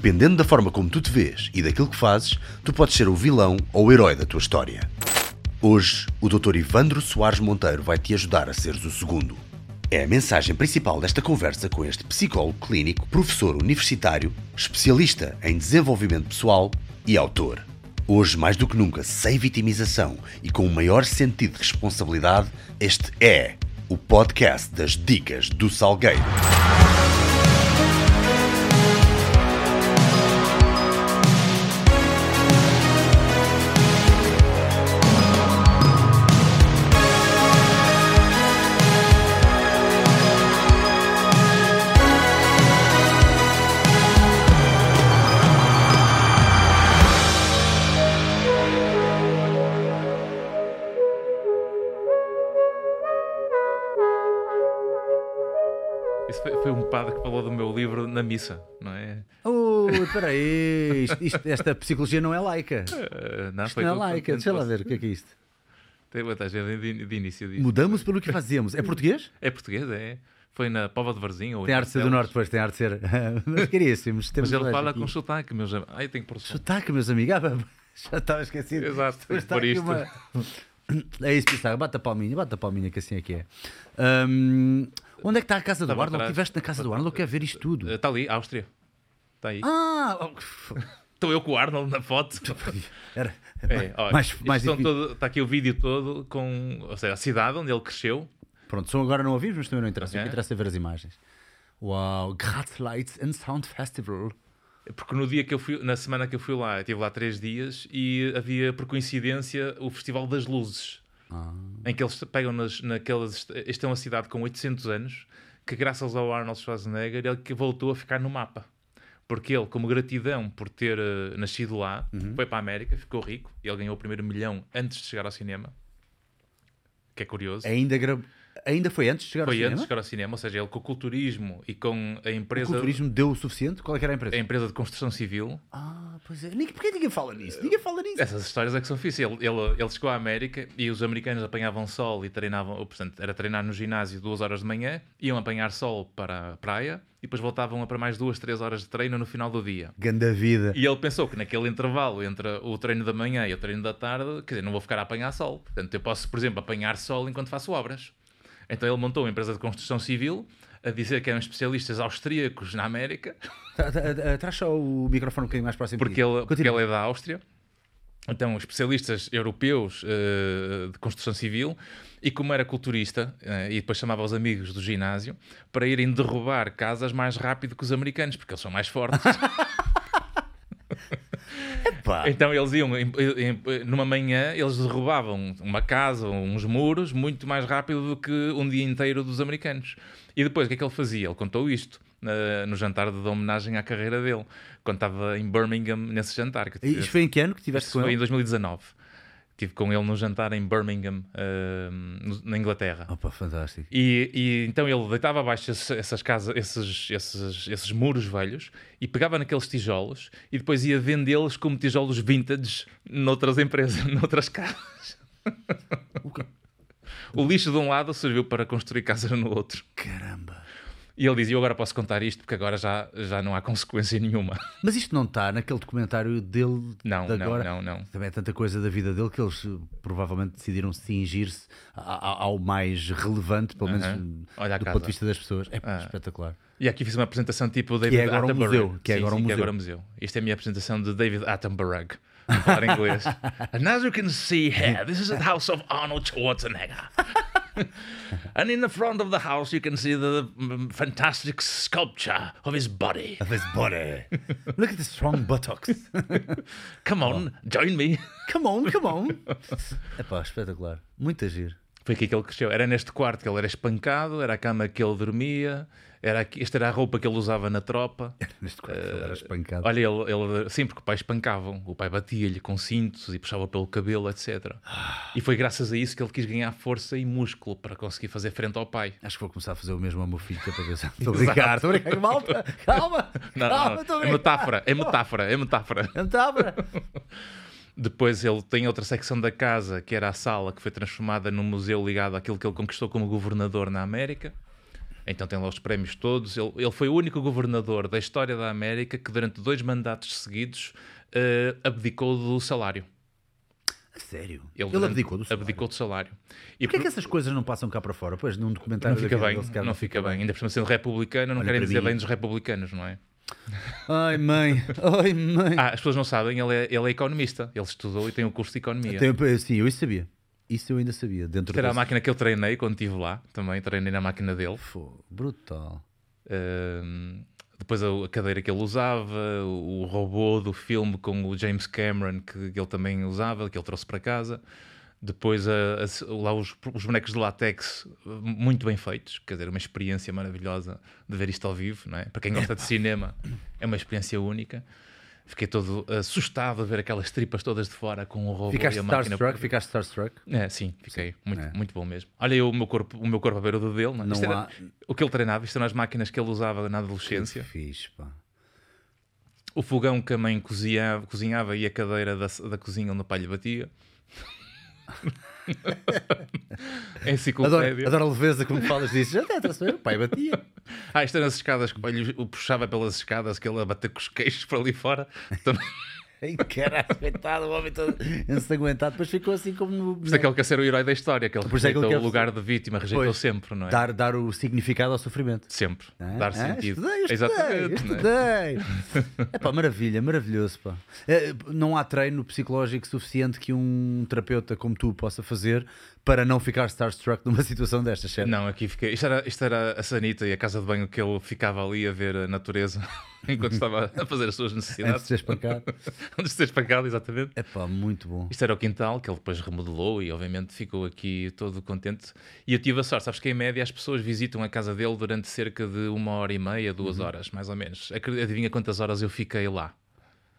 Dependendo da forma como tu te vês e daquilo que fazes, tu podes ser o vilão ou o herói da tua história. Hoje, o Dr. Ivandro Soares Monteiro vai te ajudar a seres o segundo. É a mensagem principal desta conversa com este psicólogo clínico, professor universitário, especialista em desenvolvimento pessoal e autor. Hoje, mais do que nunca, sem vitimização e com um maior sentido de responsabilidade, este é o podcast das Dicas do Salgueiro. Espera aí, isto- isto- esta psicologia não é laica. Eh, não, Isto não é laica, deixa lá ver o que é que é isto. Tem vantagem de, de início disso. Mudamos pelo que fazemos. É português? É português, é. Foi na Pova de Varzim. Ou em Tem arte de ser do norte, pois tem arte de ser. Mas caríssimos. Mas ele fala aqui. com sotaque, meus amigos. Ai, tenho que pôr. Sotaque, meus amigos. Ah, Já estava esquecido. Exato, tem aqui isto. uma- É isso, Pissarra. Bate a palminha, bate a palminha, que assim é que é. Hum, onde é que está a casa do Arnold? Estiveste na casa do Arnold? Eu quero ver isto tudo. Está ali, Áustria. Está aí. Ah! Estou eu com o Arnold na foto. Era, É, olha, mais, mais todo- Está aqui o vídeo todo com ou seja, a cidade onde ele cresceu. Pronto, são agora não ouvimos, mas também não interessa. O Ok. que interessa é ver as imagens. Uau, Graz Lights and Sound Festival. Porque no dia que eu fui, na semana que eu fui lá, eu estive lá três dias e havia, por coincidência, o Festival das Luzes. Ah. Em que eles pegam nas, naquelas. Esta é uma cidade com 800 anos que, graças ao Arnold Schwarzenegger, ele que voltou a ficar no mapa. Porque ele, como gratidão por ter eh, nascido lá, Uhum. foi para a América, ficou rico e ele ganhou o primeiro milhão antes de chegar ao cinema. Que é curioso. Ainda, gra... Ainda foi antes de chegar foi ao cinema? antes de chegar ao cinema, ou seja, ele com o culturismo e com a O empresa, culturismo deu o suficiente? Qual é que era a empresa? a empresa de construção civil. Ah, pois é. Porquê ninguém fala nisso? Ninguém fala nisso. Essas histórias é que são difíceis. Ele, ele, ele chegou à América e os americanos apanhavam sol e treinavam, ou, portanto, era treinar no ginásio duas horas de manhã, iam apanhar sol para a praia e depois voltavam a para mais duas, três horas de treino no final do dia. Ganda vida. E ele pensou que naquele intervalo entre o treino da manhã e o treino da tarde, quer dizer, não vou ficar a apanhar sol. Portanto, eu posso, por exemplo, apanhar sol enquanto faço obras. Então ele montou uma empresa de construção civil a dizer que eram especialistas austríacos na América, Tra- tra- tra- Traz só o microfone um bocadinho mais próximo. porque ele, porque ele é da Áustria. Então, especialistas europeus eh, de construção civil, e como era culturista, eh, e depois chamava os amigos do ginásio, para irem derrubar casas mais rápido que os americanos, porque eles são mais fortes. Epá. Então eles iam, em- em- numa manhã, eles derrubavam uma casa, uns muros, muito mais rápido do que um dia inteiro dos americanos. E depois, o que é que ele fazia? Ele contou isto na- no jantar de homenagem à carreira dele, quando estava em Birmingham, nesse jantar. Que E tive- Isto foi em que ano que tiveste isso com foi em ele? 2019. Estive com ele no jantar em Birmingham, no- na Inglaterra. Opa, fantástico. E, e então ele deitava abaixo esses- essas casas, esses, esses, esses muros velhos e pegava naqueles tijolos e depois ia vendê-los como tijolos vintage noutras empresas, noutras casas. O? O lixo de um lado serviu para construir casas no outro. Caramba. E ele dizia: Eu agora posso contar isto porque agora já, já não há consequência nenhuma. Mas isto não está naquele documentário dele Não, de não, agora? não, não. Também é tanta coisa da vida dele que eles eh, provavelmente decidiram cingir-se ao mais relevante, pelo menos Aham. eh, a do ponto de vista das pessoas. É Ah. espetacular. E aqui fiz uma apresentação tipo David é agora um Attenborough. museu, que é Sim, agora um sim, que é museu. agora um museu. Isto é a minha apresentação de David Attenborough. Vou falar em inglês. And as you can see here, this is the house of Arnold Schwarzenegger. and in the front of the house, you can see the mm, fantastic sculpture of his body. Of his body. Look at the strong buttocks. Come on, join me. come on, come on. É pá, espetacular. Muito agir. Foi aqui que ele cresceu. Era neste quarto que ele era espancado, era a cama que ele dormia, era aqui, esta era a roupa que ele usava na tropa. Neste quarto ele era espancado. Olha, ele, ele sim, porque o pai espancavam, o pai batia-lhe com cintos e puxava pelo cabelo, etc. E foi graças a isso que ele quis ganhar força e músculo para conseguir fazer frente ao pai. Acho que vou começar a fazer o mesmo ao meu filho, que é para ver se... Estou a brincar, estou a brincar. Malta, calma. Não, calma, não, estou a é metáfora, é metáfora, é metáfora. Não estava. Depois ele tem outra secção da casa, que era a sala, que foi transformada num museu ligado àquilo que ele conquistou como governador na América. Então tem lá os prémios todos. Ele, ele foi o único governador da história da América que durante dois mandatos seguidos eh, abdicou do salário. A sério? Ele, Ele, durante- abdicou do salário. abdicou do salário. E Porquê é por- que essas coisas não passam cá para fora? Pois, num documentário não fica bem, não fica bem. Ainda por cima sendo republicano, não Olha, querem dizer mim- bem dos republicanos, não é? Ai, mãe, ai, mãe. Ah, as pessoas não sabem, ele é, ele é economista. Ele estudou e tem um curso de economia. Tem- sim, eu isso sabia. Isso eu ainda sabia. Dentro Era a desse- máquina que eu treinei quando estive lá. Também treinei na máquina dele. Fô, brutal. Ahm, depois a, a cadeira que ele usava, o, o robô do filme com o James Cameron que, que ele também usava, que ele trouxe para casa. Depois a- a- lá os, os bonecos de látex muito bem feitos, quer dizer, uma experiência maravilhosa de ver isto ao vivo, não é? Para quem gosta de cinema, é uma experiência única. Fiquei todo assustado a ver aquelas tripas todas de fora com o robô Ficaste e a máquina. starstruck? Ficaste starstruck? É, sim, fiquei. Muito, É. muito bom mesmo. Olha eu, o meu corpo, o meu corpo a ver o do dele. Não, é? Não era- há- O que ele treinava, isto eram as máquinas que ele usava na Que adolescência. fixe, pá. O fogão que a mãe cozinhava, cozinhava e a cadeira da, da cozinha onde o pai lhe batia. Adoro, enciclopédia. adoro a leveza como falas disso. Já está a saber, o pai batia. Ah, isto era nas escadas o puxava pelas escadas, que ele a bater com os queixos para ali fora. Também- Ei, caralho, coitado, o homem todo ensanguentado. Depois ficou assim como no. Por isso é que quer ser o herói da história, que ele Por isso é que ele rejeitou o lugar de vítima, rejeitou Pois. sempre, não é? dar, dar o significado ao sofrimento. Sempre. Hã? Dar Hã? sentido. Estudei, estudei, Exatamente. é? estudei. É pá, maravilha, maravilhoso. Pá. É, não há treino psicológico suficiente que um terapeuta como tu possa fazer para não ficar starstruck numa situação destas, certo? Não, aqui fiquei. Isto era, isto era a Sanita e a casa de banho que ele ficava ali a ver a natureza enquanto estava a fazer as suas Antes de necessidades. ser espancado. Antes de ser espancado, exatamente. É pá, muito bom. Isto era o quintal que ele depois remodelou e, obviamente, ficou aqui todo contente. E eu tive a sorte, sabes que em média as pessoas visitam a casa dele durante cerca de uma hora e meia, duas horas, mais ou menos. Adivinha quantas horas eu fiquei lá?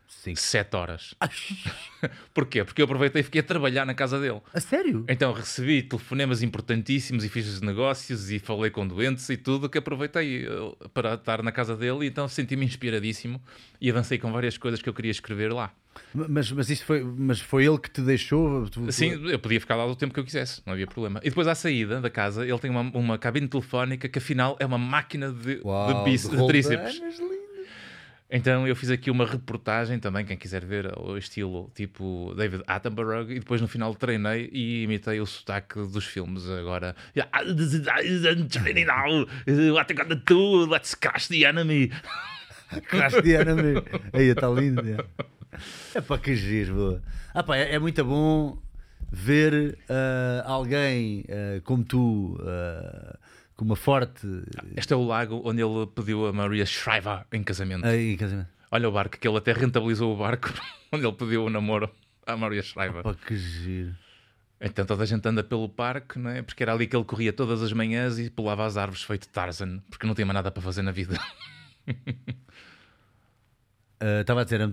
Sim. Sete horas. Porquê? Porque eu aproveitei e fiquei a trabalhar na casa dele. A sério? Então recebi telefonemas importantíssimos e fiz negócios e falei com doentes e tudo que aproveitei eh, para estar na casa dele e então senti-me inspiradíssimo e avancei com várias coisas que eu queria escrever lá. Mas, mas isso foi, mas foi ele que te deixou? Tu- Sim, eu podia ficar lá o tempo que eu quisesse, não havia problema. E depois à saída da casa ele tem uma, uma cabine telefónica que afinal é uma máquina de, Uau, de, bis- de de tríceps. Então eu fiz aqui uma reportagem também, quem quiser ver, o estilo tipo David Attenborough, e depois no final treinei e imitei o sotaque dos filmes agora. "Ah, this is- this is training now. What I gotta do? Let's crush the enemy. Cristiano, meu. Aí está lindo. É, para que giro. Ah, é, é muito bom ver ah, alguém ah, como tu, ah, com uma forte. Este é o lago onde ele pediu a Maria Shriver em casamento. Aí, casamento. Olha o barco, que ele até rentabilizou o barco onde ele pediu o namoro à Maria Shriver. Pá, que giro. Então toda a gente anda pelo parque, não é? Porque era ali que ele corria todas as manhãs e pulava as árvores feito Tarzan, porque não tinha mais nada para fazer na vida. Ah, Estava a dizer, é, é-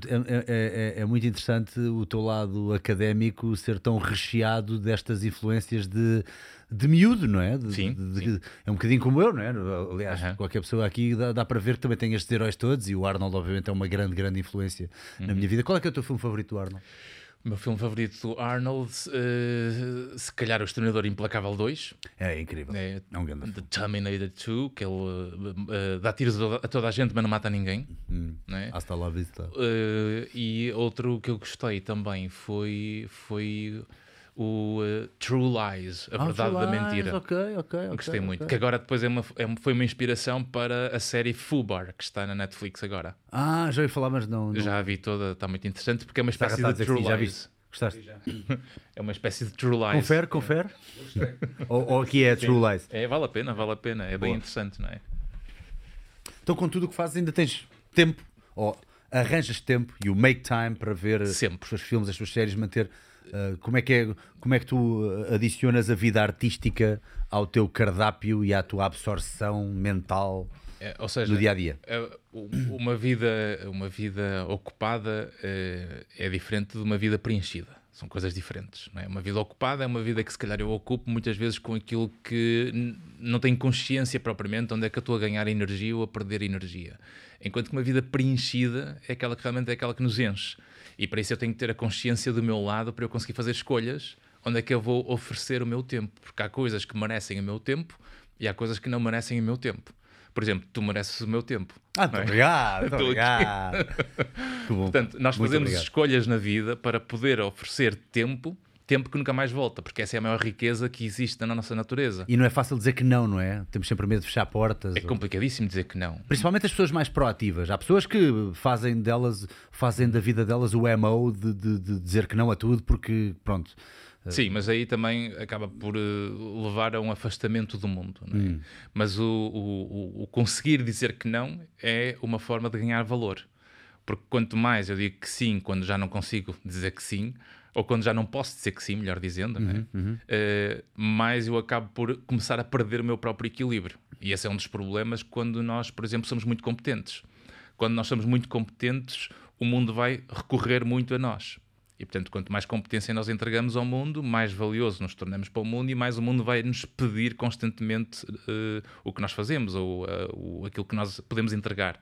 é- é- é muito interessante o teu lado académico ser tão recheado destas influências de, de miúdo, não é? De- Sim, de- de- é um bocadinho como eu, não é? Aliás, Aham. qualquer pessoa aqui dá, dá para ver que também tem estes heróis todos e o Arnold, obviamente, é uma grande, grande influência na Uhum. minha vida. Qual é que é o teu filme favorito do Arnold? O meu filme favorito do Arnold, eh, se calhar O Exterminador Implacável 2, É incrível. é É um grande The Terminator 2, que ele eh, dá tiros a toda- a gente, mas não mata ninguém. Hum. Não é? Hasta lá vista. Eh, e outro que eu gostei também foi, foi o eh, True Lies, A Ah, Verdade da Lies, Mentira. Ok, ok, ok. Gostei muito. ok. Que agora depois é uma, é foi uma inspiração para a série Fubar, que está na Netflix agora. Ah, já ouvi falar, mas não. não. Já a vi toda, está muito interessante, porque é uma Está espécie de True Lies. Gostaste? É uma espécie de True Lies. Confere, confere. ou, ou aqui é True Lies. É, vale a pena, vale a pena. É bem Boa. interessante, não é? Então, com tudo o que fazes, ainda tens tempo, ou arranjas tempo e o make time para ver Sempre. os teus filmes, as tuas séries, manter. Uh, como, é que é, como é que tu uh, adicionas a vida artística ao teu cardápio e à tua absorção mental É, ou seja, no dia a dia? uma vida, uma vida ocupada é, é diferente de uma vida preenchida. São coisas diferentes. É? Uma vida ocupada é uma vida que, se calhar, eu ocupo muitas vezes com aquilo que não tenho consciência propriamente onde é que eu estou a ganhar energia ou a perder energia. Enquanto que uma vida preenchida é aquela que realmente é aquela que nos enche. E para isso eu tenho que ter a consciência do meu lado para eu conseguir fazer escolhas onde é que eu vou oferecer o meu tempo. Porque há coisas que merecem o meu tempo e há coisas que não merecem o meu tempo. Por exemplo, tu mereces o meu tempo. Ah, muito é? obrigado, muito obrigado. Portanto, nós Muito fazemos obrigado. escolhas na vida para poder oferecer tempo, tempo que nunca mais volta, porque essa é a maior riqueza que existe na nossa natureza. E não é fácil dizer que não, não é? Temos sempre medo de fechar portas. É ou- complicadíssimo dizer que não. Principalmente as pessoas mais proativas. Há pessoas que fazem delas, fazem da vida delas o MO de, de- de dizer que não a tudo, porque pronto. Sim, mas aí também acaba por eh, levar a um afastamento do mundo. não é? Hum. Mas o- o- o conseguir dizer que não é uma forma de ganhar valor. Porque quanto mais eu digo que sim quando já não consigo dizer que sim, ou quando já não posso dizer que sim, melhor dizendo, é? Uhum, Eh, mais eu acabo por começar a perder o meu próprio equilíbrio. E esse é um dos problemas quando nós, por exemplo, somos muito competentes. Quando nós somos muito competentes, o mundo vai recorrer muito a nós. E, portanto, quanto mais competência nós entregamos ao mundo, mais valioso nos tornamos para o mundo e mais o mundo vai nos pedir constantemente eh, o que nós fazemos ou o- aquilo que nós podemos entregar.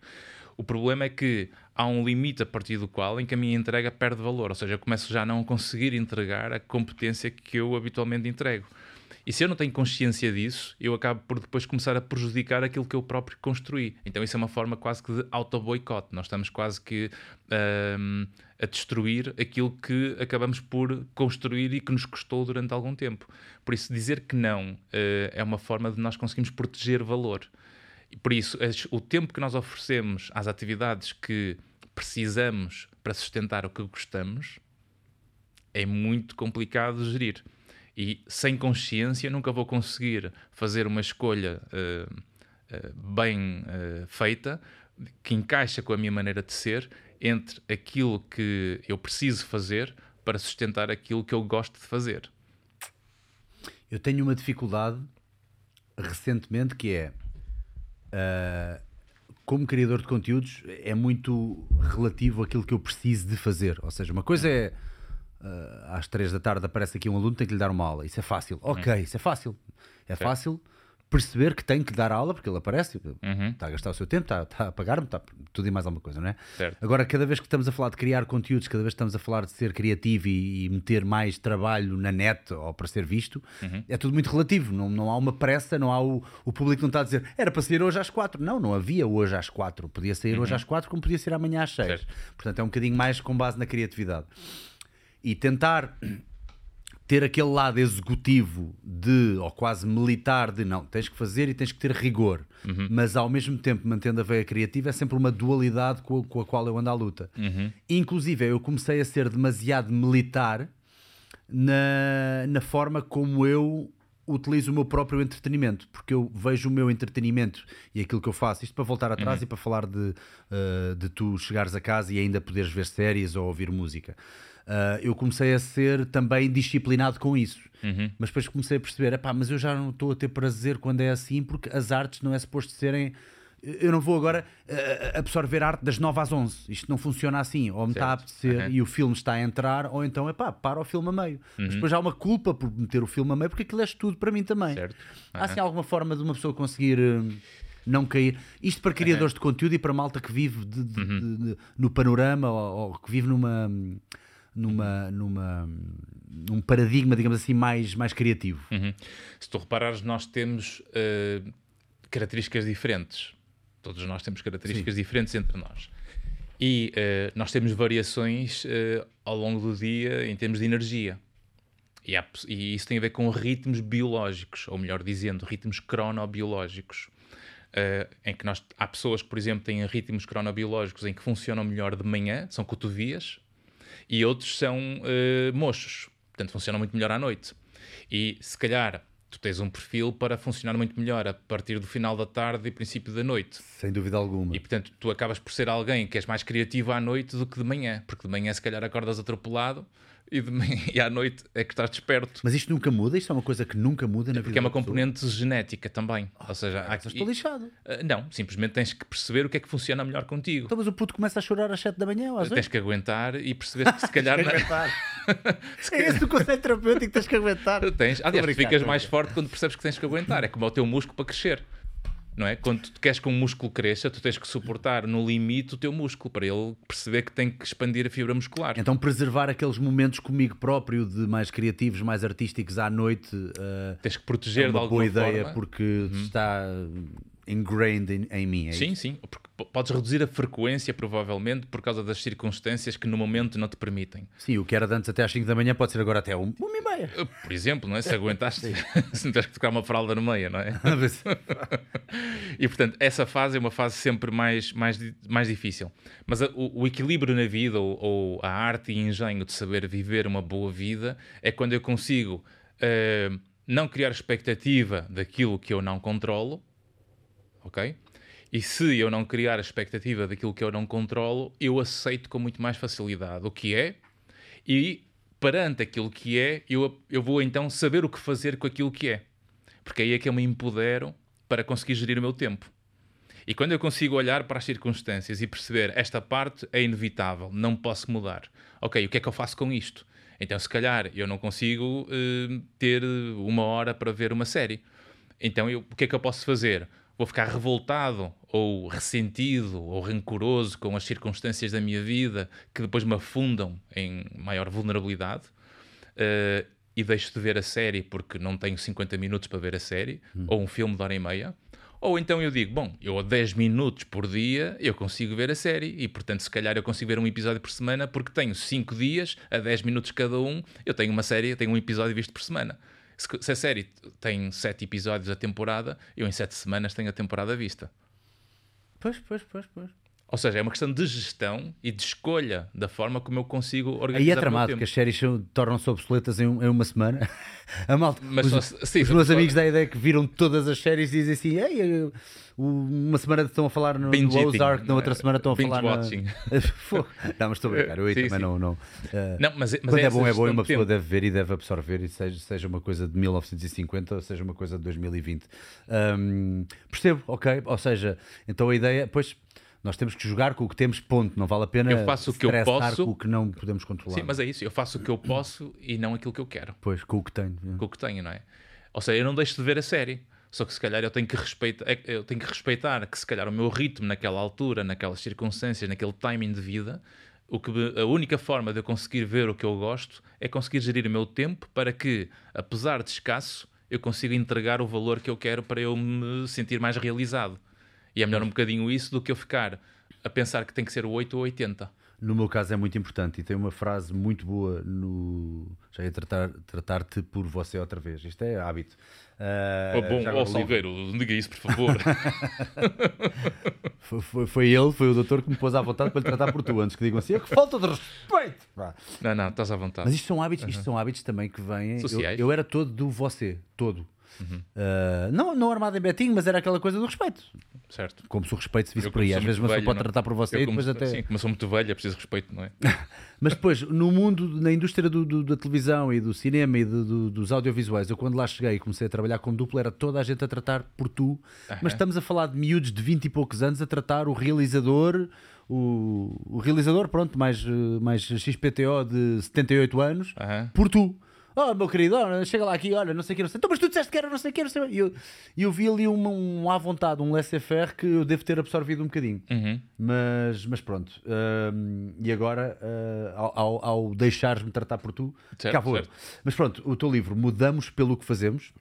O problema é que há um limite a partir do qual em que a minha entrega perde valor, ou seja, eu começo já a não conseguir entregar a competência que eu habitualmente entrego. E se eu não tenho consciência disso, eu acabo por depois começar a prejudicar aquilo que eu próprio construí. Então isso é uma forma quase que de auto-boicote. Nós estamos quase que ahm, a destruir aquilo que acabamos por construir e que nos custou durante algum tempo. Por isso, dizer que não eh, é uma forma de nós conseguirmos proteger valor. E por isso, o tempo que nós oferecemos às atividades que precisamos para sustentar o que gostamos é muito complicado de gerir. E sem consciência nunca vou conseguir fazer uma escolha eh, eh, bem eh, feita que encaixa com a minha maneira de ser entre aquilo que eu preciso fazer para sustentar aquilo que eu gosto de fazer. Eu tenho uma dificuldade recentemente que é ah, como criador de conteúdos é muito relativo àquilo que eu preciso de fazer. Ou seja, uma coisa é ah, às três da tarde aparece aqui um aluno, tem que lhe dar uma aula. Isso é fácil. Ok, isso é fácil. É fácil perceber que tem que dar aula, porque ele aparece, está a gastar o seu tempo, está, está a pagar-me, está tudo e mais alguma coisa, não é? Certo. Agora, cada vez que estamos a falar de criar conteúdos, cada vez que estamos a falar de ser criativo e, e meter mais trabalho na net ou para ser visto, é tudo muito relativo. Não, não há uma pressa, não há o, o público não está a dizer era para sair hoje às quatro. Não, não havia hoje às quatro. Podia sair hoje às quatro, como podia sair amanhã às seis. Certo. Portanto, é um bocadinho mais com base na criatividade. E tentar ter aquele lado executivo de, ou quase militar, de não, tens que fazer e tens que ter rigor, mas ao mesmo tempo mantendo a veia criativa, é sempre uma dualidade com a, com a qual eu ando à luta. Inclusive, eu comecei a ser demasiado militar na, na forma como eu utilizo o meu próprio entretenimento, porque eu vejo o meu entretenimento e aquilo que eu faço, isto para voltar atrás e para falar de, uh, de tu chegares a casa e ainda poderes ver séries ou ouvir música. Uh, eu comecei a ser também disciplinado com isso, mas depois comecei a perceber: mas eu já não estou a ter prazer quando é assim, porque as artes não é suposto serem. Eu não vou agora uh, absorver arte das 9 às 11. Isto não funciona assim. Ou me está a apetecer Uhum. e o filme está a entrar, ou então é pá, para o filme a meio. Mas depois há uma culpa por meter o filme a meio, porque aquilo é tudo para mim também. Certo. Há assim alguma forma de uma pessoa conseguir hum, não cair? Isto para criadores de conteúdo e para malta que vive de- de- de- de- no panorama ou, ou que vive numa. Numa, numa, num paradigma, digamos assim, mais, mais criativo. Uhum. Se tu reparares, nós temos eh, características diferentes. Todos nós temos características diferentes entre nós. E eh, nós temos variações eh, ao longo do dia em termos de energia. E, há e isso tem a ver com ritmos biológicos, ou melhor dizendo, ritmos cronobiológicos. Eh, em que nós, há pessoas que, por exemplo, têm ritmos cronobiológicos em que funcionam melhor de manhã, são cotovias, e outros são eh, mochos, portanto funcionam muito melhor à noite. E se calhar tu tens um perfil para funcionar muito melhor a partir do final da tarde e princípio da noite. Sem dúvida alguma. E portanto tu acabas por ser alguém que és mais criativo à noite do que de manhã, porque de manhã se calhar acordas atropelado e, de manhã, e à noite é que estás desperto. Mas isto nunca muda? Isto é uma coisa que nunca muda na vida Porque é uma da pessoa? componente genética também. Ou seja, há estou lixado. Ah, não, simplesmente tens que perceber o que é que funciona melhor contigo. Então, mas o puto começa a chorar às 7 da manhã ou às 8? Tens que aguentar e perceber que se calhar não- É esse o conceito terapêutico que tens que aguentar. Tens. Aliás, ficas mais forte quando percebes que tens que aguentar. É como o teu músculo para crescer. Não é? Quando tu queres que um músculo cresça, tu tens que suportar no limite o teu músculo para ele perceber que tem que expandir a fibra muscular. Então, preservar aqueles momentos comigo próprio de mais criativos, mais artísticos à noite uh, tens que proteger é uma de boa alguma ideia forma. porque está ingrained em, em mim. É Sim, isso? sim. Porque podes reduzir a frequência, provavelmente, por causa das circunstâncias que no momento não te permitem. Sim, o que era de antes até às 5 da manhã pode ser agora até 1 uma e meia. Uh, Por exemplo, não é? se aguentaste, se não tens que tocar uma fralda no meio, não é? E portanto, essa fase é uma fase sempre mais, mais, mais difícil. Mas a- o, o equilíbrio na vida, ou, ou a arte e engenho de saber viver uma boa vida, é quando eu consigo eh, não criar expectativa daquilo que eu não controlo, ok? E se eu não criar a expectativa daquilo que eu não controlo, eu aceito com muito mais facilidade o que é e perante aquilo que é, eu, eu vou então saber o que fazer com aquilo que é. Porque aí é que eu me empodero para conseguir gerir o meu tempo. E quando eu consigo olhar para as circunstâncias e perceber esta parte é inevitável, não posso mudar. Ok, o que é que eu faço com isto? Então, se calhar, eu não consigo eh, ter uma hora para ver uma série. Então, eu- o que é que eu posso fazer? Vou ficar revoltado, ou ressentido, ou rancoroso com as circunstâncias da minha vida que depois me afundam em maior vulnerabilidade eh, e deixo de ver a série porque não tenho 50 minutos para ver a série, ou um filme de hora e meia. Ou então eu digo, bom, eu a 10 minutos por dia eu consigo ver a série e, portanto, se calhar eu consigo ver um episódio por semana porque tenho 5 dias a 10 minutos cada um, eu tenho uma série, eu tenho um episódio visto por semana. Se, se a série tem 7 episódios a temporada, eu em 7 semanas tenho a temporada vista. Pois, pois, pois, pois. Ou seja, é uma questão de gestão e de escolha da forma como eu consigo organizar Aí é tramado que as séries tornam-se obsoletas em, um- em uma semana. A malta, Mas os, só sim, os meus só- amigos da ideia que viram todas as séries dizem assim: Ei, eu- uma semana estão a falar no, no Ozark, na não outra é? semana estão a falar na... watching. Fogo. Não, mas estou a brincar, eu Sim, também sim. não. não eh, Não, mas, mas quando é, essa bom, é bom e uma pessoa tempo. deve ver e deve absorver, e seja, seja uma coisa de 1950 ou seja uma coisa de 2020. Ahm, percebo, ok? Ou seja, então a ideia, pois nós temos que jogar com o que temos, ponto. Não vale a pena Eu faço o que eu posso. com o que não podemos controlar. Sim, mas é isso. Eu faço o que eu posso e não aquilo que eu quero. Pois, com o que tenho. Com o que tenho, não é? Ou seja, eu não deixo de ver a série. Só que se calhar eu tenho que respeitar, é- eu tenho que respeitar que se calhar o meu ritmo naquela altura, naquelas circunstâncias, naquele timing de vida, o que me- a única forma de eu conseguir ver o que eu gosto é conseguir gerir o meu tempo para que, apesar de escasso, eu consiga entregar o valor que eu quero para eu me sentir mais realizado. E é melhor um bocadinho isso do que eu ficar a pensar que tem que ser o 8 ou 80. No meu caso é muito importante e tem uma frase muito boa no. Já ia tratar- tratar-te por você outra vez. Isto é hábito. Ah, Oh, bom, ó agora o livro- Salgueiro, não diga isso, por favor. Foi, foi, foi ele, foi o doutor que me pôs à vontade para lhe tratar por tu, antes que digam assim, "É que falta de respeito. Vá. não, não, estás à vontade. Mas isto são hábitos, isto são hábitos também que vêm. Eu, Sociais. eu era todo do você, todo. Ah, não, não armado em betinho, mas era aquela coisa do respeito. Certo. Como se o respeito se visse Eu, por aí. Às vezes uma pessoa pode velho, tratar por você Eu e como, até. Sim, como eu sou muito velho, é preciso respeito, não é? Mas depois, no mundo, na indústria do- do- da televisão e do cinema e do- do- dos audiovisuais, eu quando lá cheguei e comecei a trabalhar com dupla, era toda a gente a tratar por tu. Mas estamos a falar de miúdos de 20 e poucos anos a tratar o realizador, o, o realizador, pronto, mais, eh, mais XPTO de 78 anos, Aham. por tu. Oh, meu querido, olha, chega lá aqui, olha, não sei o que, não sei. Então, mas tu disseste que era não sei o que, não sei. E eu, e eu vi ali uma, um à vontade, um laissez-faire que eu devo ter absorvido um bocadinho. Uhum. Mas, mas pronto. hum, e agora, uh, ao, ao- deixares-me tratar por tu, Certo, cá vou eu. Mas pronto, o teu livro, Mudamos pelo que Fazemos.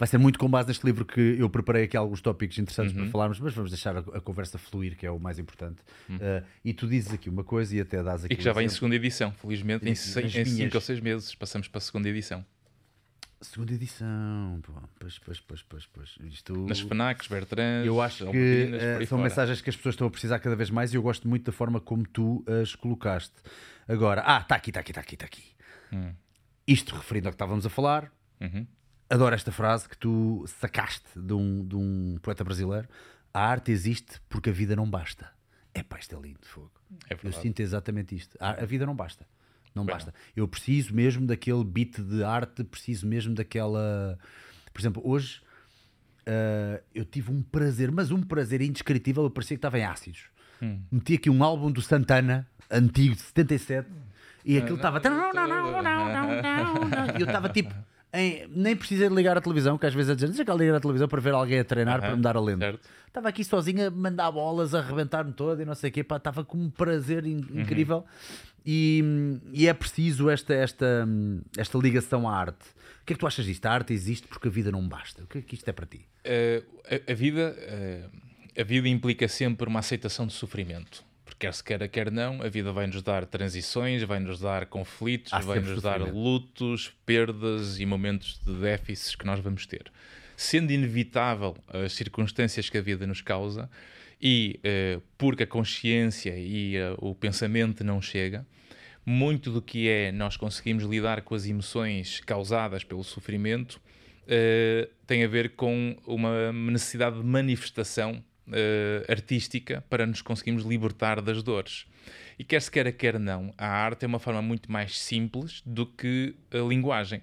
Vai ser muito com base neste livro que eu preparei aqui alguns tópicos interessantes Uhum. para falarmos, mas vamos deixar a, a conversa fluir, que é o mais importante. Uh, e tu dizes aqui uma coisa e até dás aqui Uhum. E que já vai em segunda edição, felizmente, em, seis, em cinco ou seis meses passamos para a segunda edição. Segunda edição. Pô. Pois, pois, pois, pois, pois. Isto... Nas FNACs, Bertrand, Eu acho que aí são fora. mensagens que as pessoas estão a precisar cada vez mais e eu gosto muito da forma como tu as colocaste. Agora, ah, está aqui, está aqui, está aqui, está aqui. Hum. Isto referindo ao que estávamos a falar, Uhum. Adoro esta frase que tu sacaste de um, de um poeta brasileiro. A arte existe porque a vida não basta. É pá, isto é lindo, fogo. É Eu sinto exatamente isto. A, a vida não basta. Não Bem, basta. Eu preciso mesmo daquele beat de arte, preciso mesmo daquela. Por exemplo, hoje ah, eu tive um prazer, mas um prazer indescritível. Eu parecia que estava em ácidos. Hum. Meti aqui um álbum do Santana, antigo, de 77, e aquilo estava. E eu estava tipo em- nem precisei de ligar a televisão, que às vezes é dizer, deixa cá ligar a televisão para ver alguém a treinar para me dar a lenda. certo. Estava aqui sozinho a mandar bolas, a arrebentar-me todo e não sei o quê, pá, estava com um prazer in- Uhum. incrível. E, e é preciso esta, esta, esta ligação à arte. O que é que tu achas disto? A arte existe porque a vida não basta. O que é que isto é para ti? Eh, a, a vida, eh, a vida implica sempre uma aceitação de sofrimento. Quer se queira, quer não, a vida vai-nos dar transições, vai-nos dar conflitos, vai-nos dar lutos, perdas e momentos de déficits que nós vamos ter. Sendo inevitável as circunstâncias que a vida nos causa e eh, porque a consciência e eh, o pensamento não chega, muito do que é nós conseguimos lidar com as emoções causadas pelo sofrimento eh, tem a ver com uma necessidade de manifestação eh, artística para nos conseguirmos libertar das dores. E quer se queira, quer não, a arte é uma forma muito mais simples do que a linguagem.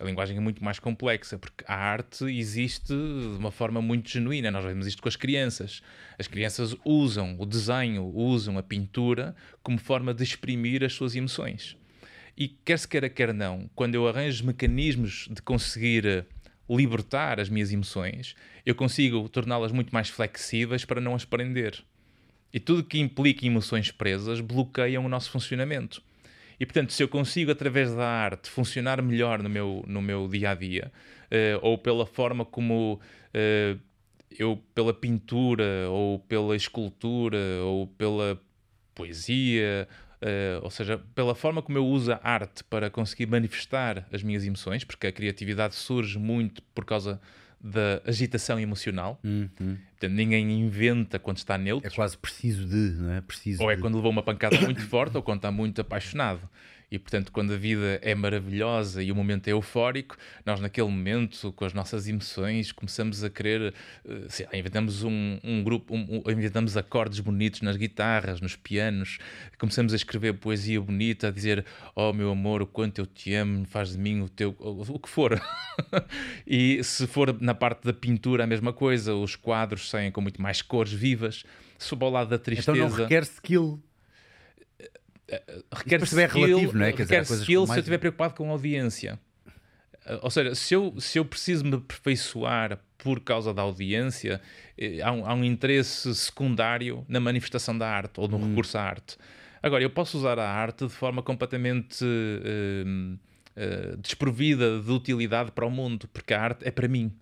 A linguagem é muito mais complexa, porque a arte existe de uma forma muito genuína. Nós vemos isto com as crianças. As crianças usam o desenho, usam a pintura como forma de exprimir as suas emoções. E quer se queira, quer não, quando eu arranjo mecanismos de conseguir eh, libertar as minhas emoções, eu consigo torná-las muito mais flexíveis para não as prender. E tudo que implica emoções presas bloqueiam o nosso funcionamento. E portanto, se eu consigo, através da arte, funcionar melhor no meu, no meu dia a dia, eh, ou pela forma como eh, eu, pela pintura, ou pela escultura, ou pela poesia, eh, ou seja, pela forma como eu uso a arte para conseguir manifestar as minhas emoções, porque a criatividade surge muito por causa da agitação emocional. Portanto, ninguém inventa quando está neutro. É quase preciso de, não é? Preciso Ou é de. quando levou uma pancada muito forte ou quando está muito apaixonado. E portanto, quando a vida é maravilhosa e o momento é eufórico, nós naquele momento, com as nossas emoções, começamos a querer, eh, sei lá, inventamos um, um grupo, um- um- inventamos acordes bonitos nas guitarras, nos pianos, começamos a escrever poesia bonita, a dizer, oh meu amor, o quanto eu te amo, faz de mim o teu, o que for. e se for na parte da pintura a mesma coisa, os quadros saem com muito mais cores vivas. Se for para o lado da tristeza Então não requer skill. Requer perceber é skill, relativo, não é? Quer dizer, requer coisas skill se eu estiver preocupado com a audiência. Uh, Ou seja, se eu, se eu preciso me aperfeiçoar por causa da audiência, eh, há um, há um interesse secundário na manifestação da arte ou no Hum. recurso à arte. Agora, eu posso usar a arte de forma completamente eh, eh, desprovida de utilidade para o mundo, porque a arte é para mim.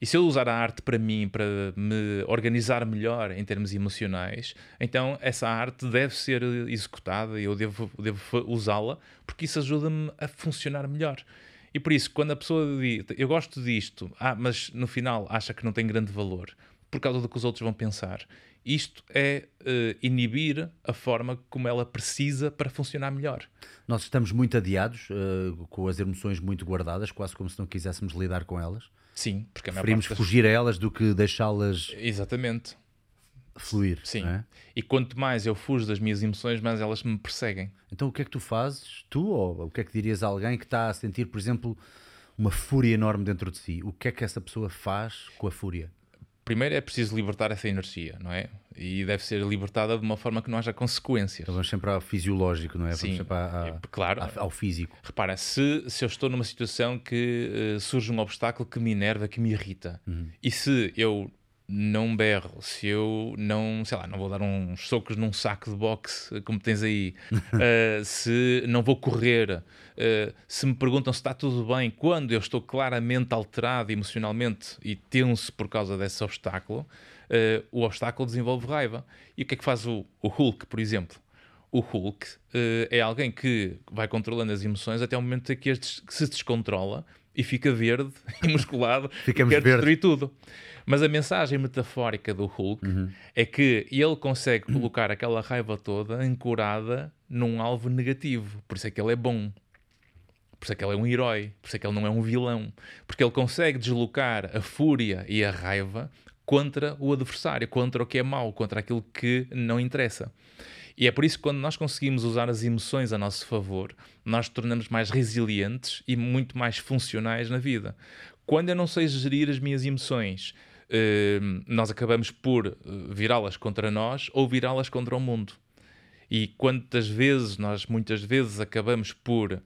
E se eu usar a arte para mim, para me organizar melhor em termos emocionais, então essa arte deve ser executada e eu devo, devo usá-la, porque isso ajuda-me a funcionar melhor. E por isso, quando a pessoa diz, eu gosto disto, ah, mas no final acha que não tem grande valor, por causa do que os outros vão pensar, isto é eh, inibir a forma como ela precisa para funcionar melhor. Nós estamos muito adiados, eh, com as emoções muito guardadas, quase como se não quiséssemos lidar com elas. Sim, porque a Preferimos parte fugir a elas do que deixá-las Exatamente. fluir. Sim. é? E quanto mais eu fujo das minhas emoções, mais elas me perseguem. Então o que é que tu fazes, tu, ou o que é que dirias a alguém que está a sentir, por exemplo, uma fúria enorme dentro de si? O que é que essa pessoa faz com a fúria? Primeiro é preciso libertar essa energia, não é? E deve ser libertada de uma forma que não haja consequências. Então vamos sempre ao fisiológico, não é? Vamos Sim. sempre É, claro. ao físico. Repara, se, se eu estou numa situação que eh, surge um obstáculo que me enerva, que me irrita, e se eu não berro, se eu não, sei lá, não vou dar uns socos num saco de boxe, como tens aí, eh, se não vou correr, eh, se me perguntam se está tudo bem, quando eu estou claramente alterado emocionalmente e tenso por causa desse obstáculo, eh, o obstáculo desenvolve raiva. E o que é que faz o, o Hulk, por exemplo? O Hulk eh, é alguém que vai controlando as emoções até o momento em que, este que se descontrola e fica verde e musculado Ficamos e quer verdes. destruir tudo. Mas a mensagem metafórica do Hulk Uhum. é que ele consegue colocar aquela raiva toda ancorada num alvo negativo. Por isso é que ele é bom. Por isso é que ele é um herói. Por isso é que ele não é um vilão. Porque ele consegue deslocar a fúria e a raiva contra o adversário, contra o que é mau, contra aquilo que não interessa. E é por isso que quando nós conseguimos usar as emoções a nosso favor, nós tornamos mais resilientes e muito mais funcionais na vida. Quando eu não sei gerir as minhas emoções, eh, nós acabamos por eh, virá-las contra nós ou virá-las contra o mundo. E quantas vezes nós, muitas vezes, acabamos por,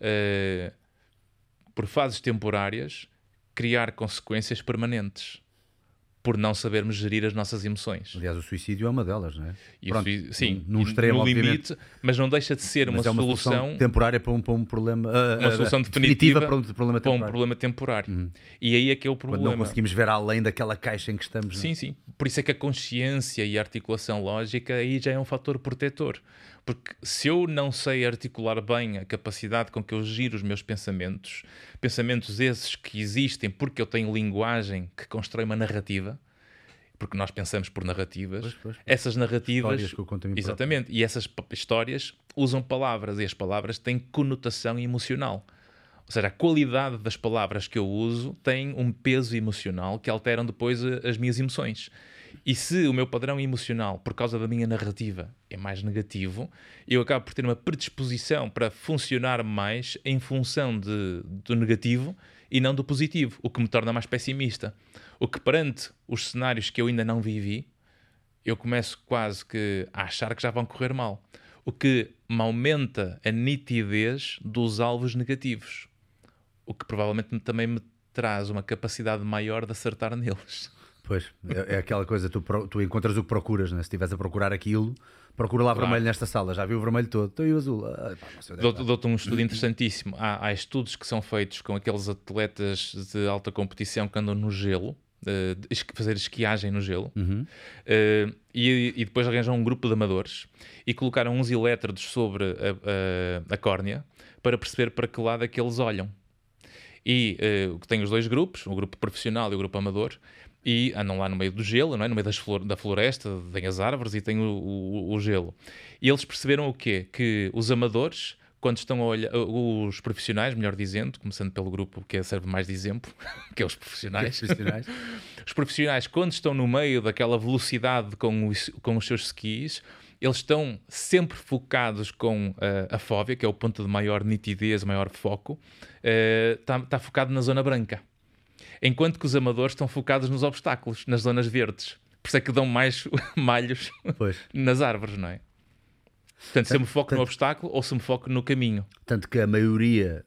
eh, por fases temporárias, criar consequências permanentes por não sabermos gerir as nossas emoções. Aliás, o suicídio é uma delas, não é? Pronto, sui- sim, num extremo, no obviamente. limite, mas não deixa de ser uma, é uma solução, solução temporária para um, para um problema. ah, uma ah, solução definitiva definitiva para um problema para um problema temporário. E aí é que é o Quando problema. não conseguimos ver além daquela caixa em que estamos. não é? Sim, sim. Por isso é que a consciência e a articulação lógica aí já é um fator protetor. Porque se eu não sei articular bem a capacidade com que eu giro os meus pensamentos, pensamentos esses que existem porque eu tenho linguagem que constrói uma narrativa, porque nós pensamos por narrativas, Pois, pois, pois. essas narrativas. Histórias que eu conto mim próprio. Exatamente. E essas histórias usam palavras e as palavras têm conotação emocional. Ou seja, a qualidade das palavras que eu uso tem um peso emocional que alteram depois eh, as minhas emoções. E se o meu padrão emocional, por causa da minha narrativa, é mais negativo, eu acabo por ter uma predisposição para funcionar mais em função de, do negativo e não do positivo, o que me torna mais pessimista. O que perante os cenários que eu ainda não vivi, eu começo quase que a achar que já vão correr mal. O que me aumenta a nitidez dos alvos negativos. O que provavelmente me- também me traz uma capacidade maior de acertar neles. Pois, é, é aquela coisa, tu, tu encontras o que procuras, né? se estiveres a procurar aquilo, procura lá Claro. vermelho nesta sala, já viu o vermelho todo, então e o azul? Ah, Dou-te um estudo interessantíssimo. Há, há estudos que são feitos com aqueles atletas de alta competição que andam no gelo, esqui- fazer esquiagem no gelo, Uhum. eh, e, e depois arranjam um grupo de amadores e colocaram uns elétrodos sobre a, a, a córnea para perceber para que lado é que eles olham. E que tem os dois grupos, o grupo profissional e o grupo amador, e andam lá no meio do gelo, não é? no meio flor- da floresta, tem as árvores e tem o, o- o gelo. E eles perceberam o quê? Que os amadores, quando estão a olhar, os profissionais, melhor dizendo, começando pelo grupo que serve mais de exemplo, que é os profissionais, Profissionais. os profissionais, quando estão no meio daquela velocidade com os, com os seus skis, eles estão sempre focados com eh, a fóvea, que é o ponto de maior nitidez, maior foco, está focado na zona branca. Enquanto que os amadores estão focados nos obstáculos, nas zonas verdes. Por isso é que dão mais malhos Pois. nas árvores, não é? Portanto, se eu me foco no obstáculo ou se me foco no caminho. Tanto que a maioria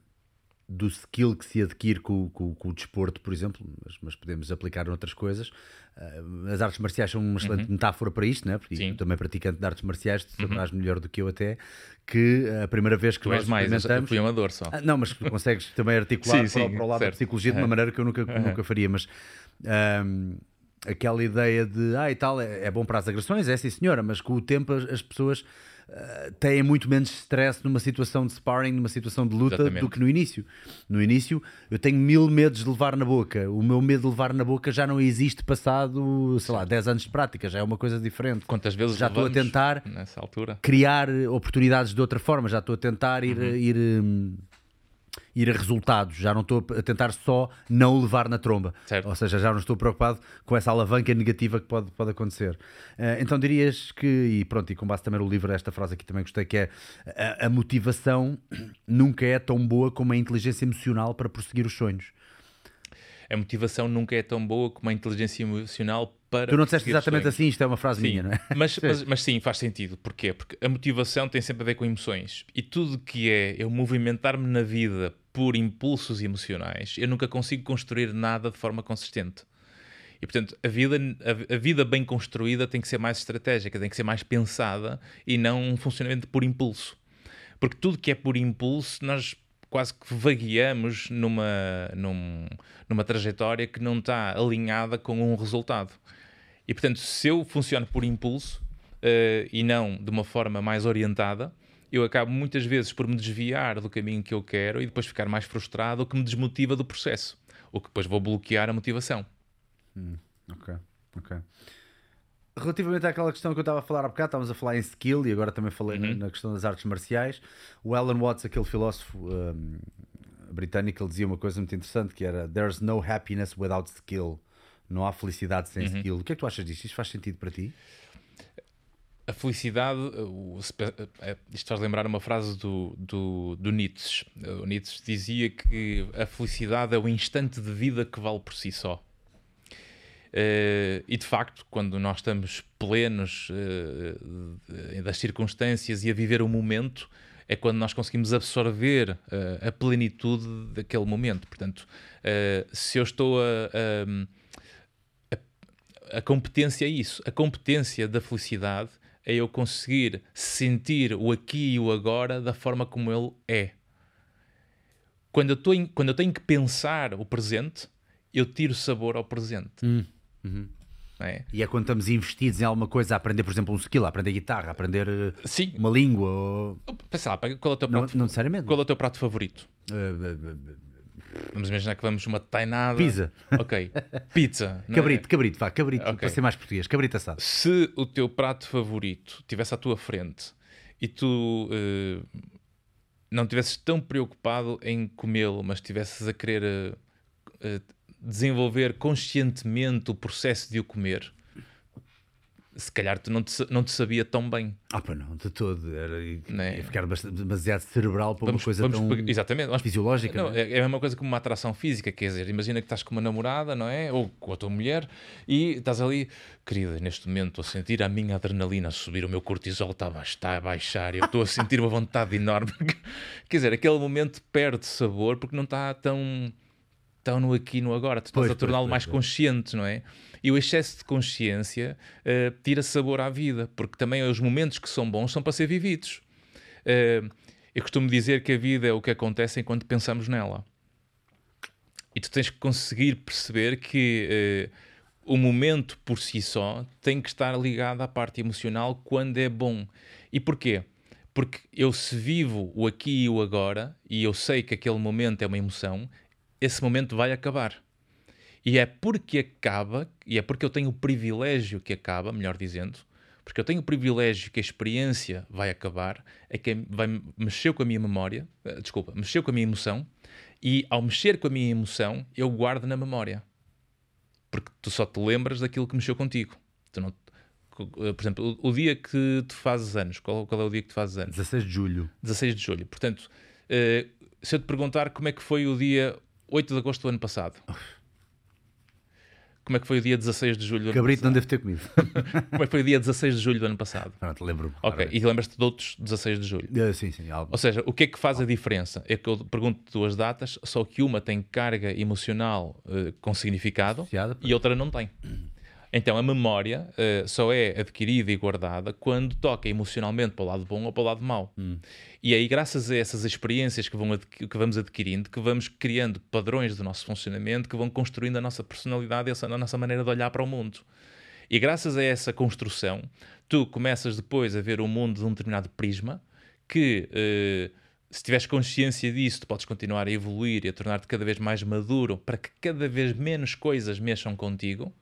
do skill que se adquire com, com- com o desporto, por exemplo, mas, mas podemos aplicar noutras coisas. Ah, as artes marciais são uma excelente metáfora para isto, né? porque Uhum. Sim. também praticante de artes marciais, tu saberás melhor do que eu até, que a primeira vez que Tu nós mais, experimentamos... fui amador só. Ah, não, mas consegues também articular Sim, para, o- sim, para o lado da certo. psicologia de uma Aham. maneira que eu nunca, nunca faria, mas ahm, aquela ideia de ah e tal, é, é bom para as agressões, é sim senhora, mas com o tempo as, as pessoas ah, têm muito menos stress numa situação de sparring, numa situação de luta Exatamente. do que no início. No início eu tenho mil medos de levar na boca, o meu medo de levar na boca já não existe passado, sei lá, 10 anos de prática, já é uma coisa diferente. Quantas vezes Já estou a tentar nessa altura? criar oportunidades de outra forma, já estou a tentar ir, ir, hum, ir a resultados, já não estou a tentar só não o levar na tromba. Certo. Ou seja, já não estou preocupado com essa alavanca negativa que pode, pode acontecer. Eh, então dirias que, e pronto, e com base também no livro, esta frase aqui também gostei, que é a, a motivação nunca é tão boa como a inteligência emocional para prosseguir os sonhos. A motivação nunca é tão boa como a inteligência emocional para. Tu não disseste exatamente sonhos. assim, isto é uma frase Sim, minha, não é? mas, mas, mas sim, faz sentido. Porquê? Porque a motivação tem sempre a ver com emoções. E tudo que é eu movimentar-me na vida por impulsos emocionais, eu nunca consigo construir nada de forma consistente. E portanto, a vida, a, a vida bem construída tem que ser mais estratégica, tem que ser mais pensada e não um funcionamento por impulso. Porque tudo que é por impulso, nós quase que vagueamos numa, num- numa trajetória que não está alinhada com um resultado. E portanto, se eu funciono por impulso eh, e não de uma forma mais orientada, eu acabo muitas vezes por me desviar do caminho que eu quero e depois ficar mais frustrado, o que me desmotiva do processo. O que depois vou bloquear a motivação. Ok, ok. Relativamente àquela questão que eu estava a falar há bocado, estávamos a falar em skill e agora também falei na, na questão das artes marciais. O Alan Watts, aquele filósofo um, britânico, ele dizia uma coisa muito interessante que era There's no happiness without skill. Não há felicidade sem skill. O que é que tu achas disto? Isto faz sentido para ti? A felicidade, o- eh, isto faz lembrar uma frase do, do, do Nietzsche. O Nietzsche dizia que a felicidade é o instante de vida que vale por si só. Eh, e de facto, quando nós estamos plenos eh, das circunstâncias e a viver o momento, é quando nós conseguimos absorver uh, a plenitude daquele momento. Portanto, uh, se eu estou a, a, a, competência é isso, a competência da felicidade é eu conseguir sentir o aqui e o agora da forma como ele é. Quando eu, em, quando eu tenho que pensar o presente, eu tiro sabor ao presente. Hum. Uhum. É? E é quando estamos investidos em alguma coisa, a aprender, por exemplo, um skill, a aprender guitarra, a aprender eh, Sim. uma língua. Ou... Lá, qual é o teu prato, não, não. Qual é o teu prato favorito? Uh, Vamos imaginar que vamos uma tainada. Pizza. Ok. Pizza. cabrito, é? cabrito, vá, cabrito, okay. para ser mais português. Cabrito assado. Se o teu prato favorito estivesse à tua frente e tu uh, não estivesses tão preocupado em comê-lo, mas estivesses a querer uh, desenvolver conscientemente o processo de o comer, se calhar tu não te, não te sabia tão bem. Ah, pá, não, de todo. Era, é? Ia ficar demasiado cerebral para vamos, uma coisa tão exatamente, fisiológica. Não, é? é? a mesma coisa que uma atração física, quer dizer, imagina que estás com uma namorada, não é? Ou com a tua mulher e estás ali, querida, neste momento estou a sentir a minha adrenalina a subir, o meu cortisol está a, está a baixar, eu estou a sentir uma vontade enorme. quer dizer, aquele momento perde sabor porque não está tão, tão no aqui e no agora, tu estás pois, a torná-lo mais pois. consciente, não é? E o excesso de consciência uh, tira sabor à vida, porque também os momentos que são bons são para ser vividos. Uh, eu costumo dizer que a vida é o que acontece enquanto pensamos nela. E tu tens que conseguir perceber que uh, o momento por si só tem que estar ligado à parte emocional quando é bom. E porquê? Porque eu se vivo o aqui e o agora, e eu sei que aquele momento é uma emoção, esse momento vai acabar. E é porque acaba, e é porque eu tenho o privilégio que acaba, melhor dizendo, porque eu tenho o privilégio que a experiência vai acabar, é que vai mexer com a minha memória, eh, desculpa, mexeu com a minha emoção, e ao mexer com a minha emoção, eu guardo na memória. Porque tu só te lembras daquilo que mexeu contigo. Tu não, eh, por exemplo, o, o, dia que tu fazes anos, qual, qual, é o dia que tu fazes anos? 16 de julho. 16 de julho. Portanto, uh, se eu te perguntar como é que foi o dia 8 de agosto do ano passado. Como é que foi o dia 16 de julho do Cabrito não deve ter comido. Como é que foi o dia 16 de julho do ano passado? Pronto, lembro-me. Ok, e lembras-te de outros 16 de julho? Uh, sim, sim. Algo. Ou seja, o que é que faz a diferença? É que eu pergunto duas datas, só que uma tem carga emocional uh, com significado Associada, e outra não tem. Então a memória uh, só é adquirida e guardada quando toca emocionalmente para o lado bom ou para o lado mau. Hum. E aí, graças a essas experiências que, vão que vamos adquirindo, que vamos criando padrões do nosso funcionamento, que vão construindo a nossa personalidade e a nossa maneira de olhar para o mundo. E graças a essa construção, tu começas depois a ver o mundo de um determinado prisma que. Uh, se tiveres consciência disso, tu podes continuar a evoluir e a tornar-te cada vez mais maduro para que cada vez menos coisas mexam contigo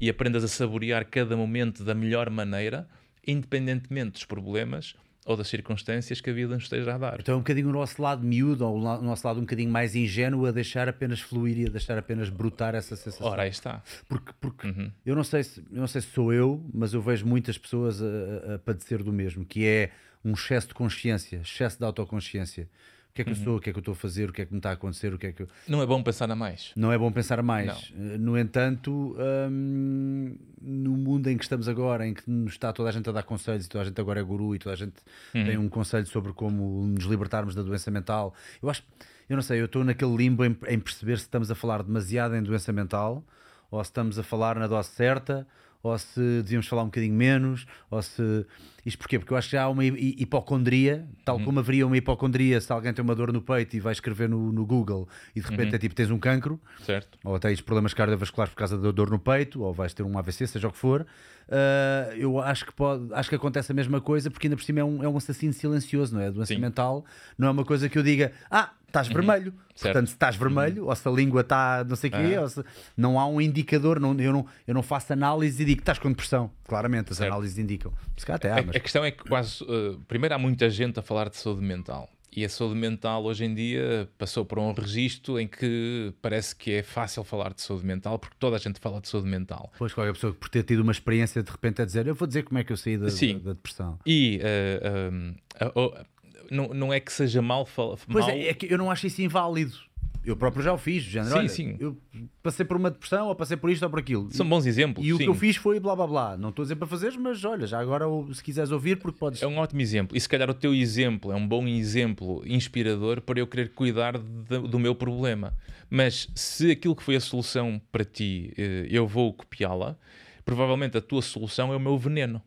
e aprendas a saborear cada momento da melhor maneira, independentemente dos problemas ou das circunstâncias que a vida nos esteja a dar. Então é um bocadinho o nosso lado miúdo, ou o nosso lado um bocadinho mais ingênuo, a deixar apenas fluir e a deixar apenas brotar essa sensação. Ora, aí está. Porque, porque uhum. eu, não sei se, eu não sei se sou eu, mas eu vejo muitas pessoas a, a padecer do mesmo, que é um excesso de consciência, excesso de autoconsciência que é que uhum. eu sou, o que é que eu estou a fazer, o que é que me está a acontecer, o que é que eu... Não é bom pensar a mais. Não é bom pensar a mais. Não. Eh, no entanto, hum, no mundo em que estamos agora, em que nos está toda a gente a dar conselhos e toda a gente agora é guru e toda a gente uhum. tem um conselho sobre como nos libertarmos da doença mental, eu acho, eu não sei, eu estou naquele limbo em, em perceber se estamos a falar demasiado em doença mental ou se estamos a falar na dose certa ou se devíamos falar um bocadinho menos, ou se. Isto porquê? Porque eu acho que já há uma hipocondria, tal uhum. como haveria uma hipocondria se alguém tem uma dor no peito e vai escrever no, no Google e de repente uhum. é tipo tens um cancro, certo. ou tens problemas cardiovasculares por causa da dor no peito, ou vais ter um AVC, seja o que for. Uh, eu acho que, pode, acho que acontece a mesma coisa porque ainda por cima é um, é um assassino silencioso, não é? A doença Sim. mental não é uma coisa que eu diga, ah, estás uhum. vermelho. Certo. Portanto, se estás vermelho, uhum. ou se a língua está não sei o quê, ou se, não há um indicador, não, eu, não, eu não faço análise e digo que estás com depressão. Claramente, as certo. análises indicam. Se até há, mas... a, a, questão é que quase. Uh, primeiro, há muita gente a falar de saúde mental. E a saúde mental hoje em dia passou por um registro em que parece que é fácil falar de saúde mental porque toda a gente fala de saúde mental. Pois qualquer pessoa que por ter tido uma experiência de repente a dizer eu vou dizer como é que eu saí da, da, da depressão. E uh, uh, uh, não, não é que seja mal falar. Pois mal... é, é que eu não acho isso inválido. Eu próprio já o fiz, género, Sim, olha, sim. eu passei por uma depressão, ou passei por isto ou por aquilo. São bons exemplos. E o sim. que eu fiz foi blá blá blá. Não estou a dizer para fazeres, mas olha, já agora se quiseres ouvir, porque podes. É um ótimo exemplo. E se calhar o teu exemplo é um bom exemplo inspirador para eu querer cuidar de- do meu problema. Mas se aquilo que foi a solução para ti eh, eu vou copiá-la, provavelmente a tua solução é o meu veneno.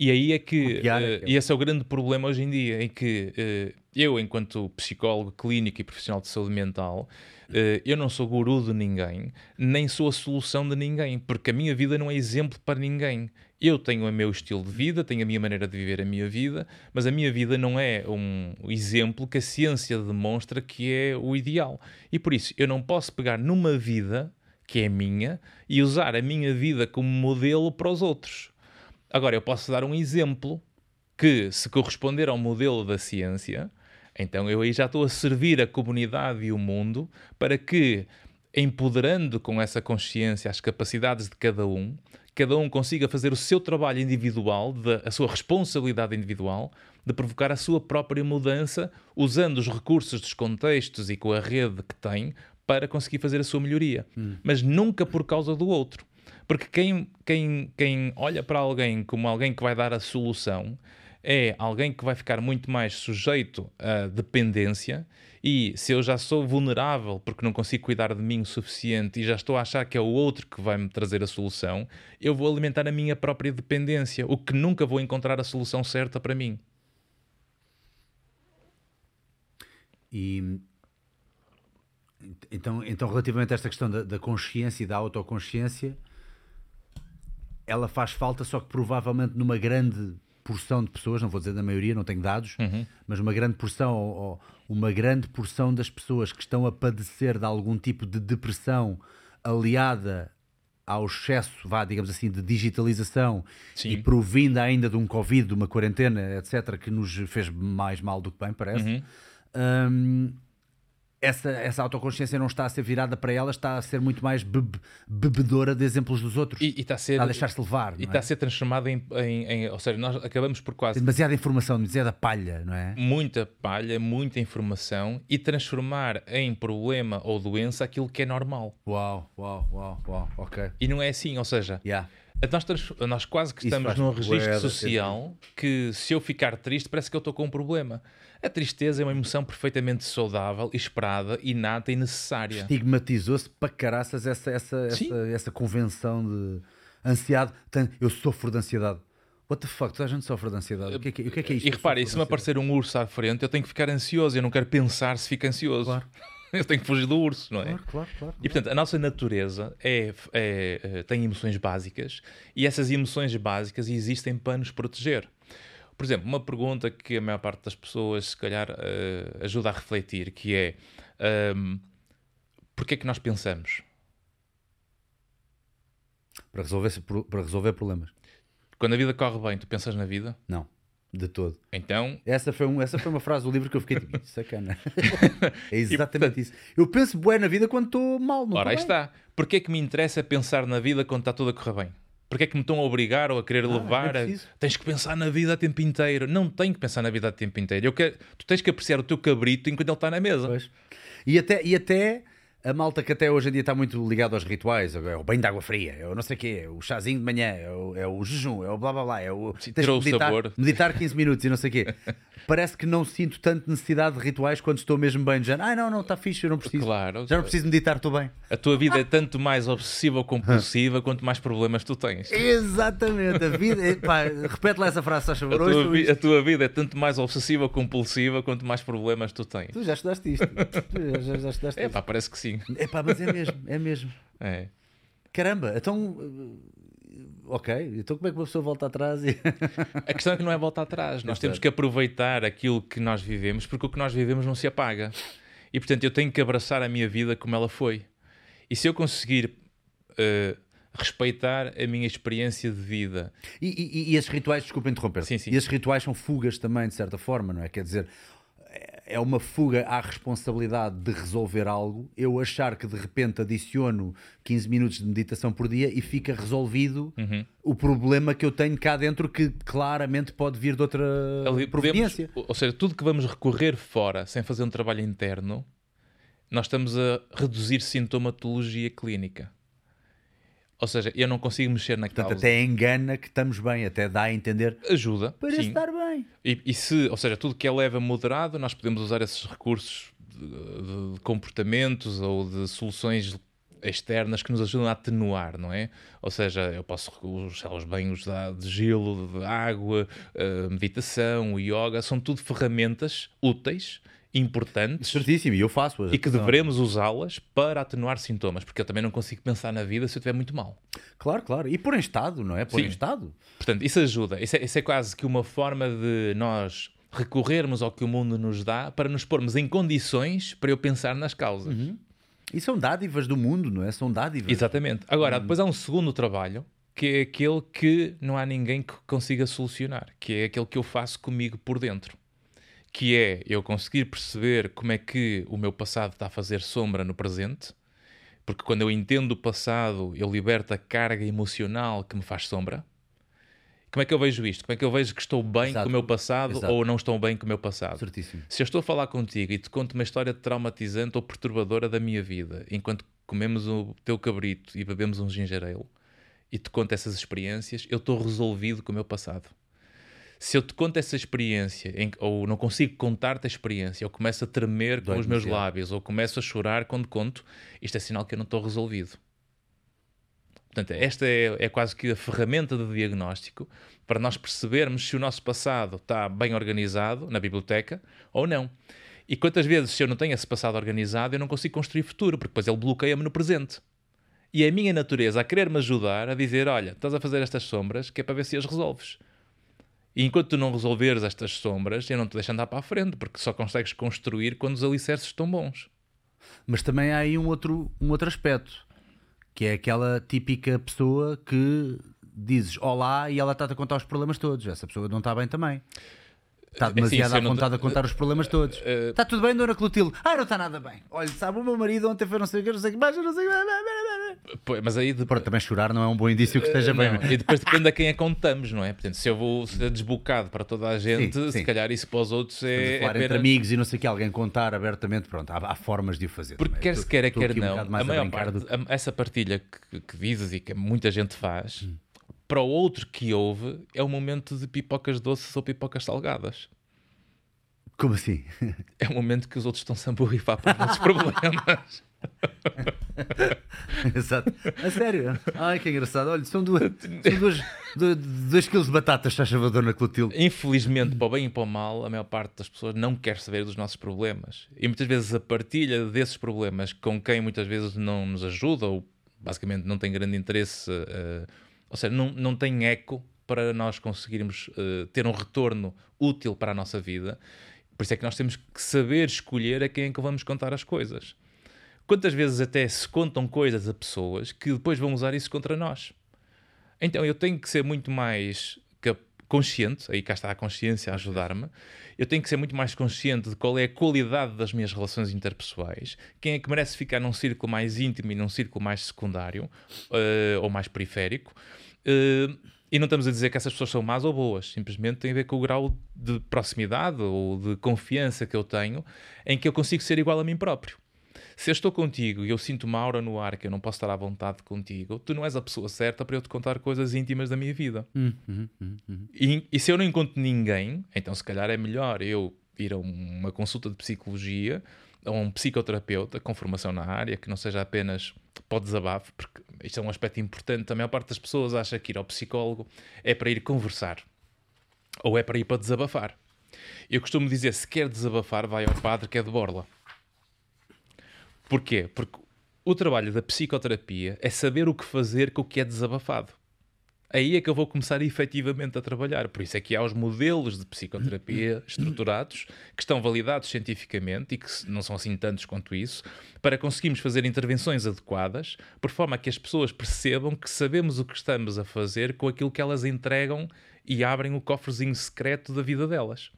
E aí é que, Copiar é. e esse é o grande problema hoje em dia, em que eh, eu, enquanto psicólogo clínico e profissional de saúde mental, eh, eu não sou guru de ninguém, nem sou a solução de ninguém, porque a minha vida não é exemplo para ninguém. Eu tenho o meu estilo de vida, tenho a minha maneira de viver a minha vida, mas a minha vida não é um exemplo que a ciência demonstra que é o ideal. E por isso, eu não posso pegar numa vida que é minha e usar a minha vida como modelo para os outros. Agora, eu posso dar um exemplo que, se corresponder ao modelo da ciência, então eu aí já estou a servir a comunidade e o mundo para que, empoderando com essa consciência as capacidades de cada um, cada um consiga fazer o seu trabalho individual, de- a sua responsabilidade individual, de provocar a sua própria mudança, usando os recursos dos contextos e com a rede que tem para conseguir fazer a sua melhoria. Mas nunca por causa do outro. Porque quem, quem, quem olha para alguém como alguém que vai dar a solução é alguém que vai ficar muito mais sujeito à dependência. E se eu já sou vulnerável porque não consigo cuidar de mim o suficiente e já estou a achar que é o outro que vai me trazer a solução, eu vou alimentar a minha própria dependência, o que nunca vou encontrar a solução certa para mim. E então, então relativamente a esta questão da, da consciência e da autoconsciência, ela faz falta, só que provavelmente numa grande porção de pessoas, não vou dizer da maioria, não tenho dados, mas uma grande porção, ou, uma grande porção das pessoas que estão a padecer de algum tipo de depressão aliada ao excesso, vá, digamos assim, de digitalização Sim. e provinda ainda de um Covid, de uma quarentena, etc., que nos fez mais mal do que bem, parece. Hum, essa, essa autoconsciência não está a ser virada para ela, está a ser muito mais bebe- bebedora de exemplos dos outros. E, e está a ser, está a deixar-se levar. e está é? a ser transformado em, em- em- Ou seja, nós acabamos por quase demasiada informação, demasiada palha, não é? muita palha, muita informação e transformar em problema ou doença aquilo que é normal. Uau, uau, uau, uau, ok. E não é assim, ou seja, Yeah. Nós, nós quase que estamos num registro social que se eu ficar triste parece que eu estou com um problema. A tristeza é uma emoção perfeitamente saudável, esperada, inata e necessária. Estigmatizou-se para caraças essa, essa, essa, essa convenção de ansiedade. Eu sofro de ansiedade. What the fuck? Toda a gente sofre de ansiedade. O que é que, o que, é, que é isto? E repare, se me aparecer um urso à frente, eu tenho que ficar ansioso. Eu não quero pensar se fico ansioso. Claro. eu tenho que fugir do urso, não é? Claro, claro, claro. E portanto, a nossa natureza é, é, eh, tem emoções básicas e essas emoções básicas existem para nos proteger. Por exemplo, uma pergunta que a maior parte das pessoas, se calhar, eh, ajuda a refletir, que é ahm, porquê é que nós pensamos? Para, resolver, para resolver problemas. Quando a vida corre bem, tu pensas na vida? Não, de todo. Então, Essa foi, um, essa foi uma frase do livro que eu fiquei tipo, sacana. é exatamente isso. Eu penso bué na vida quando estou mal, não ora, aí está. Porquê é que me interessa pensar na vida quando está tudo a correr bem? Porquê é que me estão a obrigar ou a querer levar? é a-. Tens que pensar na vida a tempo inteiro. Não tenho que pensar na vida a tempo inteiro. Eu quero... Tu tens que apreciar o teu cabrito enquanto ele está na mesa. Pois. E até, e até a malta que até hoje em dia está muito ligada aos rituais, é o banho de água fria, é o não sei o quê, é o chazinho de manhã, é o, é o jejum, é o blá blá blá, é o tens que meditar, sabor. meditar 15 minutos e não sei o quê. Parece que não sinto tanto necessidade de rituais quando estou mesmo bem, já, ah não, não, está fixe, eu não preciso. Claro. Já não preciso meditar, estou bem. A tua vida é tanto mais obsessiva ou compulsiva quanto mais problemas tu tens. Exatamente, a vida. Pá, repete lá essa frase, só A tua, a tua vida é tanto mais obsessiva ou compulsiva quanto mais problemas tu tens. Tu já estudaste isto. Tu já, já estudaste É isto. pá, parece que sim. É pá, mas é mesmo, é mesmo. É. Caramba, então. uh, Ok, então como é que uma pessoa volta atrás e. A questão é que não é volta atrás. Nós temos que aproveitar aquilo que nós vivemos, porque o que nós vivemos não se apaga. E portanto, eu tenho que abraçar a minha vida como ela foi. E se eu conseguir eh, respeitar a minha experiência de vida, E, e- e esses rituais, desculpa interromper, Sim, sim. esses rituais são fugas também, de certa forma, não é? Quer dizer, é uma fuga à responsabilidade de resolver algo, eu achar que de repente adiciono 15 minutos de meditação por dia e fica resolvido Uhum. o problema que eu tenho cá dentro que claramente pode vir de outra ali podemos- proveniência. ou seja, tudo que vamos recorrer fora sem fazer um trabalho interno nós estamos a reduzir sintomatologia clínica. Ou seja, eu não consigo mexer na Portanto, causa. até engana que estamos bem, até dá a entender. Ajuda. Parece sim. estar bem. E, e se, ou seja, tudo que é leve a moderado, nós podemos usar esses recursos de, de- de comportamentos ou de soluções externas que nos ajudam a atenuar, não é? Ou seja, eu posso usar os banhos de, gelo, de água, a meditação, yoga, são tudo ferramentas úteis, importantes Certíssimo, e eu faço. e que devemos usá-las para atenuar sintomas, porque eu também não consigo pensar na vida se eu estiver muito mal. Claro, claro. E pôr em estado, não é? Pôr Sim. em estado. Portanto, isso ajuda. Isso é, isso é quase que uma forma de nós recorrermos ao que o mundo nos dá para nos pormos em condições para eu pensar nas causas. E são dádivas do mundo, não é? São dádivas. Exatamente. Agora, depois há um segundo trabalho que é aquele que não há ninguém que consiga solucionar, que é aquele que eu faço comigo por dentro. Que é eu conseguir perceber como é que o meu passado está a fazer sombra no presente, porque quando eu entendo o passado, eu liberto a carga emocional que me faz sombra. Como é que eu vejo isto? Como é que eu vejo que estou bem Exato. com o meu passado Exato. ou não estou bem com o meu passado? Certíssimo. Se eu estou a falar contigo e te conto uma história traumatizante ou perturbadora da minha vida, enquanto comemos o teu cabrito e bebemos um ginger ale, e te conto essas experiências, eu estou resolvido com o meu passado. Se eu te conto essa experiência, em- ou não consigo contar-te a experiência, eu começo a tremer com Dói os meus lábios, ou começo a chorar quando conto, isto é sinal que eu não estou resolvido. Portanto, esta é, é quase que a ferramenta de diagnóstico para nós percebermos se o nosso passado está bem organizado na biblioteca ou não. E quantas vezes, se eu não tenho esse passado organizado, eu não consigo construir futuro, porque depois ele bloqueia-me no presente. E é a minha natureza a querer-me ajudar a dizer: olha, estás a fazer estas sombras que é para ver se as resolves. E enquanto tu não resolveres estas sombras, eu não te deixo andar para a frente, porque só consegues construir quando os alicerces estão bons. Mas também há aí um outro, um outro aspecto, que é aquela típica pessoa que dizes olá e ela está-te a contar os problemas todos. Essa pessoa não está bem também. Está assim, demasiado se eu à não vontade te- a contar os problemas todos. eh, Está tudo bem, Dona Clotilde? Ah, não está nada bem. Olha, sabe, o meu marido ontem foi não sei o que, não sei o que mais, não sei o que. Pô, Mas aí de... Pronto, também chorar não é um bom indício que esteja bem. Não, E depois depende a quem é que contamos, não é? Portanto, se eu vou ser desbocado para toda a gente, Sim, se sim. calhar isso para os outros a é, é falar entre apenas- amigos e não sei o que, alguém contar abertamente, pronto, há, há formas de o fazer. Porque também. quer se quer, é quer um não, a maior parte, do- a- essa partilha que, que dizes e que muita gente faz, Hum. Para o outro que ouve, é o momento de pipocas doces ou pipocas salgadas. Como assim? É o momento que os outros estão-se a borrifar para os nossos problemas. Exato. A sério? Ai, que engraçado. Olha, são duas, são duas, dois, dois quilos de batatas, faz favor, Dona Clotilde. Infelizmente, para o bem e para o mal, a maior parte das pessoas não quer saber dos nossos problemas. E muitas vezes a partilha desses problemas com quem muitas vezes não nos ajuda ou basicamente não tem grande interesse, eh, ou seja, não, não tem eco para nós conseguirmos eh, ter um retorno útil para a nossa vida. Por isso é que nós temos que saber escolher a quem é que vamos contar as coisas. Quantas vezes até se contam coisas a pessoas que depois vão usar isso contra nós? Então eu tenho que ser muito mais consciente, aí cá está a consciência a ajudar-me. Eu tenho que ser muito mais consciente de qual é a qualidade das minhas relações interpessoais, quem é que merece ficar num círculo mais íntimo e num círculo mais secundário eh, ou mais periférico. Eh, e não estamos a dizer que essas pessoas são más ou boas, simplesmente tem a ver com o grau de proximidade ou de confiança que eu tenho em que eu consigo ser igual a mim próprio. Se eu estou contigo e eu sinto uma aura no ar que eu não posso estar à vontade contigo, tu não és a pessoa certa para eu te contar coisas íntimas da minha vida. E, e se eu não encontro ninguém, então se calhar é melhor eu ir a uma consulta de psicologia a um psicoterapeuta com formação na área, que não seja apenas para o desabafo, porque isto é um aspecto importante. A maior parte das pessoas acha que ir ao psicólogo é para ir conversar ou é para ir para desabafar. Eu costumo dizer: se quer desabafar, vai ao padre que é de borla. Porquê? Porque o trabalho da psicoterapia é saber o que fazer com o que é desabafado. Aí é que eu vou começar efetivamente a trabalhar. Por isso é que há os modelos de psicoterapia estruturados que estão validados cientificamente e que não são assim tantos quanto isso, para conseguirmos fazer intervenções adequadas, por forma a que as pessoas percebam que sabemos o que estamos a fazer com aquilo que elas entregam e abrem o cofrezinho secreto da vida delas.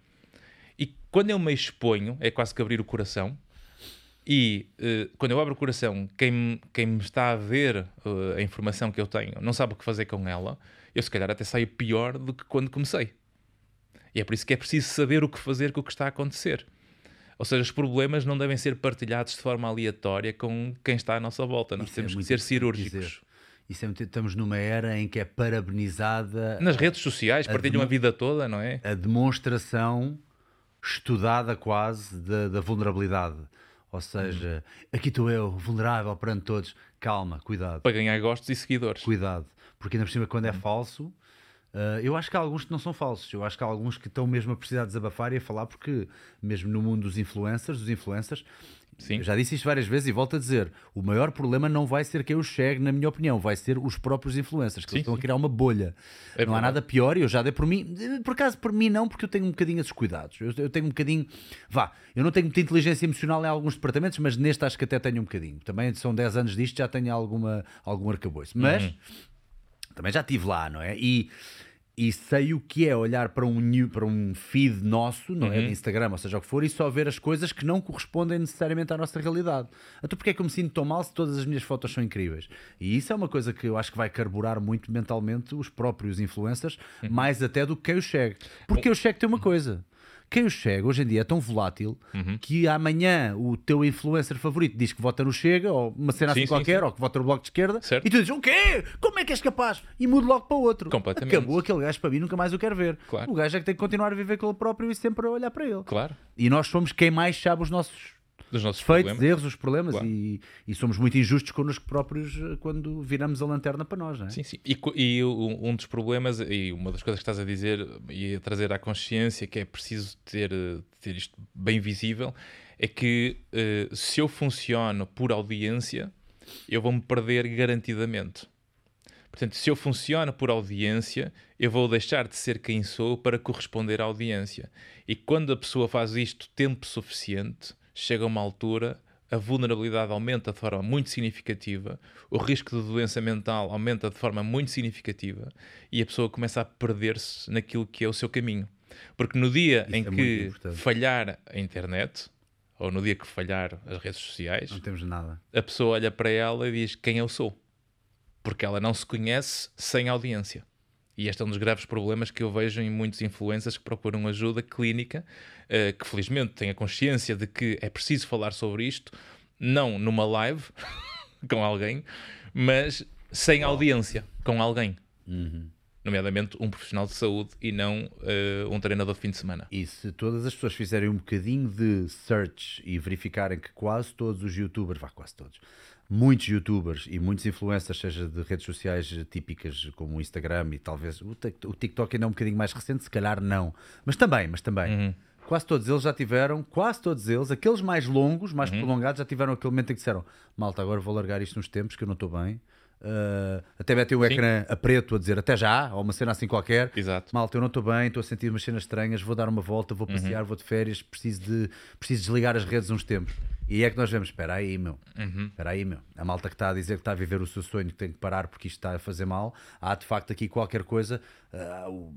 E quando eu me exponho, é quase que abrir o coração, e eh, quando eu abro o coração, quem, me- quem me está a ver eh, a informação que eu tenho não sabe o que fazer com ela, eu se calhar até saio pior do que quando comecei. E é por isso que é preciso saber o que fazer com o que está a acontecer. Ou seja, os problemas não devem ser partilhados de forma aleatória com quem está à nossa volta. Nós Isso é temos que muito ser cirúrgicos. dizer. Isso é muito- estamos numa era em que é parabenizada Nas redes sociais, partilham a vida toda, não é? a demonstração estudada quase da, da vulnerabilidade. Ou seja, aqui estou eu, vulnerável perante todos. Calma, cuidado, Para ganhar gostos e seguidores. cuidado. Porque ainda por cima, quando é falso, ah, eu acho que há alguns que não são falsos. Eu acho que há alguns que estão mesmo a precisar desabafar e a falar, porque mesmo no mundo dos influencers, dos influencers, Sim. eu já disse isto várias vezes e volto a dizer: o maior problema não vai ser quem os chegue, na minha opinião, vai ser os próprios influencers, que Sim, estão a sim. criar uma bolha. É não há nada pior, e eu já dei por mim, por acaso por mim não, porque eu tenho um bocadinho esses cuidados. Eu, eu tenho um bocadinho, vá, eu não tenho muita inteligência emocional em alguns departamentos, mas neste acho que até tenho um bocadinho. Também são 10 anos disto, já tenho alguma, algum arcabouço. Mas Uhum. também já estive lá, não é? E, e sei o que é olhar para um, new- para um feed nosso, não é? Uhum. De Instagram, ou seja o que for, e só ver as coisas que não correspondem necessariamente à nossa realidade. Então, porque é que eu me sinto tão mal se todas as minhas fotos são incríveis? E isso é uma coisa que eu acho que vai carburar muito mentalmente os próprios influencers, Uhum. mais até do que quem os segue. Porque eu chego tem uma coisa. Quem os segue hoje em dia é tão volátil Uhum. que amanhã o teu influencer favorito diz que vota no Chega ou uma cena Sim, assim sim, qualquer, sim. ou que vota no Bloco de Esquerda, Certo. e tu dizes: O quê? Como é que és capaz? E mudo logo para outro. Completamente. Acabou aquele gajo para mim, nunca mais o quero ver. Claro. O gajo é que tem que continuar a viver com ele próprio e sempre a olhar para ele. Claro. E nós somos quem mais sabe os nossos Dos nossos defeitos, problemas. erros, os problemas Claro. e, e somos muito injustos connosco próprios eh, quando viramos a lanterna para nós, não é? Sim, sim. E, e um dos problemas, e uma das coisas que estás a dizer e a trazer à consciência, que é preciso ter, eh, ter isto bem visível, é que eh, se eu funciono por audiência, eu vou-me perder garantidamente. Portanto, se eu funciono por audiência, eu vou deixar de ser quem sou para corresponder à audiência. E quando a pessoa faz isto tempo suficiente, chega a uma altura, a vulnerabilidade aumenta de forma muito significativa, o risco de doença mental aumenta de forma muito significativa e a pessoa começa a perder-se naquilo que é o seu caminho. Porque no dia Isso em é que falhar a internet, ou no dia que falhar as redes sociais, Não temos nada. a pessoa olha para ela e diz quem eu sou. Porque ela não se conhece sem audiência. E este é um dos graves problemas que eu vejo em muitos influencers que procuram ajuda clínica, eh, que felizmente têm a consciência de que é preciso falar sobre isto, não numa live com alguém, mas sem audiência com alguém. Nomeadamente um profissional de saúde e não eh, um treinador de fim de semana. E se todas as pessoas fizerem um bocadinho de search e verificarem que quase todos os youtubers, vá, quase todos, muitos youtubers e muitos influencers, seja de redes sociais típicas como o Instagram e talvez o Tik- o TikTok ainda é um bocadinho mais recente, se calhar não, mas também, mas também. Quase todos eles já tiveram, quase todos eles, aqueles mais longos, mais prolongados, já tiveram aquele momento em que disseram: Malta, agora vou largar isto nos tempos que eu não estou bem. Uh, até metem o ecrã a preto a dizer até já, ou uma cena assim qualquer. Exato. Malta, eu não estou bem, estou a sentir umas cenas estranhas, vou dar uma volta, vou passear, vou de férias, preciso de preciso desligar as redes uns tempos. E é que nós vemos, espera aí, meu, espera aí, meu. A malta que está a dizer que está a viver o seu sonho, que tem que parar porque isto está a fazer mal, há de facto aqui qualquer coisa, ah, o,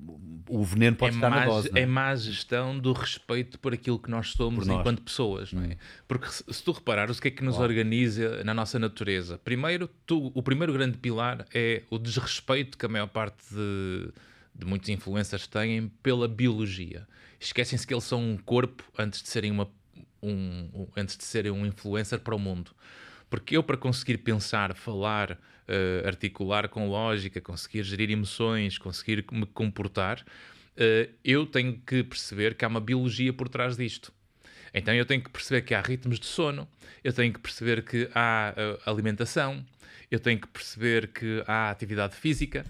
o veneno pode é estar má, na dose. é? é má gestão do respeito por aquilo que nós somos nós. Enquanto pessoas, não é? Porque se, se tu reparares o que é que nos organiza na nossa natureza, primeiro, tu, o primeiro grande pilar é o desrespeito que a maior parte de, de muitos influencers têm pela biologia. Esquecem-se que eles são um corpo antes de serem uma um, um- antes de serem um influencer para o mundo. Porque eu, para conseguir pensar, falar, eh, articular com lógica, conseguir gerir emoções, conseguir me comportar, eh, eu tenho que perceber que há uma biologia por trás disto. Então eu tenho que perceber que há ritmos de sono, eu tenho que perceber que há eh, alimentação, eu tenho que perceber que há atividade física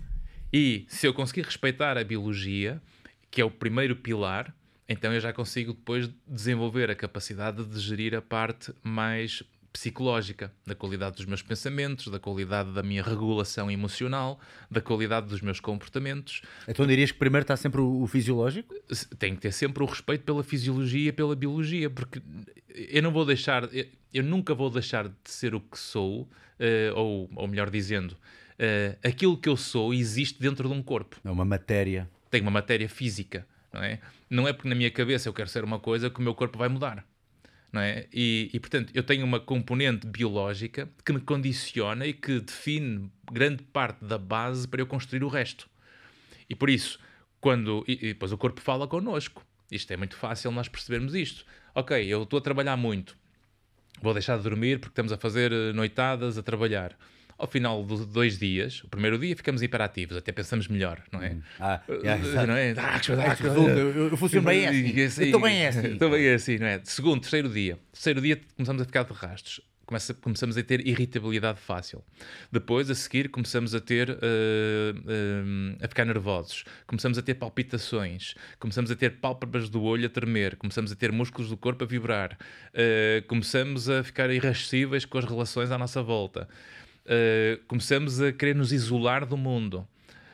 e se eu conseguir respeitar a biologia, que é o primeiro pilar, então eu já consigo depois desenvolver a capacidade de gerir a parte mais psicológica, da qualidade dos meus pensamentos, da qualidade da minha regulação emocional, da qualidade dos meus comportamentos. Então dirias que primeiro está sempre o, o fisiológico? Tenho que ter sempre o respeito pela fisiologia e pela biologia, porque eu não vou deixar, eu, eu nunca vou deixar de ser o que sou, eh, ou, ou melhor dizendo, eh, aquilo que eu sou existe dentro de um corpo É uma matéria. tem uma matéria física, não é? Não é porque na minha cabeça eu quero ser uma coisa que o meu corpo vai mudar, não é? E, e, portanto, eu tenho uma componente biológica que me condiciona e que define grande parte da base para eu construir o resto. E por isso, quando. E, e depois o corpo fala connosco. Isto é muito fácil nós percebermos isto. Ok, eu estou a trabalhar muito, vou deixar de dormir porque estamos a fazer eh, noitadas, a trabalhar. Ao final de dois dias, o primeiro dia ficamos hiperativos, até pensamos melhor, não é? Ah, Uh, yeah, não é? Ah, que Ah, eu, eu- funciono bem assim. Eu estou bem assim. Estou bem assim, não é? Segundo, terceiro dia. Terceiro dia começamos a ficar de rastros. Começa, começamos a ter irritabilidade fácil. Depois, a seguir, começamos a ter eh, eh, a ficar nervosos. Começamos a ter palpitações. Começamos a ter pálpebras do olho a tremer. Começamos a ter músculos do corpo a vibrar. Eh, começamos a ficar irascíveis com as relações à nossa volta. Eh, começamos a querer nos isolar do mundo.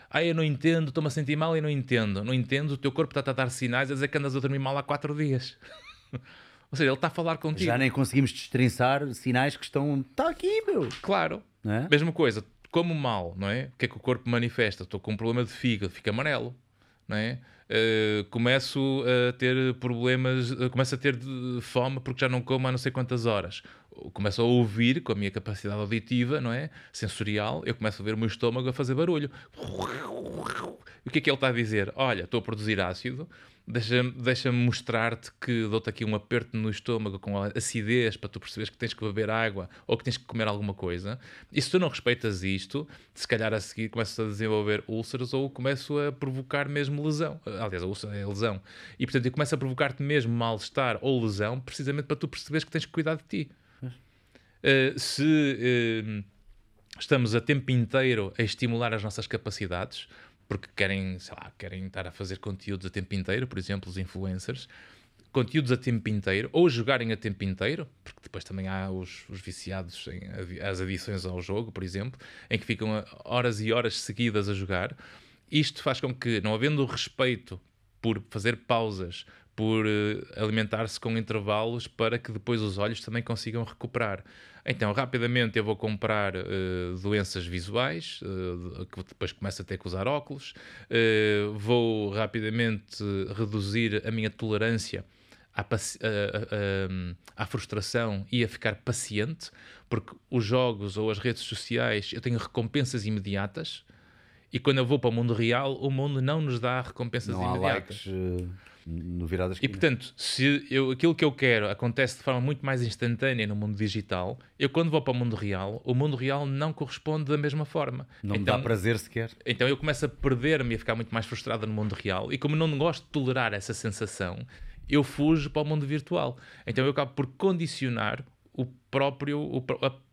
Ah, eu não entendo, estou-me a sentir mal e não entendo. Não entendo, o teu corpo está a dar sinais a dizer que andas a dormir mal há quatro dias. Ou seja, ele está a falar contigo. Já nem conseguimos destrinçar sinais que estão. Está aqui, meu. Claro. É? Mesma coisa, como mal, não é? O que é que o corpo manifesta? Estou com um problema de fígado, fica amarelo, não é? Eh, começo a ter problemas, eh, começo a ter de- fome porque já não como há não sei quantas horas. Começo a ouvir com a minha capacidade auditiva, não é? Sensorial, eu começo a ver o meu estômago a fazer barulho. E o que é que ele está a dizer? Olha, estou a produzir ácido, deixa-me deixa mostrar-te que dou-te aqui um aperto no estômago com a acidez para tu perceberes que tens que beber água ou que tens que comer alguma coisa. E se tu não respeitas isto, se calhar a seguir começas a desenvolver úlceras ou começo a provocar mesmo lesão. Aliás, a úlcera é lesão. E portanto, eu começo a provocar-te mesmo mal-estar ou lesão precisamente para tu perceberes que tens que cuidar de ti. Uh, se uh, estamos a tempo inteiro a estimular as nossas capacidades, porque querem, sei lá, querem estar a fazer conteúdos a tempo inteiro, por exemplo, os influencers, conteúdos a tempo inteiro, ou jogarem a tempo inteiro, porque depois também há os, os viciados em as adições ao jogo, por exemplo, em que ficam a- horas e horas seguidas a jogar. Isto faz com que, não havendo respeito por fazer pausas, por eh, alimentar-se com intervalos para que depois os olhos também consigam recuperar. Então, rapidamente eu vou comprar eh, doenças visuais, eh, que depois começo a ter que usar óculos, eh, vou rapidamente reduzir a minha tolerância à, à frustração e a ficar paciente, porque os jogos ou as redes sociais eu tenho recompensas imediatas. E quando eu vou para o mundo real, o mundo não nos dá recompensas Não há imediatas. likes eh, no virar E portanto, se eu, aquilo que eu quero acontece de forma muito mais instantânea no mundo digital, eu quando vou para o mundo real, o mundo real não corresponde da mesma forma. não me então, dá prazer sequer. então eu começo a perder-me e a ficar muito mais frustrado no mundo real. E como não gosto de tolerar essa sensação, eu fujo para o mundo virtual. Então eu acabo por condicionar o próprio,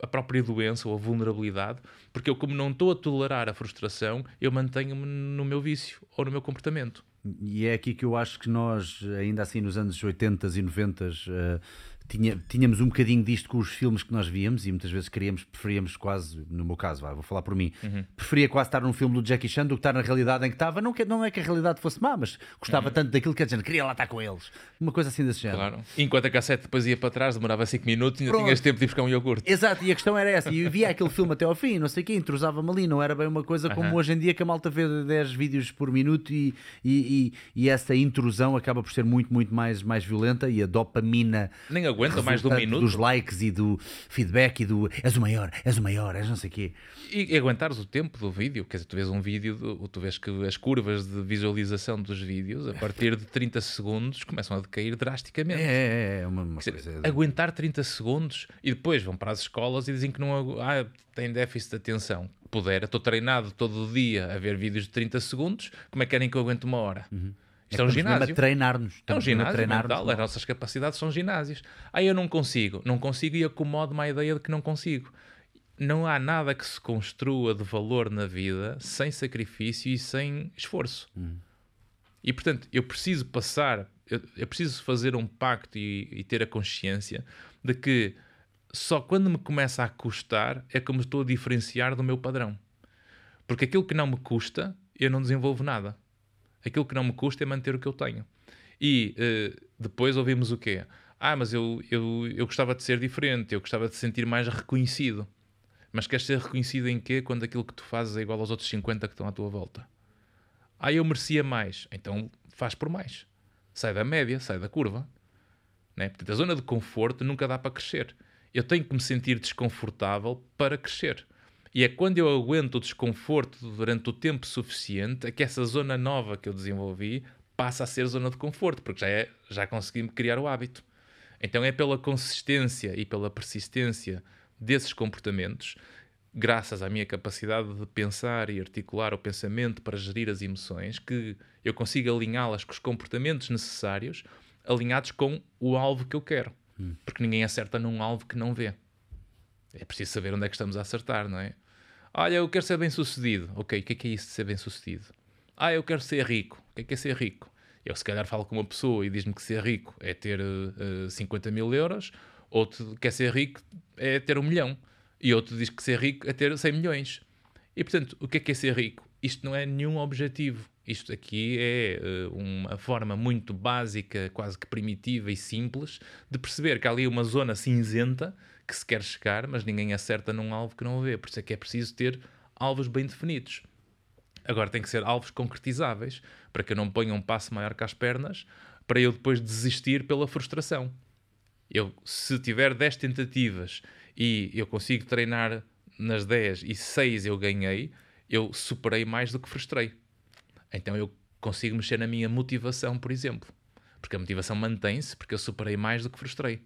a própria doença ou a vulnerabilidade, porque eu, como não estou a tolerar a frustração, eu mantenho-me no meu vício ou no meu comportamento. E é aqui que eu acho que nós, ainda assim nos anos 80 e 90, eh, tinha, tínhamos um bocadinho disto com os filmes que nós víamos e muitas vezes queríamos, preferíamos quase, no meu caso, vou falar por mim, preferia quase estar num filme do Jackie Chan do que estar na realidade em que estava. Não, que, não é que a realidade fosse má, mas gostava tanto daquilo que a gente queria lá estar com eles. Uma coisa assim desse género. Claro. Enquanto a cassete depois ia para trás, demorava 5 minutos e ainda Pronto. tinhas tempo de ir buscar um iogurte. Exato, e a questão era essa. E eu via aquele filme até ao fim, não sei o quê, entrosava-me ali, não era bem uma coisa como Aham. hoje em dia que a malta vê 10 vídeos por minuto e, e, e, e essa intrusão acaba por ser muito, muito mais, mais violenta e a dopamina Nem aguenta mais de um minuto. dos likes e do feedback e do és o maior, és o maior, és não sei o quê. E, e aguentares o tempo do vídeo, quer dizer, tu vês um vídeo, do- tu vês que as curvas de visualização dos vídeos, a partir de 30 segundos, começam a decair drasticamente. É, é, é uma, uma Quer dizer, coisa. aguentar 30 segundos e depois vão para as escolas e dizem que não ah, tem déficit de atenção. Pudera, estou treinado todo o dia a ver vídeos de 30 segundos, como é que querem que eu aguente uma hora? Isto é, um Estamos mesmo ginásio. a treinar-nos. É um ginásio treinar-nos. mental, as nossas capacidades são ginásios. Aí eu não consigo, não consigo e acomodo-me à ideia de que não consigo. Não há nada que se construa de valor na vida sem sacrifício e sem esforço. E portanto, eu preciso passar, eu, eu preciso fazer um pacto e, e ter a consciência de que só quando me começa a custar é que eu me estou a diferenciar do meu padrão. Porque aquilo que não me custa, eu não desenvolvo nada. Aquilo que não me custa é manter o que eu tenho. E eh, depois ouvimos o quê? Ah, mas eu, eu, eu gostava de ser diferente, eu gostava de sentir mais reconhecido. Mas queres ser reconhecido em quê quando aquilo que tu fazes é igual aos outros 50 que estão à tua volta? Ah, eu merecia mais. Então faz por mais. Sai da média, sai da curva. Né? Portanto, a zona de conforto nunca dá para crescer. Eu tenho que me sentir desconfortável para crescer. E é quando eu aguento o desconforto durante o tempo suficiente é que essa zona nova que eu desenvolvi passa a ser zona de conforto, porque já, é, já consegui criar o hábito. Então é pela consistência e pela persistência desses comportamentos, graças à minha capacidade de pensar e articular o pensamento para gerir as emoções, que eu consigo alinhá-las com os comportamentos necessários, alinhados com o alvo que eu quero. Hum. Porque ninguém acerta num alvo que não vê. É preciso saber onde é que estamos a acertar, não é? Olha, eu quero ser bem sucedido. Ok, o que é que é isso de ser bem sucedido? Ah, eu quero ser rico. O que é que é ser rico? Eu se calhar falo com uma pessoa e diz-me que ser rico é ter uh, eh, 50 mil euros, outro quer ser rico é ter um milhão, e outro diz que ser rico é ter 100 milhões. E portanto, o que é que é ser rico? Isto não é nenhum objetivo. Isto aqui é uh, uma forma muito básica, quase que primitiva e simples, de perceber que há ali uma zona cinzenta que se quer chegar, mas ninguém acerta num alvo que não vê. Por isso é que é preciso ter alvos bem definidos. Agora tem que ser alvos concretizáveis, para que eu não ponha um passo maior que as pernas, para eu depois desistir pela frustração. Eu, se tiver 10 tentativas e eu consigo treinar nas 10 e 6 eu ganhei, eu superei mais do que frustrei. Então eu consigo mexer na minha motivação, por exemplo. Porque a motivação mantém-se porque eu superei mais do que frustrei.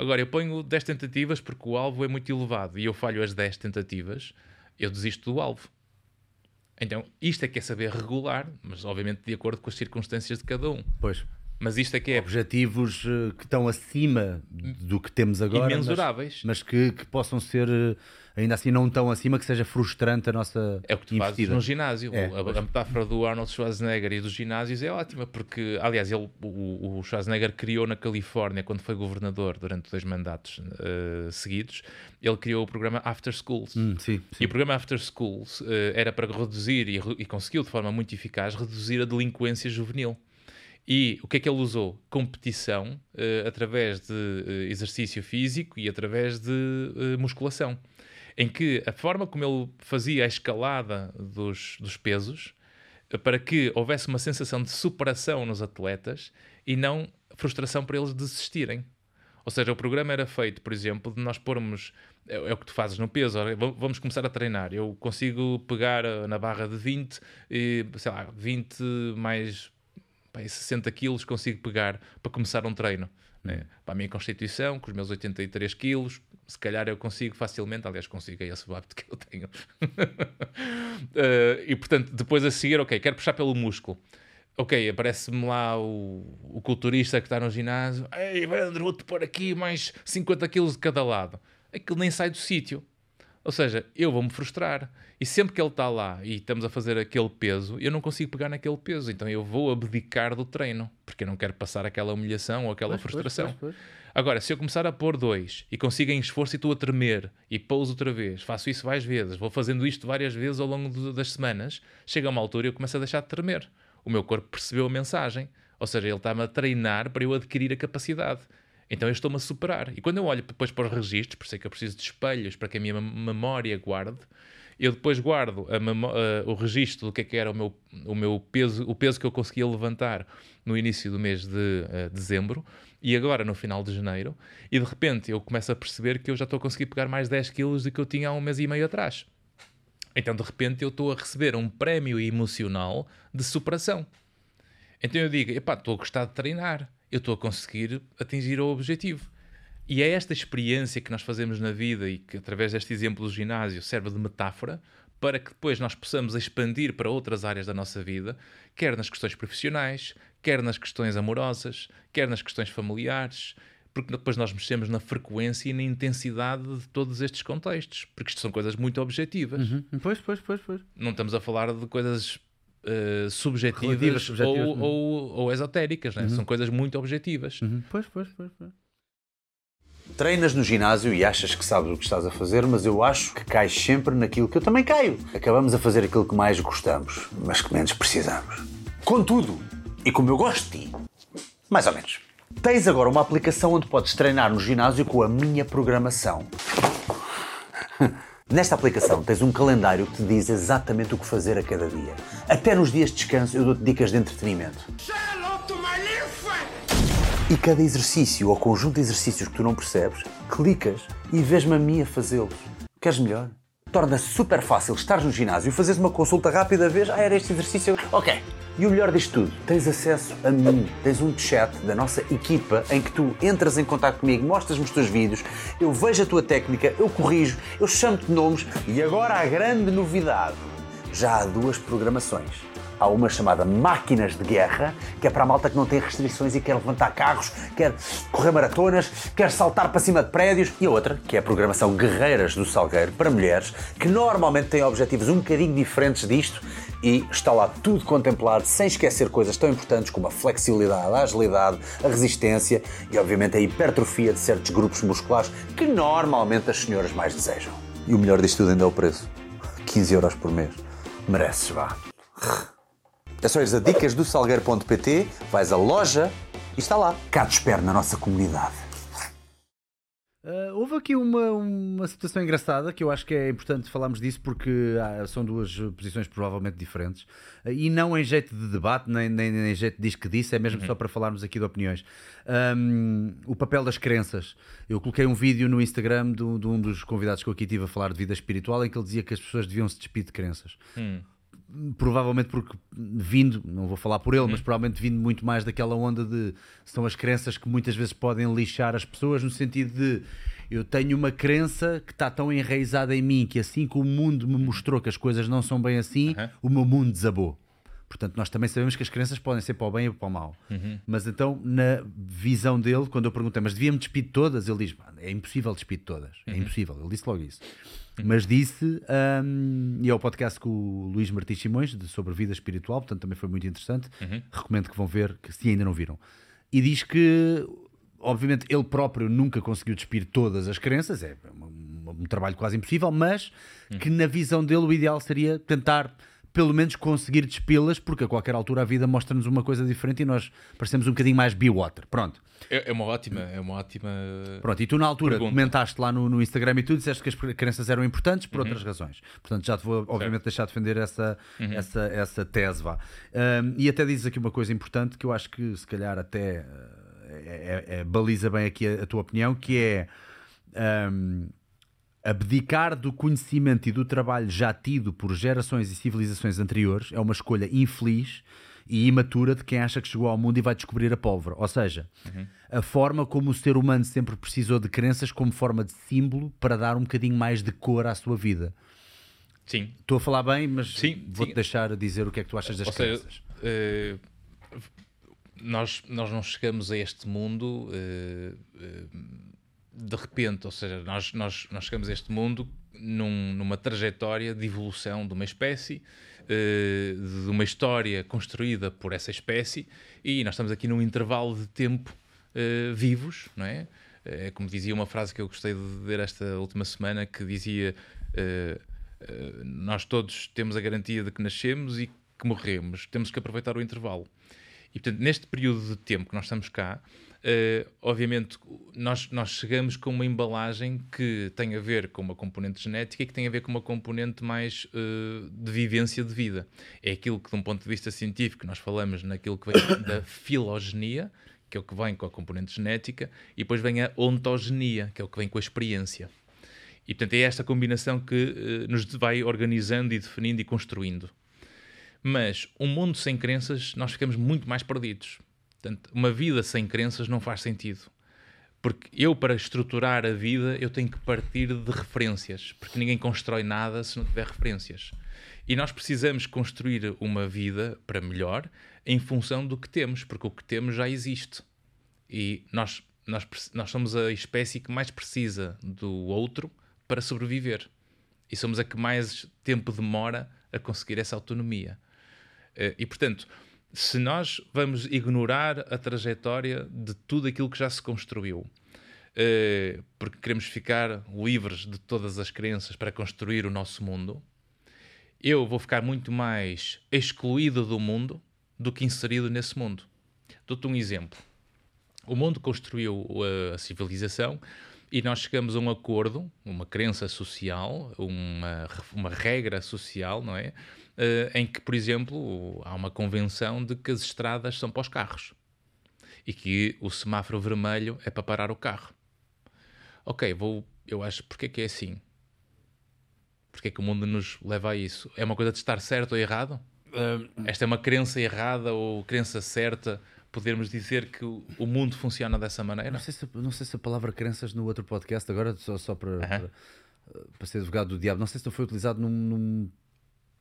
Agora, eu ponho 10 tentativas porque o alvo é muito elevado e eu falho as 10 tentativas, eu desisto do alvo. Então, isto é que é saber regular, mas obviamente de acordo com as circunstâncias de cada um. Pois. Mas isto é que é. Objetivos eh, que estão acima do que temos agora. Imensuráveis. Mas, mas que, que, possam ser, eh, ainda assim, não tão acima que seja frustrante a nossa. É o que tu investida. fazes no ginásio. É, a, a, metáfora do Arnold Schwarzenegger e dos ginásios é ótima, porque, aliás, ele, o, o Schwarzenegger criou na Califórnia, quando foi governador durante dois mandatos uh, seguidos, ele criou o programa After Schools. Hum, sim, sim. E o programa After Schools uh, era para reduzir, e, e conseguiu de forma muito eficaz, reduzir a delinquência juvenil. E o que é que ele usou? Competição uh, através de uh, exercício físico e através de uh, musculação. Em que a forma como ele fazia a escalada dos, dos pesos para que houvesse uma sensação de superação nos atletas e não frustração para eles desistirem. Ou seja, o programa era feito, por exemplo, de nós pormos. É, é o que tu fazes no peso. Vamos começar a treinar. Eu consigo pegar na barra de 20, e, sei lá, 20 mais pá, 60 quilos consigo pegar para começar um treino. Né? Para a minha constituição, com os meus 83 quilos, se calhar eu consigo facilmente, aliás, consigo, é esse o hábito que eu tenho. uh, e portanto, depois a seguir, ok, quero puxar pelo músculo. Ok, aparece-me lá o, o culturista que está no ginásio. Ei, Evandro, vou-te pôr aqui mais 50 quilos de cada lado. Aquilo nem sai do sítio. Ou seja, eu vou-me frustrar. E sempre que ele está lá e estamos a fazer aquele peso, eu não consigo pegar naquele peso. Então eu vou abdicar do treino, porque eu não quero passar aquela humilhação ou aquela pois, frustração. Pois, pois, Agora, se eu começar a pôr dois e consigo em esforço e estou a tremer e pouso outra vez, faço isso várias vezes, vou fazendo isto várias vezes ao longo de, das semanas, chega a uma altura e eu começo a deixar de tremer. O meu corpo percebeu a mensagem. Ou seja, ele está-me a treinar para eu adquirir a capacidade. Então eu estou-me a superar. E quando eu olho depois para os registros, por isso é que eu preciso de espelhos para que a minha memória guarde, eu depois guardo uh, o registro do que é que era o meu, o meu peso, o peso que eu conseguia levantar no início do mês de uh, dezembro e agora no final de janeiro, e de repente eu começo a perceber que eu já estou a conseguir pegar mais 10 quilos do que eu tinha há um mês e meio atrás. Então de repente eu estou a receber um prémio emocional de superação. Então eu digo, epá, estou a gostar de treinar eu estou a conseguir atingir o objetivo. E é esta experiência que nós fazemos na vida e que, através deste exemplo do ginásio, serve de metáfora para que depois nós possamos expandir para outras áreas da nossa vida, quer nas questões profissionais, quer nas questões amorosas, quer nas questões familiares, porque depois nós mexemos na frequência e na intensidade de todos estes contextos, porque isto são coisas muito objetivas. Uhum. Pois, pois, pois, pois. Não estamos a falar de coisas uh, subjetivas, subjetivas ou, ou, ou, esotéricas, né? uhum. são coisas muito objetivas. Uhum. Pois, pois, pois, pois. Treinas no ginásio e achas que sabes o que estás a fazer, mas eu acho que cais sempre naquilo que eu também caio. Acabamos a fazer aquilo que mais gostamos, mas que menos precisamos. Contudo, e como eu gosto de ti, mais ou menos, tens agora uma aplicação onde podes treinar no ginásio com a minha programação. Nesta aplicação tens um calendário que te diz exatamente o que fazer a cada dia. Até nos dias de descanso eu dou-te dicas de entretenimento. E cada exercício ou conjunto de exercícios que tu não percebes, clicas e vês-me a mim a fazê-los. Queres melhor? Torna-se super fácil estar no ginásio e fazeres uma consulta rápida ver, ah, era este exercício. Ok, E o melhor disto tudo, tens acesso a mim, tens um chat da nossa equipa em que tu entras em contato comigo, mostras-me os teus vídeos, eu vejo a tua técnica, eu corrijo, eu chamo-te nomes e agora a grande novidade, já há duas programações. Há uma chamada Máquinas de Guerra, que é para a malta que não tem restrições e quer levantar carros, quer correr maratonas, quer saltar para cima de prédios. E a outra, que é a programação Guerreiras do Salgueiro, para mulheres, que normalmente têm objetivos um bocadinho diferentes disto e está lá tudo contemplado, sem esquecer coisas tão importantes como a flexibilidade, a agilidade, a resistência e, obviamente, a hipertrofia de certos grupos musculares que normalmente as senhoras mais desejam. E o melhor disto tudo ainda é o preço: 15 euros por mês. Mereces, vá. É só ires a dicas do salgueiro.pt, vais à loja e está lá. Cá te espero na nossa comunidade. Uh, houve aqui uma, uma situação engraçada que eu acho que é importante falarmos disso porque ah, são duas posições provavelmente diferentes uh, e não em jeito de debate, nem, nem, nem em jeito de diz que disse, é mesmo uhum. só para falarmos aqui de opiniões. Um, o papel das crenças. Eu coloquei um vídeo no Instagram de, de, um dos convidados que eu aqui tive a falar de vida espiritual em que ele dizia que as pessoas deviam se despedir de crenças. Hum provavelmente porque vindo, não vou falar por ele, mas provavelmente vindo muito mais daquela onda de são as crenças que muitas vezes podem lixar as pessoas no sentido de eu tenho uma crença que está tão enraizada em mim que assim que o mundo me mostrou que as coisas não são bem assim, uhum. o meu mundo desabou. Portanto, nós também sabemos que as crenças podem ser para o bem ou para o mal. Uhum. Mas então, na visão dele, quando eu perguntei, mas devia-me despedir de todas? Ele diz, é impossível despedir de todas. É uhum. impossível. Ele disse logo isso. Uhum. Mas disse, um, e é o podcast com o Luís Martins Simões, de, sobre vida espiritual, portanto também foi muito interessante. Uhum. Recomendo que vão ver, que, se ainda não viram. E diz que, obviamente, ele próprio nunca conseguiu despir todas as crenças, é um, um trabalho quase impossível, mas uhum. que na visão dele o ideal seria tentar pelo menos conseguir despê-las, porque a qualquer altura a vida mostra-nos uma coisa diferente e nós parecemos um bocadinho mais be-water. Pronto. É, é, uma ótima, é uma ótima. Pronto, e tu na altura pergunta. comentaste lá no, no, Instagram e tu disseste que as crenças eram importantes por uhum. outras razões. Portanto, já te vou, obviamente, certo. deixar defender essa, uhum. essa, essa tese. Vá. Um, e até dizes aqui uma coisa importante que eu acho que se calhar até eh, é, é, é, baliza bem aqui a, a, tua opinião, que é. Um, Abdicar do conhecimento e do trabalho já tido por gerações e civilizações anteriores é uma escolha infeliz e imatura de quem acha que chegou ao mundo e vai descobrir a pólvora. Ou seja, uhum. a forma como o ser humano sempre precisou de crenças como forma de símbolo para dar um bocadinho mais de cor à sua vida. Sim. Estou a falar bem, mas vou-te deixar dizer o que é que tu achas das Ou crenças. Seja, uh, nós, nós não chegamos a este mundo. Uh, uh, de repente, ou seja, nós, nós, nós chegamos a este mundo num, numa trajetória de evolução de uma espécie, de uma história construída por essa espécie, e nós estamos aqui num intervalo de tempo uh, vivos, não é? É como dizia uma frase que eu gostei de ver esta última semana, que dizia uh, nós todos temos a garantia de que nascemos e que morremos, temos que aproveitar o intervalo. E portanto, neste período de tempo que nós estamos cá, Uh, obviamente, nós, nós chegamos com uma embalagem que tem a ver com uma componente genética e que tem a ver com uma componente mais uh, de vivência de vida. É aquilo que, de um ponto de vista científico, nós falamos naquilo que vem da filogenia, que é o que vem com a componente genética, e depois vem a ontogenia, que é o que vem com a experiência. E, portanto, é esta combinação que uh, nos vai organizando e definindo e construindo. Mas um mundo sem crenças, nós ficamos muito mais perdidos Portanto, uma vida sem crenças não faz sentido. Porque eu, para estruturar a vida, eu tenho que partir de referências. Porque ninguém constrói nada se não tiver referências. E nós precisamos construir uma vida para melhor em função do que temos, porque o que temos já existe. E nós, nós, nós somos a espécie que mais precisa do outro para sobreviver. E somos a que mais tempo demora a conseguir essa autonomia. Eh, e, portanto, se nós vamos ignorar a trajetória de tudo aquilo que já se construiu, uh, porque queremos ficar livres de todas as crenças para construir o nosso mundo, eu vou ficar muito mais excluído do mundo do que inserido nesse mundo. Dou-te um exemplo. O mundo construiu a civilização e nós chegamos a um acordo, uma crença social, uma, uma regra social, não é? Uh, em que, por exemplo, há uma convenção de que as estradas são para os carros e que o semáforo vermelho é para parar o carro. Ok, vou, eu acho, porque é que é assim? Porque é que o mundo nos leva a isso? É uma coisa de estar certo ou errado? Esta é uma crença errada ou crença certa? Podermos dizer que o mundo funciona dessa maneira? Não sei, se, não sei se a palavra crenças no outro podcast, agora só, só para, para, para ser advogado do diabo, não sei se não foi utilizado num, num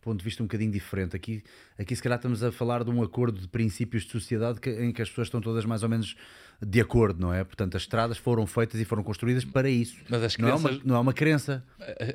ponto de vista um bocadinho diferente. Aqui, aqui se calhar estamos a falar de um acordo de princípios de sociedade que- em que as pessoas estão todas mais ou menos de acordo, não é? Portanto, as estradas foram feitas e foram construídas para isso. Mas as não, é uma, crenças- não é uma crença.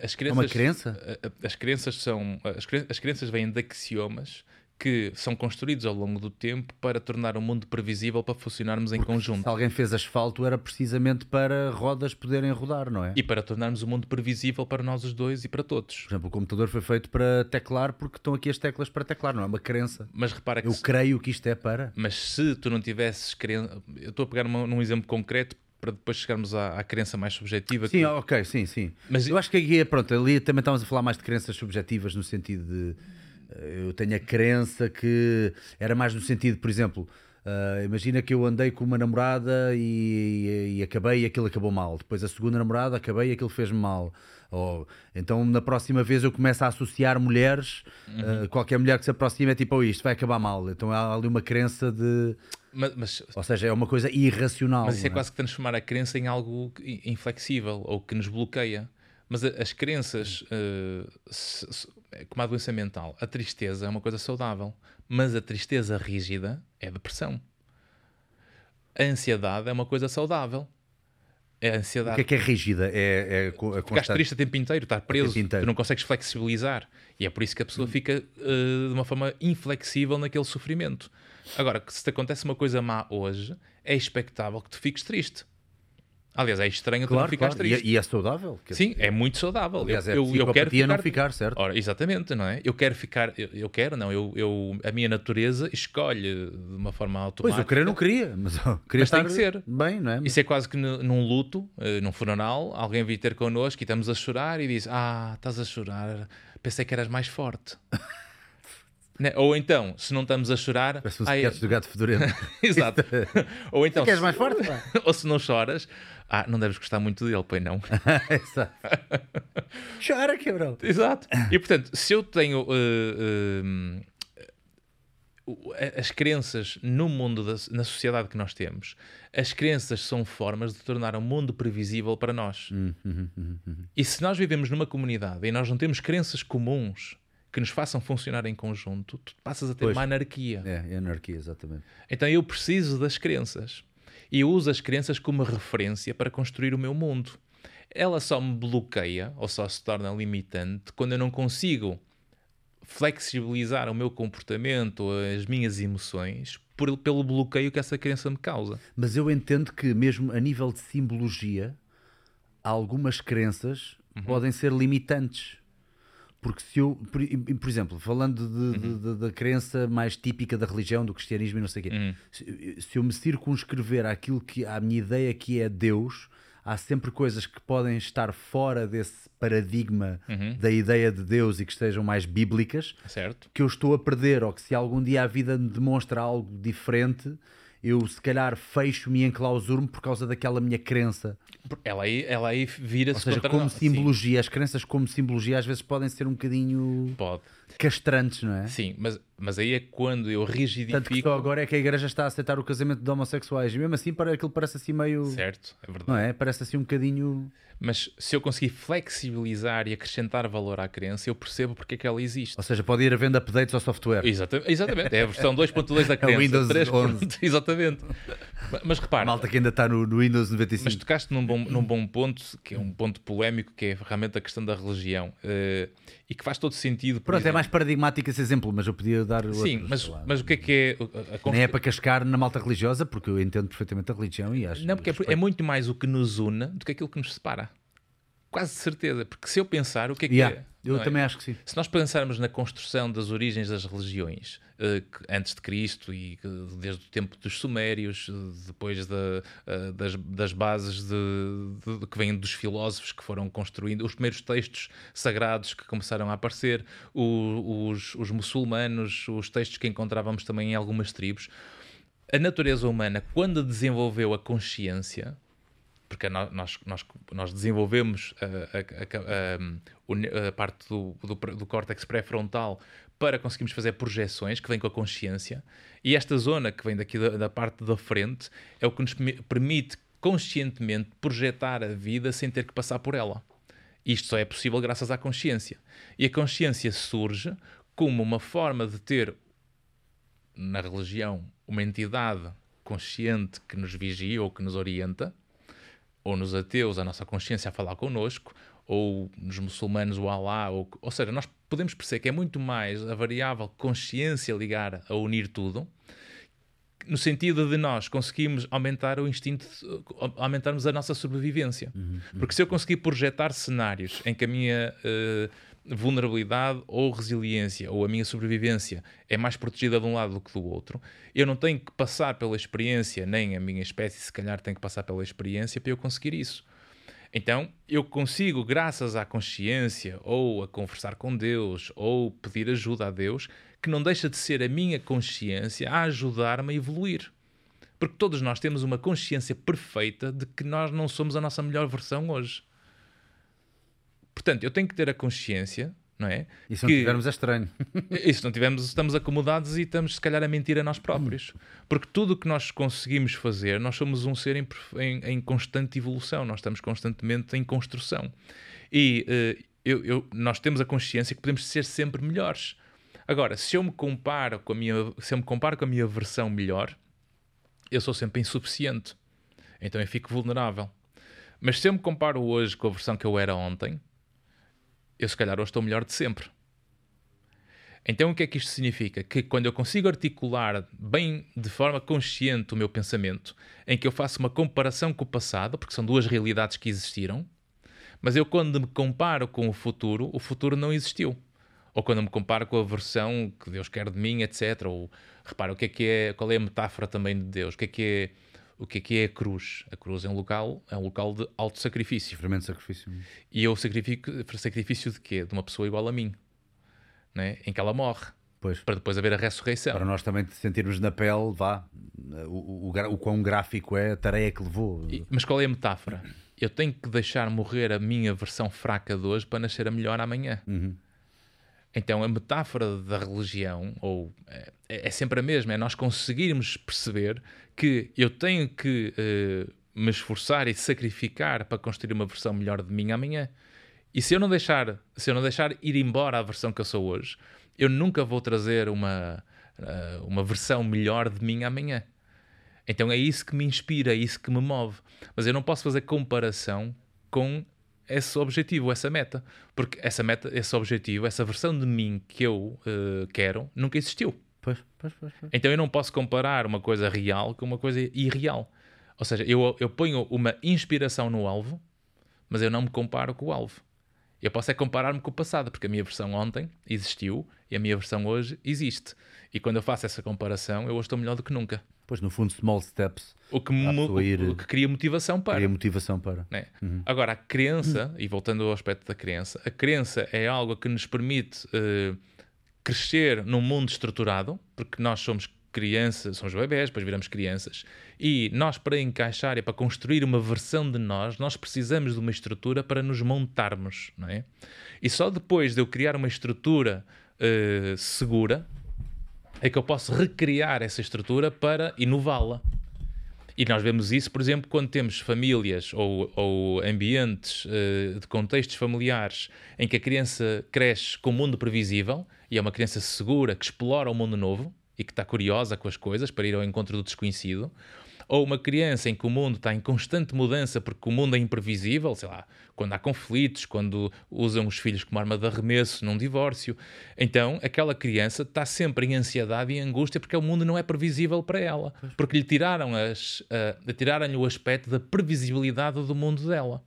As É crenças, uma crença? As crenças são. As crenças vêm de axiomas que são construídos ao longo do tempo para tornar o mundo previsível para funcionarmos em Se conjunto. alguém fez asfalto era precisamente para rodas poderem rodar, não é? E para tornarmos o mundo previsível para nós os dois e para todos. Por exemplo, o computador foi feito para teclar porque estão aqui as teclas para teclar, não é uma crença. Mas repara que Eu se- creio que isto é para. Mas se tu não tivesses crença. Eu estou a pegar uma- num exemplo concreto para depois chegarmos à, à crença mais subjetiva. Sim, que- ok, sim, sim. Mas- eu acho que aqui é pronto, ali também estamos a falar mais de crenças subjetivas no sentido de eu tenho a crença que era mais no sentido, por exemplo, eh, imagina que eu andei com uma namorada e, e, e acabei e aquilo acabou mal. Depois a segunda namorada acabei e aquilo fez-me mal. Ou, então na próxima vez eu começo a associar mulheres, Uhum. eh, qualquer mulher que se aproxime é tipo, oh, isto vai acabar mal. Então há ali uma crença de. mas, mas, Ou seja, é uma coisa irracional. mas isso é não quase que transformar a crença em algo inflexível ou que nos bloqueia. Mas as crenças, eh, se- se- é como a doença mental, a tristeza é uma coisa saudável, mas a tristeza rígida é depressão. A ansiedade é uma coisa saudável. É a O ansiedade. que é que é rígida? É, é co- a Ficaste constante- triste o tempo inteiro, estar preso, inteiro. tu não consegues flexibilizar. E é por isso que a pessoa fica eh, de uma forma inflexível naquele sofrimento. Agora, se te acontece uma coisa má hoje, é expectável que tu fiques triste. Aliás, é estranho tu não Claro, ficares claro. E, triste. e é saudável. Sim, é muito saudável. Aliás, é eu, eu, eu quero ficar... não ficar, certo? Ora, exatamente, não é? Eu quero ficar, eu, eu quero, não, eu, eu, a minha natureza escolhe de uma forma Pois, automática. eu querer não queria, mas queria Mas tem estar que ser. bem, não é? Isso é quase que nu- num luto, eh, num funeral, alguém vir ter connosco e estamos a chorar e diz: Ah, estás a chorar, pensei que eras mais forte. Né? Ou então, se não estamos a chorar, Parece um "Ai, do gato fedorento. exato. Ou então, Queres se- mais forte? ou se não choras, ah, não deves gostar muito dele, pois não. Exato. Chora, quebrão. Exato. E portanto, se eu tenho o- a- as crenças no mundo, da, na sociedade que nós temos, as crenças são formas de tornar o mundo previsível para nós. E se nós vivemos numa comunidade e nós não temos crenças comuns que nos façam funcionar em conjunto, tu passas a ter Pois. uma anarquia. É, é anarquia, exatamente. Então eu preciso das crenças. E eu uso as crenças como referência para construir o meu mundo. Ela só me bloqueia, ou só se torna limitante, quando eu não consigo flexibilizar o meu comportamento, as minhas emoções, por- pelo bloqueio que essa crença me causa. Mas eu entendo que, mesmo a nível de simbologia, algumas crenças Uhum. podem ser limitantes. Porque se eu, por, por exemplo, falando de- de- Uhum. de- da crença mais típica da religião, do cristianismo e não sei o quê, Uhum. se, se eu me circunscrever àquilo que, à minha ideia que é Deus, há sempre coisas que podem estar fora desse paradigma Uhum. da ideia de Deus e que estejam mais bíblicas, Certo? que eu estou a perder, ou que se algum dia a vida me demonstra algo diferente, eu se calhar fecho-me e enclausuro-me por causa daquela minha crença. Ela aí, ela aí Ou vira-se seja, contra como nós. Sim, simbologia, as crenças como simbologia às vezes podem ser um bocadinho pode. Castrantes, não é? Sim, mas, mas aí é quando eu Tanto que rigidifico. só agora é que a igreja está a aceitar o casamento de homossexuais e mesmo assim para aquilo parece assim meio. Certo, é verdade. Não é? Parece assim um bocadinho. Mas se eu conseguir flexibilizar e acrescentar valor à crença, eu percebo porque é que ela existe. Ou seja, pode ir havendo updates ao software. Exata- exatamente, é a versão 2.2 da crença. Windows 3. 11. Exatamente. Mas, repara, Malta que ainda está no, no Windows 95. mas tocaste num bom, num bom ponto, que é um ponto polémico, que é realmente a questão da religião. eh, e que faz todo sentido. Pronto, é exemplo. Mais paradigmático esse exemplo, mas eu podia dar. Sim, mas, mas o que é que é a- Nem é para cascar na malta religiosa, porque eu entendo perfeitamente a religião e acho. Não, porque é, é muito mais o que nos une do que aquilo que nos separa. Quase certeza. Porque se eu pensar, o que é que Yeah, é? eu é? também acho que sim. Se nós pensarmos na construção das origens das religiões, eh, antes de Cristo e desde o tempo dos Sumérios, eh, depois da- eh, das, das bases de, de- que vêm dos filósofos que foram construindo, os primeiros textos sagrados que começaram a aparecer, os, os muçulmanos, os textos que encontrávamos também em algumas tribos, a natureza humana, quando desenvolveu a consciência, porque nó- nós, nós, nós desenvolvemos a, a- a- a- a parte do, do, do córtex pré-frontal para conseguirmos fazer projeções que vêm com a consciência. E esta zona que vem daqui da, da parte da frente é o que nos permite conscientemente projetar a vida sem ter que passar por ela. Isto só é possível graças à consciência. E a consciência surge como uma forma de ter na religião uma entidade consciente que nos vigia ou que nos orienta, ou nos ateus a nossa consciência a falar connosco, ou nos muçulmanos o Alá, ou, ou seja, nós podemos perceber que é muito mais a variável consciência ligar a unir tudo, no sentido de nós conseguirmos aumentar o instinto, aumentarmos a nossa sobrevivência. Uhum, uhum. Porque se eu conseguir projetar cenários em que a minha uh, vulnerabilidade ou resiliência ou a minha sobrevivência é mais protegida de um lado do que do outro, eu não tenho que passar pela experiência, nem a minha espécie, se calhar, tem que passar pela experiência para eu conseguir isso. Então, eu consigo, graças à consciência, ou a conversar com Deus, ou pedir ajuda a Deus, que não deixa de ser a minha consciência a ajudar-me a evoluir. Porque todos nós temos uma consciência perfeita de que nós não somos a nossa melhor versão hoje. Portanto, eu tenho que ter a consciência, não é? E se não que, tivermos é estranho. E se não tivermos, estamos acomodados e estamos, se calhar, a mentir a nós próprios. Porque tudo o que nós conseguimos fazer, nós somos um ser em, em, em constante evolução, nós estamos constantemente em construção. E uh, eu, eu, nós temos a consciência que podemos ser sempre melhores. Agora, se eu me comparo com a minha, se eu me comparo com a minha versão melhor, eu sou sempre insuficiente. Então eu fico vulnerável. Mas se eu me comparo hoje com a versão que eu era ontem, eu se calhar hoje estou melhor de sempre. Então o que é que isto significa? Que quando eu consigo articular bem de forma consciente o meu pensamento, em que eu faço uma comparação com o passado, porque são duas realidades que existiram, mas eu quando me comparo com o futuro, o futuro não existiu. Ou quando me comparo com a versão que Deus quer de mim, etc. Ou repara, o que é que é, qual é a metáfora também de Deus? O que é que é o que é que é a cruz? A cruz é um local, é um local de alto sacrifício. Sofrimento de sacrifício. E eu sacrifico, sacrifício de quê? De uma pessoa igual a mim, né? em que ela morre. Pois. Para depois haver a ressurreição. Para nós também sentirmos na pele, vá, o, o, o, o quão gráfico é a tarefa que levou. E, mas qual é a metáfora? Eu tenho que deixar morrer a minha versão fraca de hoje para nascer a melhor amanhã. Uhum. Então a metáfora da religião ou é, é, sempre a mesma, é nós conseguirmos perceber que eu tenho que uh, me esforçar e sacrificar para construir uma versão melhor de mim amanhã. E se eu não deixar, se eu não deixar ir embora a versão que eu sou hoje, eu nunca vou trazer uma, uh, uma versão melhor de mim amanhã. Então é isso que me inspira, é isso que me move. Mas eu não posso fazer comparação com esse objetivo, essa meta. Porque essa meta, esse objetivo, essa versão de mim que eu uh, quero, nunca existiu. Pois, pois, pois, pois, Então eu não posso comparar uma coisa real com uma coisa irreal. Ou seja, eu, eu ponho uma inspiração no alvo, mas eu não me comparo com o alvo. Eu posso é comparar-me com o passado, porque a minha versão ontem existiu e a minha versão hoje existe. E quando eu faço essa comparação, eu hoje estou melhor do que nunca. Pois, no fundo, small steps. O que, ir... o que cria motivação para. Cria motivação para. Né? Uhum. Agora, a crença, uhum. e voltando ao aspecto da crença, a crença é algo que nos permite uh, crescer num mundo estruturado, porque nós somos crianças, somos bebés, depois viramos crianças, e nós, para encaixar e para construir uma versão de nós, nós precisamos de uma estrutura para nos montarmos, não é? E só depois de eu criar uma estrutura uh, segura, é que eu posso recriar essa estrutura para inová-la. E nós vemos isso, por exemplo, quando temos famílias ou, ou ambientes uh, de contextos familiares em que a criança cresce com o mundo previsível e é uma criança segura que explora o mundo novo e que está curiosa com as coisas para ir ao encontro do desconhecido, ou uma criança em que o mundo está em constante mudança porque o mundo é imprevisível, sei lá, quando há conflitos, quando usam os filhos como arma de arremesso num divórcio. Então, aquela criança está sempre em ansiedade e angústia porque o mundo não é previsível para ela, porque lhe tiraram as, uh, tiraram-lhe o aspecto da previsibilidade do mundo dela.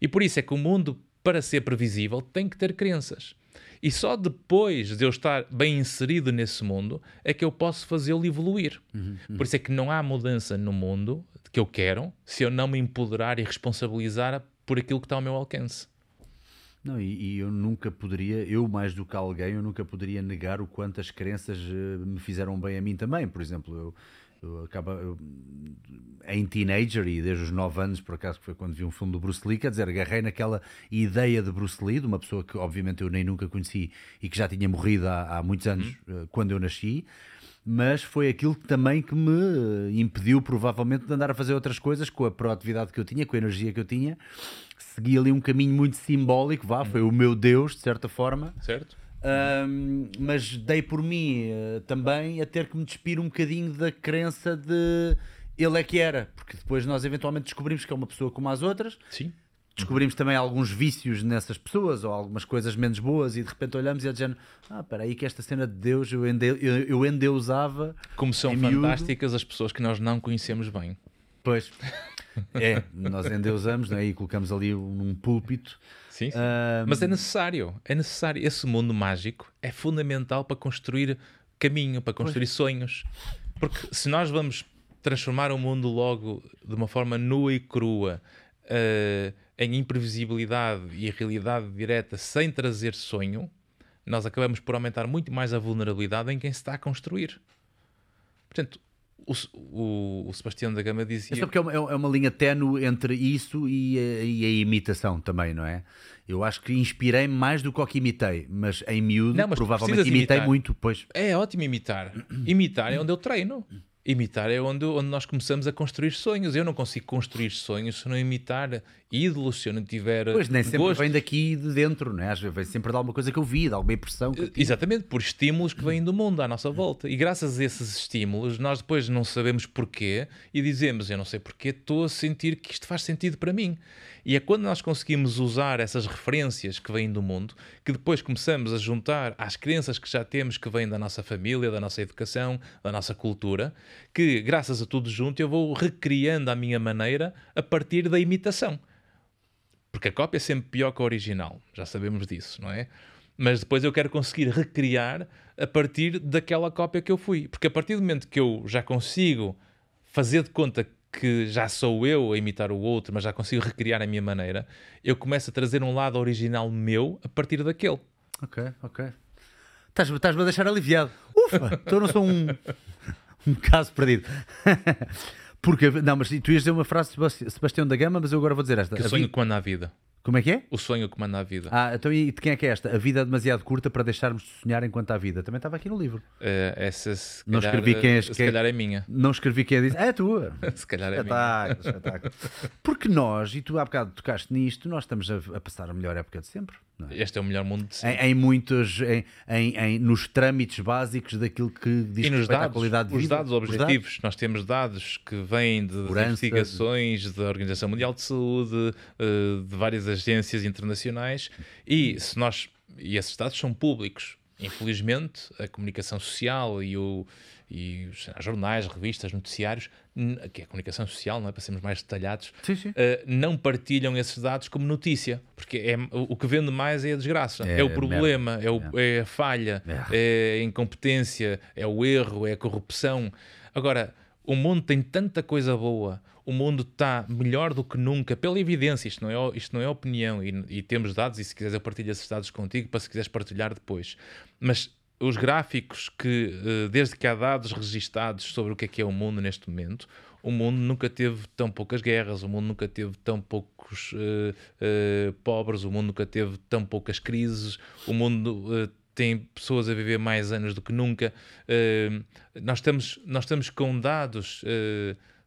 E por isso é que o mundo, para ser previsível, tem que ter crenças. E só depois de eu estar bem inserido nesse mundo é que eu posso fazê-lo evoluir. Uhum, uhum. Por isso é que não há mudança no mundo que eu quero se eu não me empoderar e responsabilizar por aquilo que está ao meu alcance. Não, e, e, eu nunca poderia, eu mais do que alguém, eu nunca poderia negar o quanto as crenças uh, me fizeram bem a mim também. Por exemplo, eu, Eu acaba eu, em teenager e desde os 9 anos, por acaso, que foi quando vi um filme do Bruce Lee, quer dizer, agarrei naquela ideia de Bruce Lee, de uma pessoa que obviamente eu nem nunca conheci e que já tinha morrido há, há muitos anos Uhum. eh, quando eu nasci. Mas foi aquilo também que me eh, impediu, provavelmente, de andar a fazer outras coisas com a proatividade que eu tinha, com a energia que eu tinha. Segui ali um caminho muito simbólico, vá, foi o meu Deus, de certa forma. Certo? Ahm, mas dei por mim eh, também a ter que me despir um bocadinho da crença de ele é que era, porque depois nós eventualmente descobrimos que é uma pessoa como as outras, Sim. descobrimos também alguns vícios nessas pessoas ou algumas coisas menos boas e de repente olhamos e é de género, ah, espera aí que esta cena de Deus eu, ende, eu, eu endeusava, Como são Em miúdo. fantásticas as pessoas que nós não conhecemos bem. pois é, nós endeusamos né, e colocamos ali num púlpito. Sim, sim. Ahm, Mas é necessário, é necessário. Esse mundo mágico é fundamental para construir caminho, para construir sonhos. Porque se nós vamos transformar o mundo logo de uma forma nua e crua eh, em imprevisibilidade e realidade direta sem trazer sonho, nós acabamos por aumentar muito mais a vulnerabilidade em quem se está a construir. Portanto, o, o, o Sebastião da Gama dizia. só porque é uma, é uma linha ténue entre isso e a, e a imitação também, não é? Eu acho que inspirei-me mais do que o que imitei, mas em miúdo, Não, mas provavelmente imitei imitar. muito, pois. É ótimo imitar. Imitar é onde eu treino. Imitar é onde, onde nós começamos a construir sonhos. Eu não consigo construir sonhos se não imitar ídolos, se eu não tiver. Pois nem sempre gosto. vem daqui de dentro, não é? Às vezes vem sempre de alguma coisa que eu vi, de alguma impressão. Que tive. Exatamente, por estímulos que vêm do mundo à nossa volta. E graças a esses estímulos, nós depois não sabemos porquê e dizemos: Eu não sei porquê, estou a sentir que isto faz sentido para mim. E é quando nós conseguimos usar essas referências que vêm do mundo que depois começamos a juntar às crenças que já temos que vêm da nossa família, da nossa educação, da nossa cultura, que graças a tudo junto eu vou recriando à minha maneira a partir da imitação. Porque a cópia é sempre pior que a original, já sabemos disso, não é? Mas depois eu quero conseguir recriar a partir daquela cópia que eu fui. Porque a partir do momento que eu já consigo fazer de conta que já sou eu a imitar o outro, mas já consigo recriar a minha maneira, eu começo a trazer um lado original meu a partir daquele. Ok, ok. Estás- Estás-me a deixar aliviado. Ufa, então não sou um, um caso perdido. Porque, não, mas tu ias dizer uma frase de Sebasti- Sebastião da Gama, mas eu agora vou dizer esta. Que A o sonho vi- comanda a vida. Como é que é? O sonho comanda a vida. Ah, então e de quem é que é esta? A vida é demasiado curta para deixarmos de sonhar enquanto há vida. Também estava aqui no livro. Eh, essa, se Não calhar, escrevi quem é- se quem- calhar é minha. Não escrevi quem é disse. É tua. Se calhar é minha. Espetáculo, espetáculo. Porque nós, e tu há bocado tocaste nisto, nós estamos a, a passar a melhor época de sempre. É? Este é o melhor mundo de sempre. Em, em muitos, em, em- em- nos trâmites básicos daquilo que diz E nos respeito à dados, qualidade de os vida. dados Os objetivos, nós temos dados que vêm de, de investigações da Organização Mundial de Saúde, eh, de várias agências internacionais, e se nós e esses dados são públicos. Infelizmente, a comunicação social e, o, e os jornais, revistas, noticiários, que é a comunicação social, não é? para sermos mais detalhados, Sim, sim. eh, não partilham esses dados como notícia, porque é, o o que vende mais é a desgraça, É é, o problema, é, o- é a falha, É. é a incompetência, é o erro, é a corrupção. Agora, o mundo tem tanta coisa boa, o mundo está melhor do que nunca, pela evidência, isto não é, isto não é opinião, e, e temos dados, e se quiseres eu partilho esses dados contigo, para se quiseres partilhar depois. Mas os gráficos que, eh, desde que há dados registados sobre o que é que é o mundo neste momento, o mundo nunca teve tão poucas guerras, o mundo nunca teve tão poucos eh, eh, pobres, o mundo nunca teve tão poucas crises, o mundo eh, tem pessoas a viver mais anos do que nunca. Nós, estamos, nós estamos com dados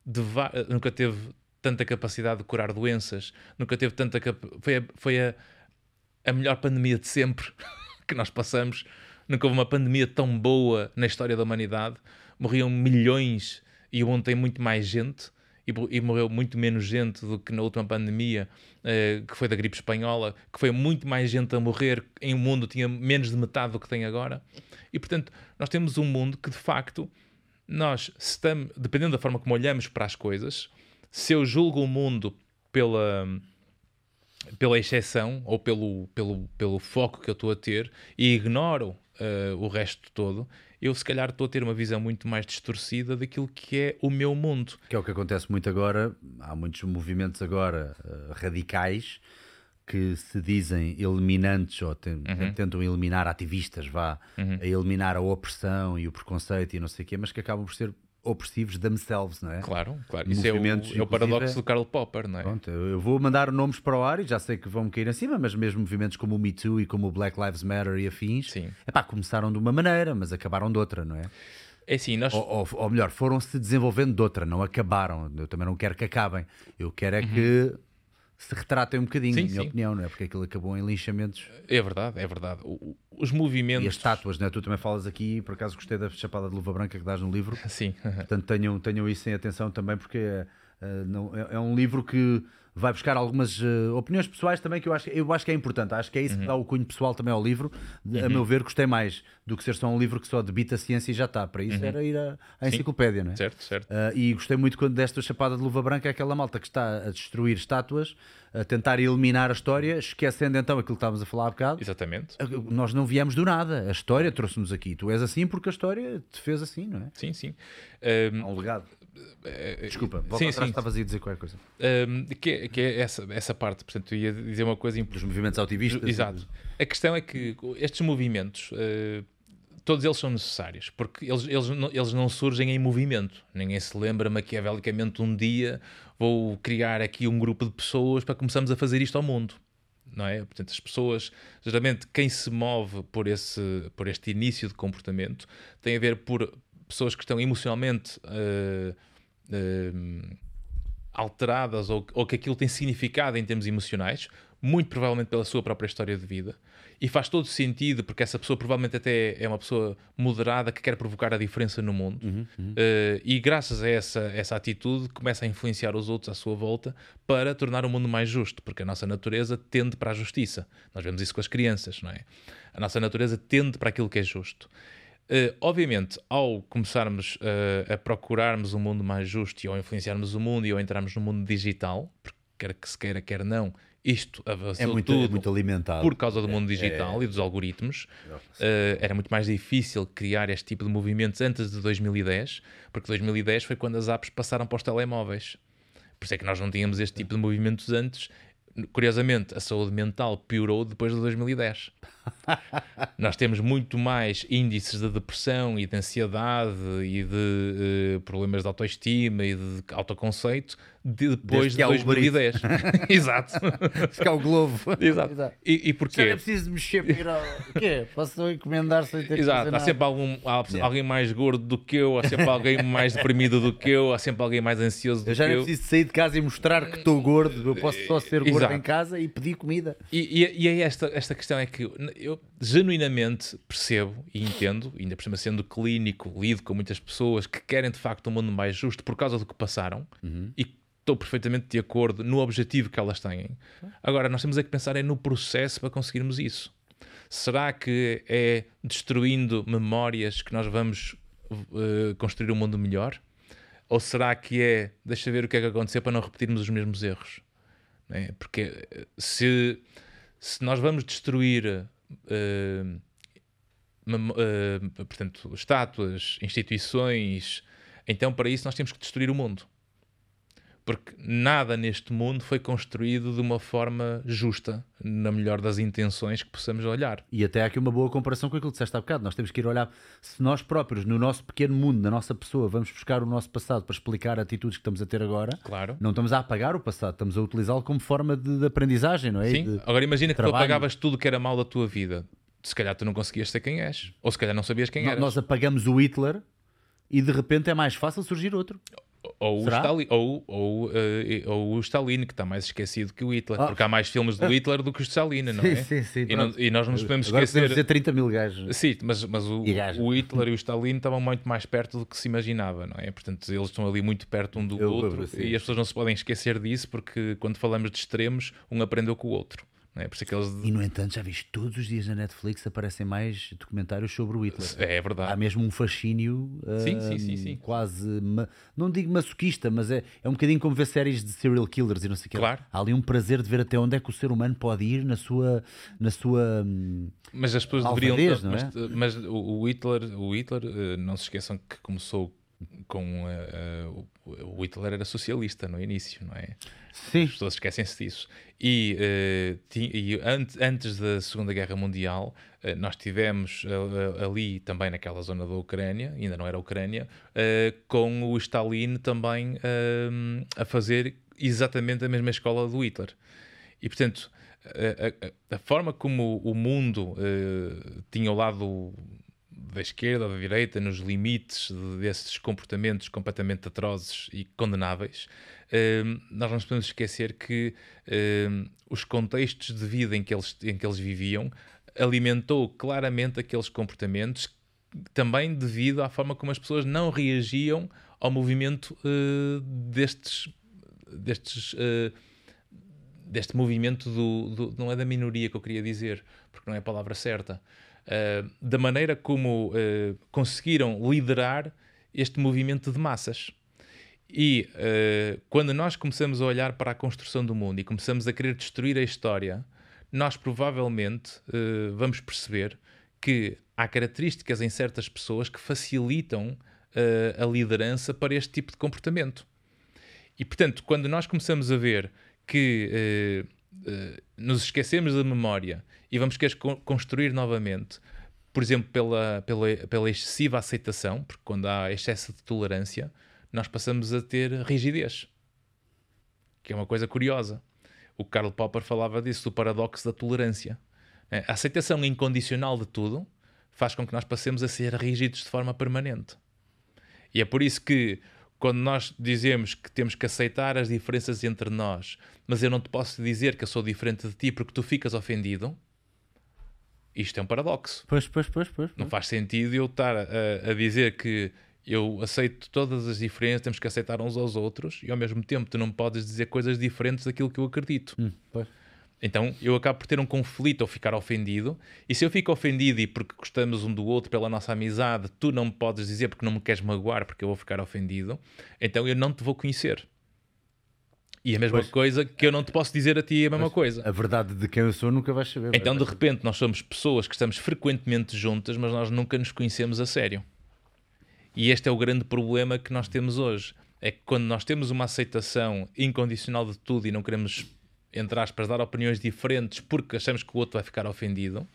de nunca teve tanta capacidade de curar doenças, nunca teve tanta foi a, foi a, a melhor pandemia de sempre que nós passamos. Nunca houve uma pandemia tão boa na história da humanidade. Morriam milhões e o mundo tem muito mais gente e, e morreu muito menos gente do que na última pandemia, eh, que foi da gripe espanhola, que foi muito mais gente a morrer em um mundo tinha menos de metade do que tem agora. E portanto, nós temos um mundo que de facto nós estamos, dependendo da forma como olhamos para as coisas, se eu julgo o mundo pela pela exceção ou pelo, pelo, pelo foco que eu estou a ter e ignoro eh, o resto todo, eu se calhar estou a ter uma visão muito mais distorcida daquilo que é o meu mundo. Que é o que acontece muito agora. Há muitos movimentos agora eh, radicais que se dizem eliminantes ou ten- Uhum. tentam eliminar ativistas, vá, a eliminar a opressão e o preconceito e não sei o quê, mas que acabam por ser opressivos themselves, não é? Claro, claro. Isso é o, é o paradoxo do Karl Popper, não é? Pronto, eu vou mandar nomes para o ar e já sei que vão cair acima, mas mesmo movimentos como o Me Too e como o Black Lives Matter e afins, Sim. epá, começaram de uma maneira, mas acabaram de outra, não é? É assim, nós. Ou, ou- ou melhor, foram se desenvolvendo de outra, não acabaram. Eu também não quero que acabem. Eu quero é que se retratem um bocadinho, Sim, na minha sim. opinião, não é? Porque aquilo acabou em linchamentos É verdade, é verdade. O- os e movimentos. as estátuas, não é? Tu também falas aqui, por acaso gostei da chapada de luva branca que dás no livro. Sim. Portanto, tenham, tenham isso em atenção também, porque é, não- é- é um livro que vai buscar algumas eh, opiniões pessoais também que eu acho, eu acho que é importante. Acho que é isso que dá o cunho pessoal também ao livro. De- A meu ver, gostei mais do que ser só um livro que só debita a ciência e já está. Para isso era ir à, à enciclopédia, não é? certo, certo. Ah, e gostei muito quando desta chapada de luva branca aquela malta que está a destruir estátuas, a tentar eliminar a história, esquecendo então aquilo que estávamos a falar há bocado. Exatamente. Ah, Nós não viemos do nada, a história trouxe-nos aqui. Tu és assim porque a história te fez assim, não é? Sim, sim. Ahm, Há um legado. Desculpa, volta sim, atrás, sim. estavas a dizer qualquer coisa. ahm, que, é- que é essa, essa parte. Portanto, ia dizer uma coisa importante. Dos movimentos ativistas. Exato. A questão é que estes movimentos, eh, todos eles são necessários, porque eles, eles, não, eles não surgem em movimento. Ninguém se lembra maquiavelicamente um dia vou criar aqui um grupo de pessoas para começarmos a fazer isto ao mundo. Não é? Portanto, as pessoas, geralmente, quem se move por, esse, por este início de comportamento tem a ver por pessoas que estão emocionalmente eh, eh, alteradas ou, ou que aquilo tem significado em termos emocionais, muito provavelmente pela sua própria história de vida, e faz todo sentido porque essa pessoa provavelmente até é uma pessoa moderada que quer provocar a diferença no mundo, Eh, e graças a essa, essa atitude começa a influenciar os outros à sua volta para tornar o mundo mais justo, porque a nossa natureza tende para a justiça. Nós vemos isso com as crianças, não é? A nossa natureza tende para aquilo que é justo. Uh, obviamente, ao começarmos uh, a procurarmos um mundo mais justo e ao influenciarmos o mundo e ao entrarmos no mundo digital, porque quer que se queira, quer não, isto avançou É muito, tudo é muito alimentado. por causa do mundo digital e dos algoritmos. Uh, era muito mais difícil criar este tipo de movimentos antes de 2010, porque 2010 foi quando as apps passaram para os telemóveis. Por isso é que nós não tínhamos este tipo de movimentos antes. Curiosamente, a saúde mental piorou depois de 2010. Nós temos muito mais índices de depressão e de ansiedade e de eh, problemas de autoestima e de autoconceito de- depois Desde que de há Uber 2010. Exato. Ficar o Globo. Exato. E, e Já não porquê? é preciso mexer para ir ao... O quê? Posso encomendar sem ter Exato, há nada? sempre algum, há alguém mais gordo do que eu, há sempre alguém mais deprimido do que eu, há sempre alguém mais ansioso do Eu já que não eu. preciso sair de casa e mostrar que estou gordo. Eu posso só ser gordo Exato. em casa e pedir comida. E, e, e é esta, esta questão é que eu genuinamente percebo e entendo, ainda por cima sendo clínico, lido com muitas pessoas que querem de facto um mundo mais justo por causa do que passaram e estou perfeitamente de acordo no objetivo que elas têm. Agora, nós temos é que pensar é no processo para conseguirmos isso. Será que é destruindo memórias que nós vamos eh, construir um mundo melhor? Ou será que é deixa ver o que é que aconteceu para não repetirmos os mesmos erros? não é? Porque eh, se, se nós vamos destruir portanto, estátuas, instituições, então para isso nós temos que destruir o mundo. Porque nada neste mundo foi construído de uma forma justa, na melhor das intenções que possamos olhar. E até há aqui uma boa comparação com aquilo que disseste há bocado. Nós temos que ir olhar se nós próprios, no nosso pequeno mundo, na nossa pessoa, vamos buscar o nosso passado para explicar atitudes que estamos a ter agora. Claro. Não estamos a apagar o passado, estamos a utilizá-lo como forma de, de aprendizagem, não é? Sim, de- agora imagina que tu trabalho. apagavas tudo que era mal da tua vida. Se calhar tu não conseguias ser quem és. Ou se calhar não sabias quem eras. Nós apagamos o Hitler e de repente é mais fácil surgir outro. Ou o? Stalin, ou, ou, eh, ou o Stalin, que está mais esquecido que o Hitler. Ah. Porque há mais filmes do Hitler do que o Stalin, não é? Sim, sim, sim, E, não- e nós não nos podemos Agora esquecer. podemos dizer 30 mil gajos. Sim, mas, mas o, o Hitler e o Stalin estavam muito mais perto do que se imaginava, não é? Portanto, eles estão ali muito perto um do Eu- outro sim. e as pessoas não se podem esquecer disso porque quando falamos de extremos, um aprendeu com o outro. É? Por isso é que eles. E no entanto, já viste, todos os dias na Netflix aparecem mais documentários sobre o Hitler. É Há verdade. mesmo um fascínio Sim, ah, sim, sim, sim. quase, ma- não digo masoquista, mas é, é um bocadinho como ver séries de serial killers e não sei o quê. Claro. Há ali um prazer de ver até onde é que o ser humano pode ir na sua, na sua hum, Mas as pessoas deveriam. não mas, é? mas o o Hitler, o Hitler, eh, não se esqueçam que começou com uh, uh, o Hitler era socialista no início, não é? Sim. As pessoas esquecem-se disso. E, uh, ti, e antes, antes da Segunda Guerra Mundial, uh, nós tivemos uh, ali, também naquela zona da Ucrânia, ainda não era Ucrânia, com o Stalin também a fazer exatamente a mesma escola do Hitler. E, portanto, a, a, a forma como o mundo tinha o lado da esquerda ou da direita nos limites desses comportamentos completamente atrozes e condenáveis, uh, nós não podemos esquecer que uh, os contextos de vida em que, eles, em que eles viviam alimentou claramente aqueles comportamentos também devido à forma como as pessoas não reagiam ao movimento uh, destes destes deste movimento do, do, não é da minoria que eu queria dizer porque não é a palavra certa uh, da maneira como uh, conseguiram liderar este movimento de massas. E uh, quando nós começamos a olhar para a construção do mundo e começamos a querer destruir a história, nós provavelmente vamos perceber que há características em certas pessoas que facilitam a liderança para este tipo de comportamento. E portanto, quando nós começamos a ver que uh, nos esquecemos da memória e vamos querer construir novamente, por exemplo, pela, pela, pela excessiva aceitação, porque quando há excesso de tolerância, nós passamos a ter rigidez, que é uma coisa curiosa. O Karl Popper falava disso, do paradoxo da tolerância. É, a aceitação incondicional de tudo faz com que nós passemos a ser rígidos de forma permanente. E é por isso que quando nós dizemos que temos que aceitar as diferenças entre nós, mas eu não te posso dizer que eu sou diferente de ti porque tu ficas ofendido, isto é um paradoxo. Pois, pois, pois, pois. Não faz sentido eu estar a, a, dizer que eu aceito todas as diferenças, temos que aceitar uns aos outros, e ao mesmo tempo tu não podes dizer coisas diferentes daquilo que eu acredito. Hum, então eu acabo por ter um conflito ou ficar ofendido, e se eu fico ofendido e porque gostamos um do outro pela nossa amizade, tu não me podes dizer porque não me queres magoar porque eu vou ficar ofendido, então eu não te vou conhecer. E a mesma pois. coisa que eu não te posso dizer a ti a mesma coisa. A verdade de quem eu sou nunca vais saber. Então, de repente, nós somos pessoas que estamos frequentemente juntas, mas nós nunca nos conhecemos a sério. E este é o grande problema que nós temos hoje. É que quando nós temos uma aceitação incondicional de tudo e não queremos, entre aspas, dar opiniões diferentes porque achamos que o outro vai ficar ofendido,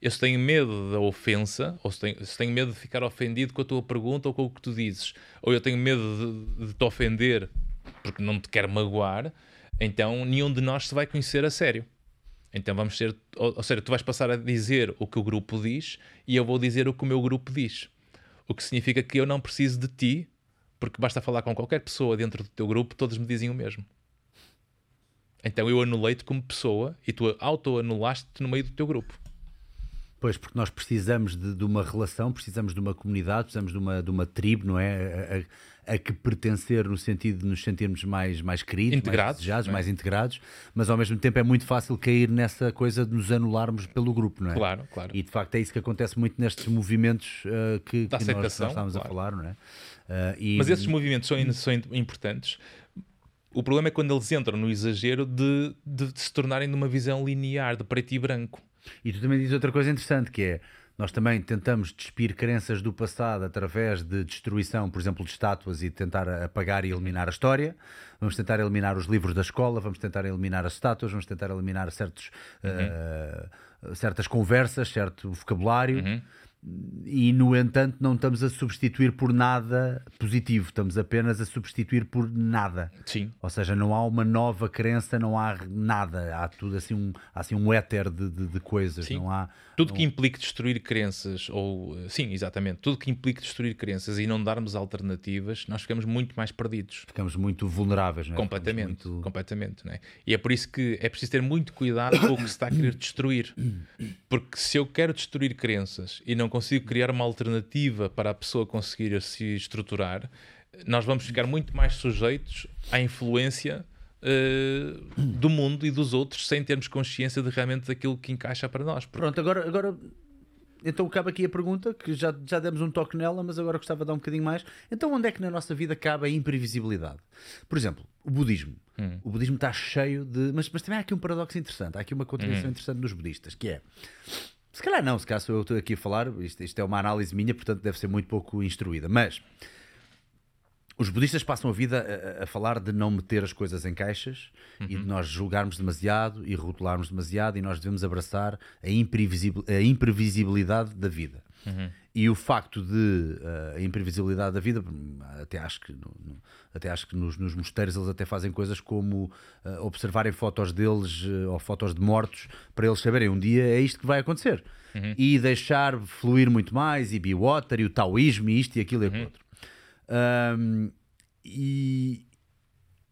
eu se tenho medo da ofensa, ou se tenho, se tenho medo de ficar ofendido com a tua pergunta ou com o que tu dizes, ou eu tenho medo de, de te ofender porque não te quer magoar, então nenhum de nós se vai conhecer a sério. Então vamos ser, ou, ou seja, tu vais passar a dizer o que o grupo diz e eu vou dizer o que o meu grupo diz. O que significa que eu não preciso de ti, porque basta falar com qualquer pessoa dentro do teu grupo, todos me dizem o mesmo. Então eu anulei-te como pessoa e tu auto-anulaste-te no meio do teu grupo. Pois, porque nós precisamos de, de, uma relação, precisamos de uma comunidade, precisamos de uma, de uma tribo, não é? A, a, a que pertencer no sentido de nos sentirmos mais, mais queridos, integrados, mais desejados, é? mais integrados, mas ao mesmo tempo é muito fácil cair nessa coisa de nos anularmos pelo grupo, não é? Claro, claro. E de facto é isso que acontece muito nestes movimentos uh, que, que nós, nós, estamos claro. a falar, não é? Uh, e... Mas esses movimentos são, são importantes. O problema é quando eles entram no exagero de, de, de se tornarem numa visão linear, de preto e branco. E tu também dizes outra coisa interessante que é nós também tentamos despir crenças do passado através de destruição, por exemplo, de estátuas e tentar apagar e eliminar a história. Vamos tentar eliminar os livros da escola, vamos tentar eliminar as estátuas, vamos tentar eliminar certos, uhum. uh, certas conversas, certo vocabulário. Uhum e no entanto não estamos a substituir por nada positivo, estamos apenas a substituir por nada. Sim. Ou seja, não há uma nova crença, não há nada, há tudo assim um, há assim um éter de, de, de coisas. Sim. Não há, tudo não... que implique destruir crenças, ou sim, exatamente, tudo que implique destruir crenças e não darmos alternativas, nós ficamos muito mais perdidos. Ficamos muito vulneráveis, não é? Completamente, muito... completamente. Não é? E é por isso que é preciso ter muito cuidado com o que se está a querer destruir. Porque se eu quero destruir crenças e não consigo criar uma alternativa para a pessoa conseguir se estruturar, nós vamos ficar muito mais sujeitos à influência uh, do mundo e dos outros sem termos consciência de realmente daquilo que encaixa para nós. Pronto, agora, agora então cabe aqui a pergunta, que já, já demos um toque nela, mas agora gostava de dar um bocadinho mais. Então, onde é que na nossa vida cabe a imprevisibilidade? Por exemplo, o budismo. Hum. O budismo está cheio de. Mas, mas também há aqui um paradoxo interessante, há aqui uma contradição hum. interessante nos budistas, que é se calhar não, se calhar sou eu estou aqui a falar, isto, isto, é uma análise minha, portanto deve ser muito pouco instruída, mas os budistas passam a vida a, a, falar de não meter as coisas em caixas uhum. e de nós julgarmos demasiado e rotularmos demasiado e nós devemos abraçar a, imprevisibil, a imprevisibilidade da vida. Uhum. E o facto de uh, a imprevisibilidade da vida, até acho que, no, no, até acho que nos, nos, mosteiros eles até fazem coisas como uh, observarem fotos deles uh, ou fotos de mortos para eles saberem um dia é isto que vai acontecer. Uhum. E deixar fluir muito mais, e be water, e o taoísmo, e isto e aquilo e aquilo uhum. outro. Um, e,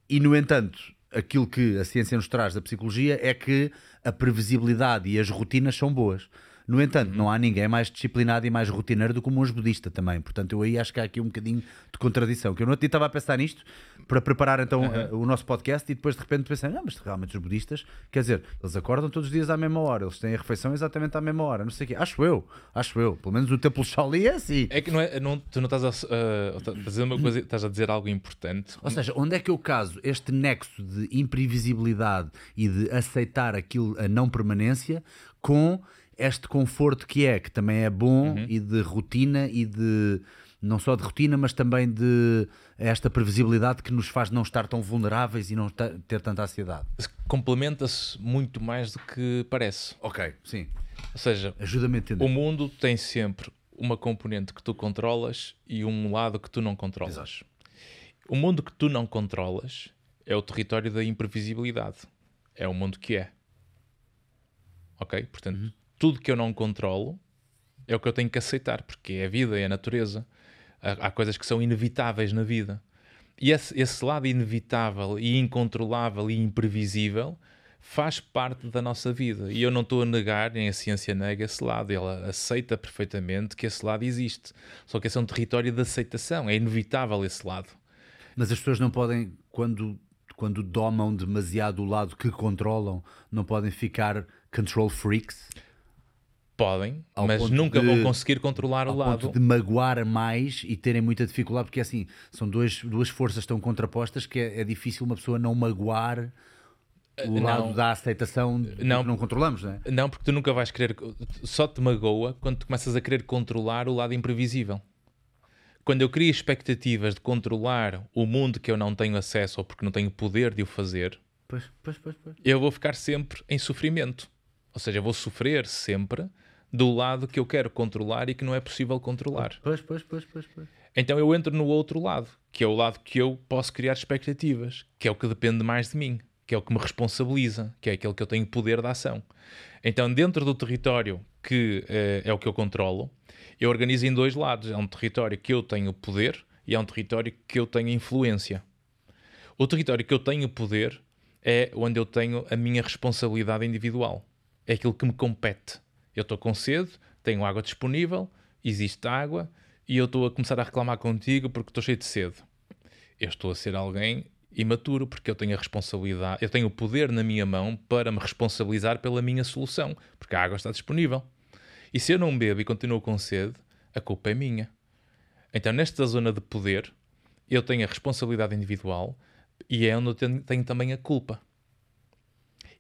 e, no entanto, aquilo que a ciência nos traz da psicologia é que a previsibilidade e as rotinas são boas. No entanto, uhum. não há ninguém mais disciplinado e mais rotineiro do que um monge budista também. Portanto, eu aí acho que há aqui um bocadinho de contradição. Que eu não estava a pensar nisto para preparar então uhum. o nosso podcast e depois de repente pensei, não, mas realmente os budistas, quer dizer, eles acordam todos os dias à mesma hora, eles têm a refeição exatamente à mesma hora, não sei o quê. Acho eu, acho eu. Pelo menos o templo Shaolin é assim. É que não é, não, tu não estás a, uh, dizer uma coisa, estás a dizer algo importante. Ou seja, onde é que eu caso este nexo de imprevisibilidade e de aceitar aquilo, a não permanência, com este conforto que é, que também é bom uhum. e de rotina e de não só de rotina, mas também de esta previsibilidade que nos faz não estar tão vulneráveis e não ter tanta ansiedade. Complementa-se muito mais do que parece. Ok, sim. Ou seja, ajuda-me a entender. O mundo tem sempre uma componente que tu controlas e um lado que tu não controlas. Exato. O mundo que tu não controlas é o território da imprevisibilidade. É o mundo que é. Ok? Portanto, uhum tudo que eu não controlo é o que eu tenho que aceitar, porque é a vida, é a natureza. Há, há coisas que são inevitáveis na vida. E esse, esse, lado inevitável e incontrolável e imprevisível faz parte da nossa vida. E eu não estou a negar, nem a ciência nega esse lado. Ela aceita perfeitamente que esse lado existe. Só que esse é um território de aceitação. É inevitável esse lado. Mas as pessoas não podem, quando, quando domam demasiado o lado que controlam, não podem ficar control freaks? Podem, Ao mas nunca de, vão conseguir controlar o lado. de magoar mais e terem muita dificuldade, porque assim, são duas, duas forças tão contrapostas que é, é difícil uma pessoa não magoar o não, lado da aceitação não, que não controlamos, não é? Não, porque tu nunca vais querer. Só te magoa quando tu começas a querer controlar o lado imprevisível. Quando eu crio expectativas de controlar o mundo que eu não tenho acesso ou porque não tenho poder de o fazer, pois, pois, pois, eu vou ficar sempre em sofrimento. Ou seja, eu vou sofrer sempre do lado que eu quero controlar e que não é possível controlar. Pois, pois, pois, pois, pois. Então eu entro no outro lado, que é o lado que eu posso criar expectativas, que é o que depende mais de mim, que é o que me responsabiliza, que é aquele que eu tenho poder de ação. Então, dentro do território que eh, é o que eu controlo, eu organizo em dois lados. É um território que eu tenho poder e é um território que eu tenho influência. O território que eu tenho poder é onde eu tenho a minha responsabilidade individual. É aquilo que me compete. Eu estou com sede, tenho água disponível, existe água e eu estou a começar a reclamar contigo porque estou cheio de sede. Eu estou a ser alguém imaturo porque eu tenho a responsabilidade, eu tenho o poder na minha mão para me responsabilizar pela minha solução, porque a água está disponível. E se eu não bebo e continuo com sede, a culpa é minha. Então, nesta zona de poder, eu tenho a responsabilidade individual e é onde eu tenho, tenho também a culpa.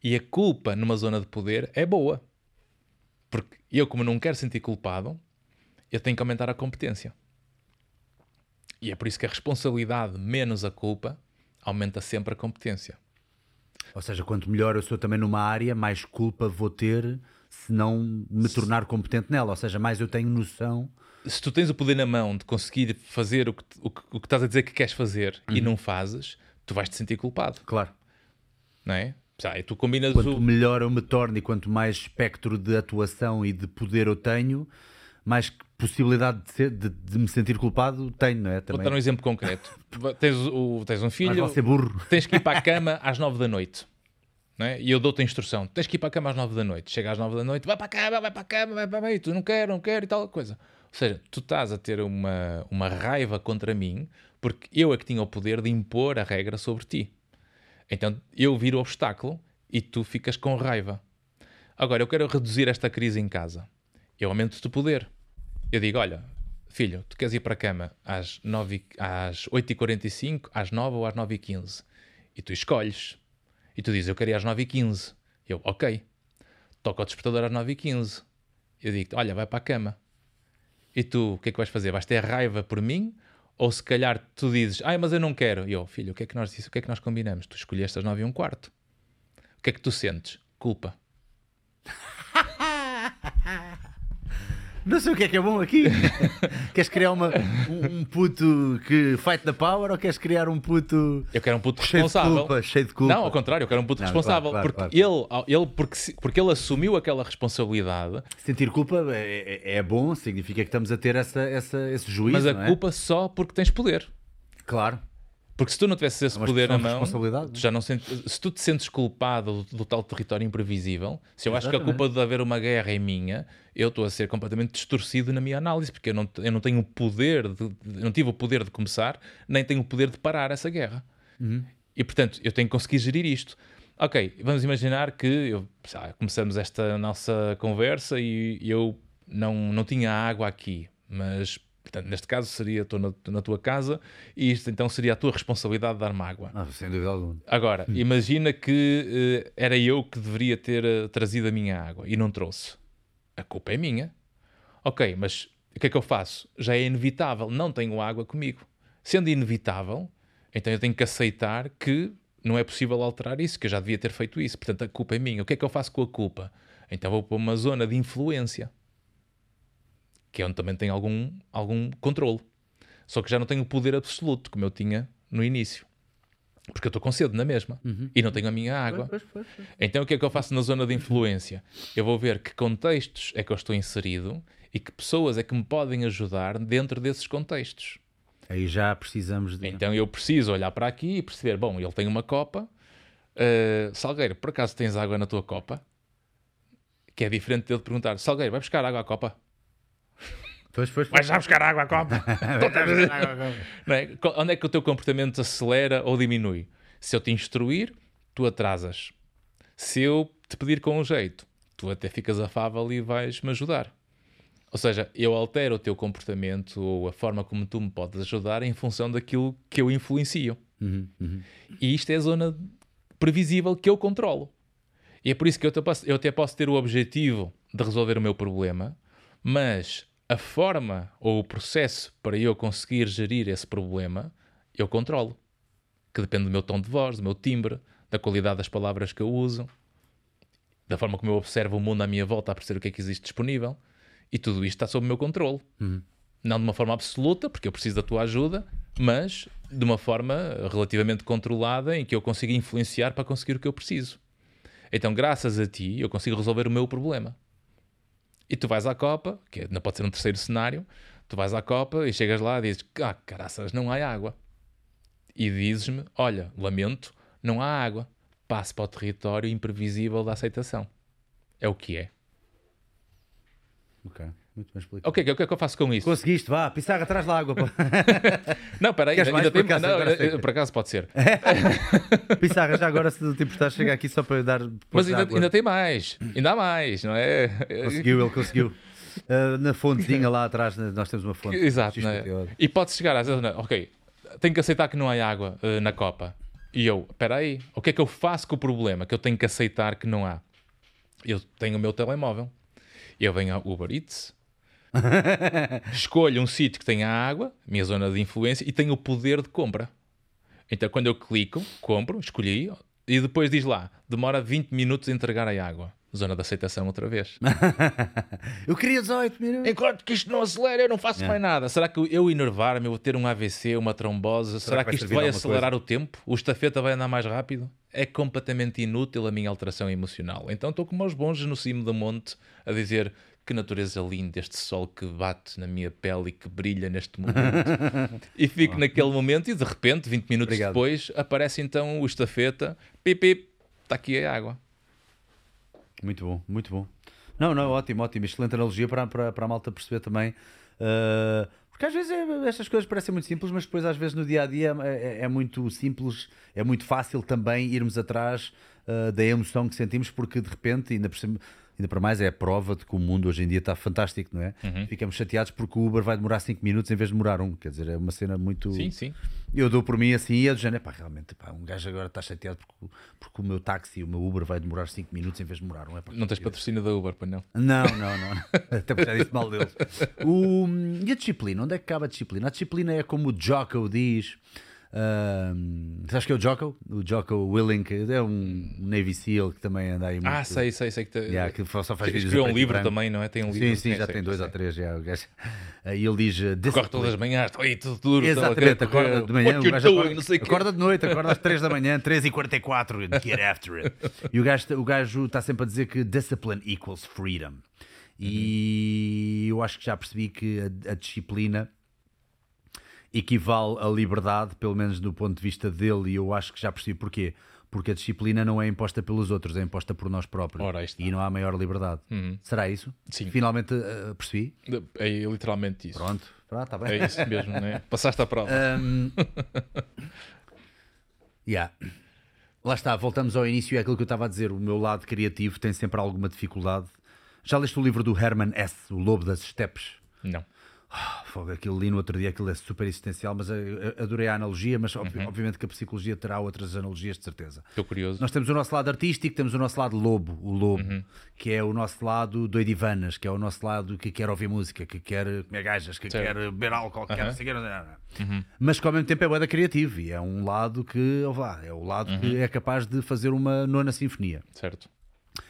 E a culpa numa zona de poder é boa. Porque eu, como não quero sentir culpado, eu tenho que aumentar a competência. E é por isso que a responsabilidade menos a culpa aumenta sempre a competência. Ou seja, quanto melhor eu sou também numa área, mais culpa vou ter se não me tornar competente nela. Ou seja, mais eu tenho noção. Se tu tens o poder na mão de conseguir fazer o que, o que, o que estás a dizer que queres fazer uhum. e não fazes, tu vais te sentir culpado. Claro. Não é? Tu combinas quanto o... melhor eu me torno e quanto mais espectro de atuação e de poder eu tenho, mais possibilidade de, ser, de, de me sentir culpado tenho, não é? Também. Vou dar um exemplo concreto. tens, o, tens um filho, mas ser burro. tens que ir para a cama às nove da noite. Não é? E eu dou-te a instrução: tens que ir para a cama às nove da noite. Chega às nove da noite, vai para a cama, vai para a cama, vai para a tu não quero, não quero e tal coisa. Ou seja, tu estás a ter uma, uma raiva contra mim porque eu é que tinha o poder de impor a regra sobre ti. Então eu viro o obstáculo e tu ficas com raiva. Agora, eu quero reduzir esta crise em casa. Eu aumento-te o poder. Eu digo: olha, filho, tu queres ir para a cama às, 9, às 8h45, às 9 ou às 9h15? E tu escolhes. E tu dizes: eu quero ir às 9h15. Eu, ok. Toca o despertador às 9h15. Eu digo: olha, vai para a cama. E tu, o que é que vais fazer? Vais ter raiva por mim Ou se calhar tu dizes, ai, mas eu não quero. E eu, filho, o que é que nós disse? O que é que nós combinamos? Tu escolheste as nove e um quarto. O que é que tu sentes? Culpa. Não sei o que é que é bom aqui. queres criar uma, um, um puto que fight the power ou queres criar um puto Eu quero um puto cheio de responsável. culpa? Cheio de culpa. Não, ao contrário, eu quero um puto Não, responsável. claro, claro, porque, Ele, ele, porque, porque ele assumiu aquela responsabilidade, Sentir culpa é, é- é bom, significa que estamos a ter essa, essa, esse juízo. mas a não é? culpa só porque tens poder. Claro. Porque se tu não tivesses esse É uma poder na mão, tu já não sentes, se tu te sentes culpado do, do tal território imprevisível, se eu acho que a Exatamente. culpa de haver uma guerra é minha, eu estou a ser completamente distorcido na minha análise, porque eu não, eu não tenho o poder, de, não tive o poder de começar, nem tenho o poder de parar essa guerra. Uhum. E portanto, eu tenho que conseguir gerir isto. Ok, vamos imaginar que eu, lá, começamos esta nossa conversa e eu não, não tinha água aqui, mas portanto, neste caso seria estou na, na tua casa e isto então seria a tua responsabilidade de dar-me água. Ah, sem dúvida alguma. Agora, imagina que eh, era eu que deveria ter eh, trazido a minha água e não trouxe. A culpa é minha. Ok, mas o que é que eu faço? Já é inevitável, não tenho água comigo. Sendo inevitável, então eu tenho que aceitar que não é possível alterar isso, que eu já devia ter feito isso. Portanto, a culpa é minha. O que é que eu faço com a culpa? Então vou para uma zona de influência, que é onde também tenho algum, algum controle. Só que já não tenho o poder absoluto, como eu tinha no início. Porque eu estou com sede na mesma e não tenho a minha água. Pois, pois, pois. Então o que é que eu faço na zona de influência? Eu vou ver que contextos é que eu estou inserido e que pessoas é que me podem ajudar dentro desses contextos. Aí já precisamos de. Então eu preciso olhar para aqui e perceber: bom, ele tem uma copa. Uh, Salgueiro, por acaso tens água na tua copa? Que é diferente de ele te perguntar: Salgueiro, vai buscar água à copa? Pois, pois, Vai já buscar água à copa? É? Onde é que o teu comportamento acelera ou diminui? Se eu te instruir, tu atrasas. Se eu te pedir com um jeito, tu até ficas afável e vais-me ajudar. Ou seja, eu altero o teu comportamento ou a forma como tu me podes ajudar em função daquilo que eu influencio. Uhum, E isto é a zona previsível que eu controlo. E é por isso que eu até, posso, eu até posso ter o objetivo de resolver o meu problema, mas a forma ou o processo para eu conseguir gerir esse problema, eu controlo. Que depende do meu tom de voz, do meu timbre, da qualidade das palavras que eu uso, da forma como eu observo o mundo à minha volta a perceber o que é que existe disponível. E tudo isto está sob o meu controle. Não de uma forma absoluta, porque eu preciso da tua ajuda, mas de uma forma relativamente controlada em que eu consigo influenciar para conseguir o que eu preciso. Então, graças a ti, eu consigo resolver o meu problema. E tu vais à Copa, que não pode ser um terceiro cenário, tu vais à Copa e chegas lá e dizes: Ah, caraças, não há água. E dizes-me: Olha, lamento, não há água. Passe para o território imprevisível da aceitação. É o que é. Ok, muito bem explicado. O que é que eu faço com isso? Conseguiste, vá, pissarra atrás da água. pá. Não, espera aí, ainda tem Por acaso, não, agora eh, por acaso pode ser. pissarra, já agora se não te importar, chega aqui só para dar. Mas ainda, ainda tem mais. Ainda há mais, não é? Conseguiu, ele conseguiu. Ah, na fontezinha lá atrás, né, nós temos uma fonte. Exato, é é? teórico. E pode chegar às vezes, não é? ok, tenho que aceitar que não há água eh, na Copa. E eu, espera aí, o que é que eu faço com o problema? Que eu tenho que aceitar que não há. Eu tenho o meu telemóvel. Eu venho ao Uber Eats, escolho um sítio que tenha água, minha zona de influência, e tenho o poder de compra. Então, quando eu clico, compro, escolhi, e depois diz lá, demora 20 minutos a entregar a água. Zona de aceitação outra vez. Eu queria 18 minutos. Enquanto que isto não acelera, eu não faço mais nada. Será que eu enervar-me, eu vou ter um AVC, uma trombose? Será, que que, vai isto vai acelerar o tempo? O estafeta vai andar mais rápido? É completamente inútil a minha alteração emocional. Então estou como aos bons no cimo do monte a dizer que natureza linda este sol que bate na minha pele e que brilha neste momento. e fico naquele momento e de repente, 20 minutos Obrigado. depois, aparece então o estafeta, pip, pip, está aqui a água. Muito bom, muito bom. Não, não, ótimo, ótimo. Excelente analogia para, para, para a malta perceber também. ah, porque às vezes é- estas coisas parecem muito simples, mas depois às vezes no dia a dia é, é- é muito simples, é muito fácil também irmos atrás ah, da emoção que sentimos, porque de repente, ainda por cima, Ainda para mais é a prova de que o mundo hoje em dia está fantástico, não é? Uhum. Ficamos chateados porque o Uber vai demorar 5 minutos em vez de demorar um. Quer dizer, é uma cena muito. Sim, sim. Eu dou por mim assim e é do género, pá, realmente, pá, um gajo agora está chateado porque, porque o meu táxi, o meu Uber vai demorar 5 minutos em vez de demorar um. É, pá, Não tens patrocínio da Uber, não? não, não, não. não. Até porque já disse mal deles. O, e a disciplina? Onde é que acaba a disciplina? A disciplina é como o Jocko diz. Um, sabes que é o Jocko? O Jocko Willink é um Navy SEAL que também anda aí muito. Ah, sei, sei, sei que te... Yeah, que só faz vídeos escreveu um e livro também, não é? Tem um livro. Sim, sim, já sei, tem dois sei. ou três. Já. Aí ele diz: uh, Corre discipline. todas as manhãs, estou aí tudo duro. Exatamente, acorda de manhã, o gajo acorda, Não sei acorda de noite, acorda às 3 da manhã, 3h44, get after it. E o gajo, o gajo está sempre a dizer que discipline equals freedom. E eu acho que já percebi que a, a disciplina equivale à liberdade, pelo menos do ponto de vista dele, e eu acho que já percebi porquê. Porque a disciplina não é imposta pelos outros, é imposta por nós próprios. Ora, e não há maior liberdade. Será isso? Sim. Finalmente uh, percebi? É literalmente isso. Pronto, pronto, está bem. É isso mesmo, né? Passaste a prova. Um, yeah. Lá está, voltamos ao início, é aquilo que eu estava a dizer. O meu lado criativo tem sempre alguma dificuldade. Já leste o livro do Herman S., O Lobo das Steppes? Não. Ah, Fogo, aquilo li no outro dia, aquilo é super existencial, mas eu- eu adorei a analogia, mas ob- Uhum. obviamente que a psicologia terá outras analogias de certeza. Estou curioso. Nós temos o nosso lado artístico, temos o nosso lado lobo, o lobo, Uhum. que é o nosso lado doidivanas, que é o nosso lado que quer ouvir música, que quer comer gajas, que Certo. quer beber álcool, que quer quê, não sei nada. mas que ao mesmo tempo é boeda criativo e é um lado que, ó vá, é o lado Uhum. que é capaz de fazer uma nona sinfonia. Certo.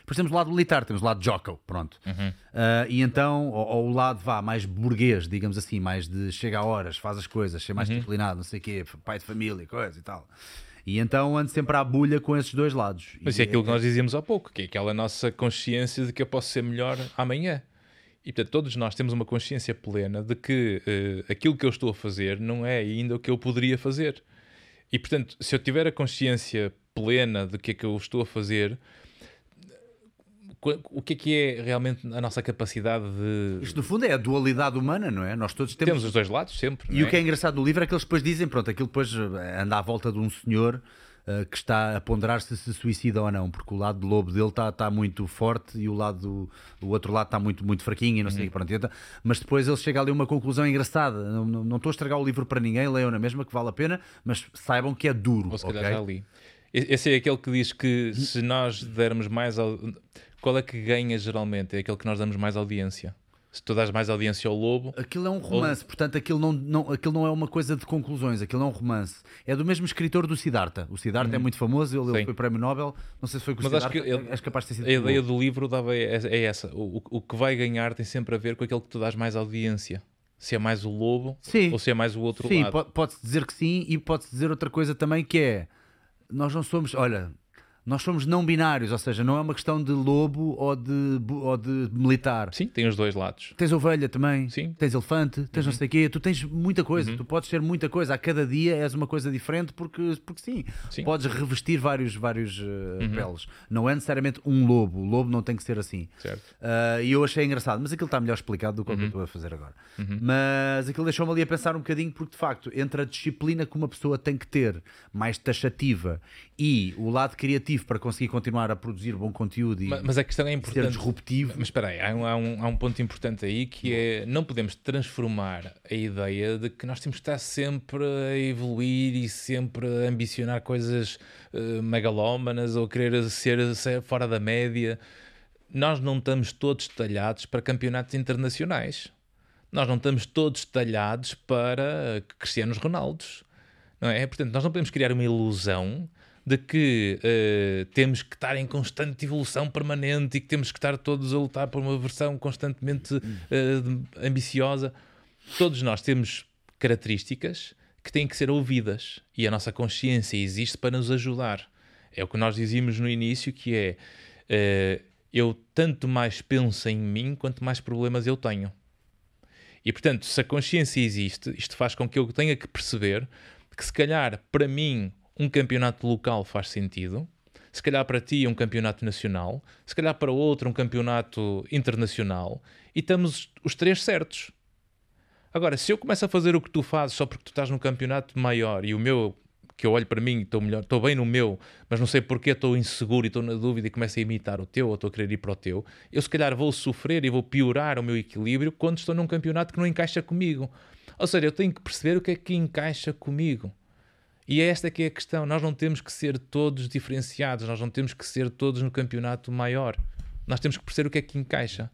Depois temos o lado militar, temos o lado Jocko, pronto. Uhum. Ah, e então, ou, ou o lado vá mais burguês, digamos assim, mais de chega a horas, faz as coisas, ser Uhum. mais disciplinado, não sei o quê, pai de família, coisa e tal. E então ando sempre à bulha com esses dois lados. Mas E é aquilo que nós dizíamos há pouco, que é aquela nossa consciência de que eu posso ser melhor amanhã. E portanto, todos nós temos uma consciência plena de que eh, aquilo que eu estou a fazer não é ainda o que eu poderia fazer. E portanto, se eu tiver a consciência plena de que é que eu estou a fazer, o que é que é realmente a nossa capacidade de. Isto no fundo é a dualidade humana, não é? Nós todos temos. Temos os dois lados sempre. E não o que é engraçado no livro é que eles depois dizem, pronto, aquilo depois eh, anda à volta de um senhor eh, que está a ponderar se se suicida ou não, porque o lado de lobo dele está está muito forte e o lado o outro lado está muito muito fraquinho e não sei o quê, pronto, então- mas depois ele chega ali a uma conclusão engraçada. Não, não, não estou a estragar o livro para ninguém, leiam na mesma que vale a pena, mas saibam que é duro, Ou se calhar ok? já li. Esse é aquele que diz que se nós dermos mais. Au... Qual é que ganha geralmente? É aquele que nós damos mais audiência. Se tu dás mais audiência ao lobo, Aquilo é um romance, portanto aquilo não, não, aquilo não é uma coisa de conclusões, aquilo é um romance. É do mesmo escritor do Siddhartha. O Siddhartha é muito famoso, ele, ele Sim. foi prémio Nobel, não sei se foi com o Mas acho Siddhartha, que ele- és capaz de ter sido a ideia do livro dava é, é essa. O, o- que vai ganhar tem sempre a ver com aquele que tu dás mais audiência. Se é mais o lobo Sim. ou se é mais o outro Sim, lado. po- pode-se dizer que sim e pode-se dizer outra coisa também que é nós não somos, olha, nós somos não binários, ou seja, não é uma questão de lobo ou de, ou de militar. Sim, tem os dois lados. Tens ovelha também, Sim. Uhum. tens elefante, tens não sei o quê, tu tens muita coisa, tu podes ser muita coisa, a cada dia és uma coisa diferente porque, porque sim, Sim. Uhum. podes revestir vários, vários eh, peles. Não é necessariamente um lobo, o lobo não tem que ser assim. Certo. Ah, E eu achei engraçado, mas aquilo está melhor explicado do que o Uhum. que eu estou a fazer agora. Mas aquilo deixou-me ali a pensar um bocadinho, porque de facto, entre a disciplina que uma pessoa tem que ter, mais taxativa, e o lado criativo para conseguir continuar a produzir bom conteúdo e Ma- Mas a questão é ser importante. disruptivo. Mas espera aí, há um, há, um, há um ponto importante aí que é não podemos transformar a ideia de que nós temos que estar sempre a evoluir e sempre a ambicionar coisas eh, megalómanas ou querer ser, ser fora da média. Nós não estamos todos talhados para campeonatos internacionais. Nós não estamos todos talhados para Cristianos Ronaldos. Não é? Portanto, nós não podemos criar uma ilusão de que eh, temos que estar em constante evolução permanente e que temos que estar todos a lutar por uma versão constantemente de- ambiciosa. Todos nós temos características que têm que ser ouvidas e a nossa consciência existe para nos ajudar. É o que nós dizíamos no início, que é eh, eu tanto mais penso em mim quanto mais problemas eu tenho. E portanto, se a consciência existe, isto faz com que eu tenha que perceber que se calhar para mim um campeonato local faz sentido, se calhar para ti um campeonato nacional, se calhar para outro um campeonato internacional, e estamos os três certos. Agora, se eu começo a fazer o que tu fazes só porque tu estás num campeonato maior e o meu que eu olho para mim e estou melhor, estou bem no meu, mas não sei porque estou inseguro e estou na dúvida e começo a imitar o teu ou estou a querer ir para o teu, eu se calhar vou sofrer e vou piorar o meu equilíbrio quando estou num campeonato que não encaixa comigo. Ou seja, eu tenho que perceber o que é que encaixa comigo. E é esta que é a questão. Nós não temos que ser todos diferenciados, nós não temos que ser todos no campeonato maior. Nós temos que perceber o que é que encaixa.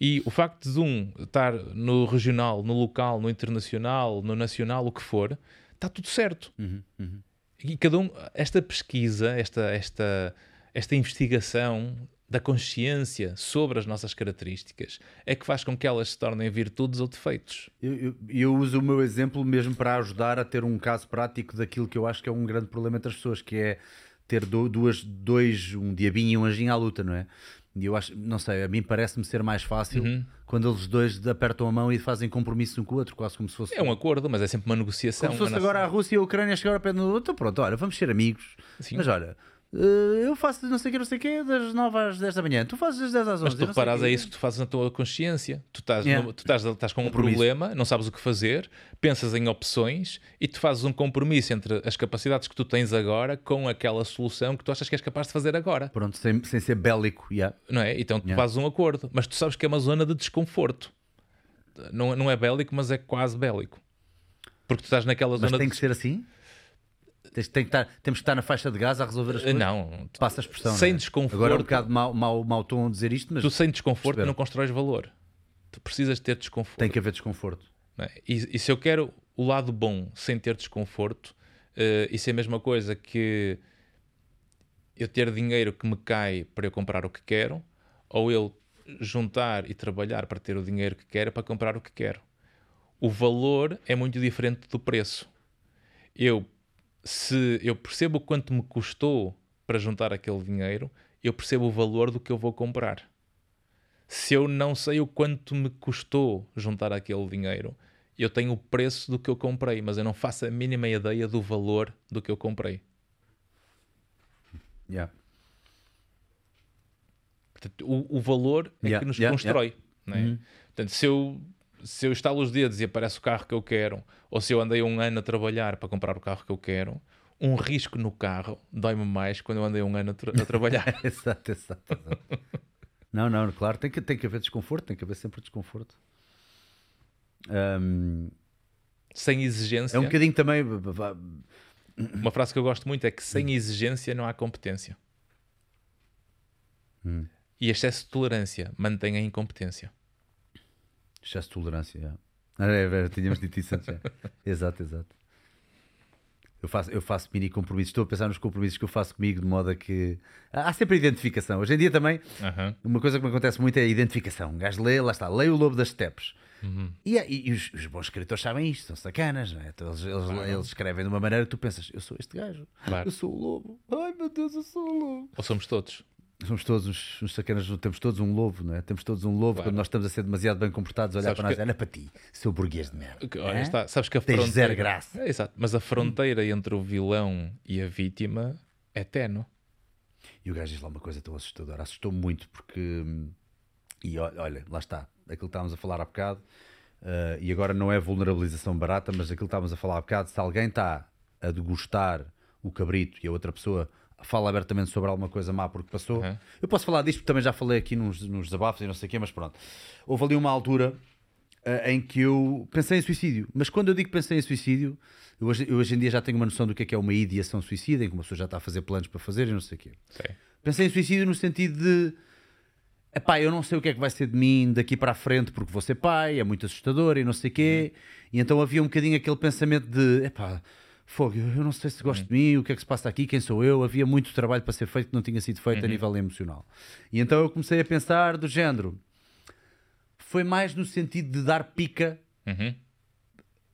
E o facto de um estar no regional, no local, no internacional, no nacional, o que for, está tudo certo. Uhum, uhum. E cada um, esta pesquisa, esta, esta, esta investigação da consciência sobre as nossas características é que faz com que elas se tornem virtudes ou defeitos. Eu, eu, eu uso o meu exemplo mesmo para ajudar a ter um caso prático daquilo que eu acho que é um grande problema entre as pessoas, que é ter duas, dois, um diabinho e um anjinho à luta, não é? E eu acho, não sei, a mim parece-me ser mais fácil Uhum. quando eles dois apertam a mão e fazem compromisso um com o outro, quase como se fosse. É um acordo, mas é sempre uma negociação. como se fosse A agora a Rússia e a Ucrânia chegar ao pé do outro. Pronto, olha, vamos ser amigos. Sim. Mas olha, eu faço não sei o que, não sei o que, das 9 às 10 da manhã. Tu fazes das 10 às 11. Mas tu reparas, é isso que tu fazes na tua consciência. Tu estás, Yeah. no- tu estás, estás com um Compromisso. problema, não sabes o que fazer, pensas em opções e tu fazes um compromisso entre as capacidades que tu tens agora com aquela solução que tu achas que és capaz de fazer agora. Pronto, sem, sem ser bélico. Yeah. Não é? Então tu Yeah. fazes um acordo, mas tu sabes que é uma zona de desconforto. Não, não é bélico, mas é quase bélico. Porque tu estás naquela Mas zona tem de... que ser assim? Tens- tem que estar, temos que estar na faixa de gás a resolver as coisas? Não, Passa a expressão. Sem é? desconforto. Agora é um bocado mau, mau, mau tom dizer isto, mas tu sem desconforto Perceber. não constróis valor. Tu precisas ter desconforto. tem que haver desconforto. é? E, e se eu quero o lado bom sem ter desconforto, eh, isso é a mesma coisa que eu ter dinheiro que me cai para eu comprar o que quero, ou eu juntar e trabalhar para ter o dinheiro que quero para comprar o que quero. O valor é muito diferente do preço. Eu, se eu percebo quanto me custou para juntar aquele dinheiro, eu percebo o valor do que eu vou comprar. Se eu não sei o quanto me custou juntar aquele dinheiro, eu tenho o preço do que eu comprei, mas eu não faço a mínima ideia do valor do que eu comprei. Yeah. Portanto, o, o valor é Yeah, que nos yeah, constrói. não é? Portanto, se eu, se eu estalo os dedos e aparece o carro que eu quero, ou se eu andei um ano a trabalhar para comprar o carro que eu quero, um risco no carro dói-me mais quando eu andei um ano a, tra- a trabalhar. exato, exato, exato. não, não, claro, tem que, tem que haver desconforto, tem que haver sempre desconforto. Ahm, sem exigência. é um bocadinho também. Uma frase que eu gosto muito é que sem exigência não há competência. E excesso de tolerância mantém a incompetência. Excesso de tolerância. yeah. Ah, É, é, tínhamos dito isso antes. exato, exato. Eu faço, eu faço mini compromissos. Estou a pensar nos compromissos que eu faço comigo, de modo a que. Há sempre identificação. Hoje em dia também, Aham. uma coisa que me acontece muito é a identificação. Um gajo lê, lá está, lê o Lobo das Steppes. Uhum. E, é- e os, os bons escritores sabem isto, são sacanas, não é? Então, eles, eles, eles escrevem de uma maneira que tu pensas: eu sou este gajo, Claro. eu sou o lobo, ai meu Deus, eu sou o lobo. Ou somos todos. Somos todos uns, uns sacanas, temos todos um lobo, não é? Temos todos um lobo Claro. quando nós estamos a ser demasiado bem comportados, olhar Sabes para nós, que- olha para ti, seu burguês de merda. Que, Olha, Hã? está, sabes que a Tens fronteira. zero graça. É, exato. Mas a fronteira entre o vilão e a vítima é ténue. E o gajo diz lá uma coisa tão assustadora. Assustou muito porque. hum, E olha, lá está. Aquilo que estávamos a falar há bocado. ah, e agora não é vulnerabilização barata, mas aquilo que estávamos a falar há bocado. Se alguém está a degustar o cabrito e a outra pessoa fala abertamente sobre alguma coisa má porque passou. Uhum. Eu posso falar disto porque também já falei aqui nos, nos desabafos e não sei o quê, mas pronto. Houve ali uma altura ah, em que eu pensei em suicídio. Mas quando eu digo pensei em suicídio, eu hoje, eu hoje em dia já tenho uma noção do que é que é uma ideação suicida, em que uma pessoa já está a fazer planos para fazer e não sei o quê. Sei. Pensei em suicídio no sentido de epá, eu não sei o que é que vai ser de mim daqui para a frente porque vou ser pai, é muito assustador e não sei o quê. E então havia um bocadinho aquele pensamento de epá, fogo, eu não sei se gosto de mim, o que é que se passa aqui, quem sou eu. Havia muito trabalho para ser feito que não tinha sido feito a nível emocional. E então eu comecei a pensar do género. Foi mais no sentido de dar pica Uhum.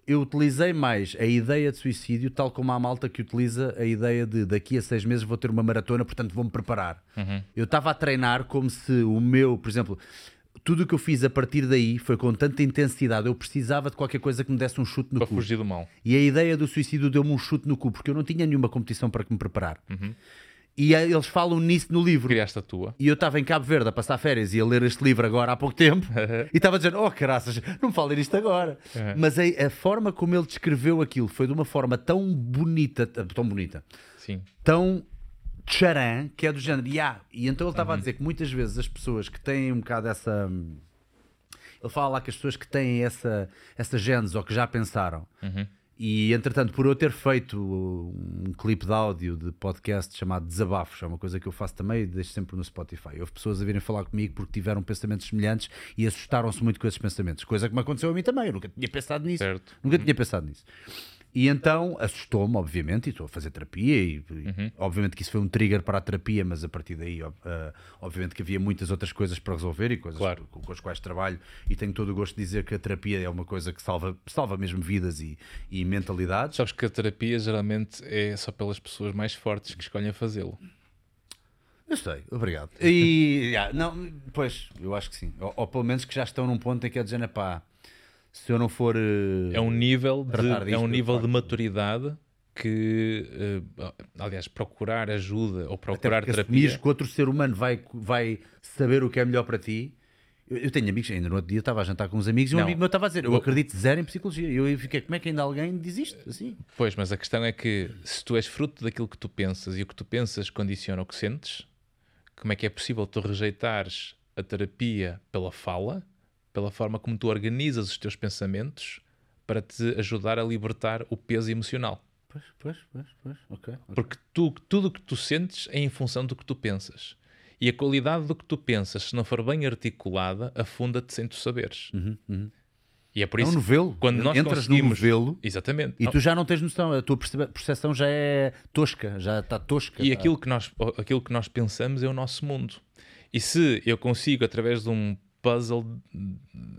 eu utilizei mais a ideia de suicídio, tal como há malta que utiliza a ideia de daqui a seis meses vou ter uma maratona, portanto vou-me preparar. Eu estava a treinar como se o meu, por exemplo, tudo o que eu fiz a partir daí foi com tanta intensidade. Eu precisava de qualquer coisa que me desse um chute no Para cu. fugir do mal. E a ideia do suicídio deu-me um chute no cu, porque eu não tinha nenhuma competição para que me preparar. E eh, eles falam nisso no livro. Criaste a tua. E eu estava em Cabo Verde a passar férias e a ler este livro agora há pouco tempo e estava dizer: Oh, caraças, não me falem isto agora. Uhum. Mas a, a forma como ele descreveu aquilo foi de uma forma tão bonita, tão bonita, Sim. tão tcharam, que é do género. "Ya." E então ele estava a dizer que muitas vezes as pessoas que têm um bocado essa. Ele fala lá que as pessoas que têm essa, essa genes ou que já pensaram. E entretanto, por eu ter feito um clipe de áudio de podcast chamado Desabafos, é uma coisa que eu faço também e deixo sempre no Spotify. Houve pessoas a virem falar comigo porque tiveram pensamentos semelhantes e assustaram-se muito com esses pensamentos, coisa que me aconteceu a mim também. Eu nunca tinha pensado nisso. Certo. Nunca tinha pensado nisso. E então assustou-me, obviamente, e estou a fazer terapia, e, Uhum. obviamente que isso foi um trigger para a terapia, mas a partir daí, ah, obviamente que havia muitas outras coisas para resolver e coisas Claro. com, com as quais trabalho, e tenho todo o gosto de dizer que a terapia é uma coisa que salva, salva mesmo vidas e, e mentalidades. Sabes que a terapia geralmente é só pelas pessoas mais fortes que escolhem fazê-lo. Eu sei, obrigado. E, yeah, não, pois, eu acho que sim. Ou, ou pelo menos que já estão num ponto em que é dizer, pá, se eu não for. eh, É um nível de, é um nível de maturidade que, eh, aliás, procurar ajuda ou procurar terapia. que outro ser humano vai, vai saber o que é melhor para ti. Eu, eu tenho amigos, ainda no outro dia estava a jantar com uns amigos e um Não. amigo meu estava a dizer: Eu Eu- acredito zero em psicologia. E eu fiquei: Como é que ainda alguém diz isto? Assim? Pois, mas a questão é que se tu és fruto daquilo que tu pensas e o que tu pensas condiciona o que sentes, como é que é possível tu rejeitares a terapia pela fala, pela forma como tu organizas os teus pensamentos para te ajudar a libertar o peso emocional? Pois, pois, pois, pois, ok. ok. Porque tu, tudo o que tu sentes é em função do que tu pensas. E a qualidade do que tu pensas, se não for bem articulada, afunda-te sem tu saberes. E é por É um isso novelo. quando nós Entras conseguimos... novelo Exatamente. e tu já não tens noção. A tua percepção já é tosca, já está tosca. E tá- aquilo que, nós, aquilo que nós pensamos é o nosso mundo. E se eu consigo, através de um puzzle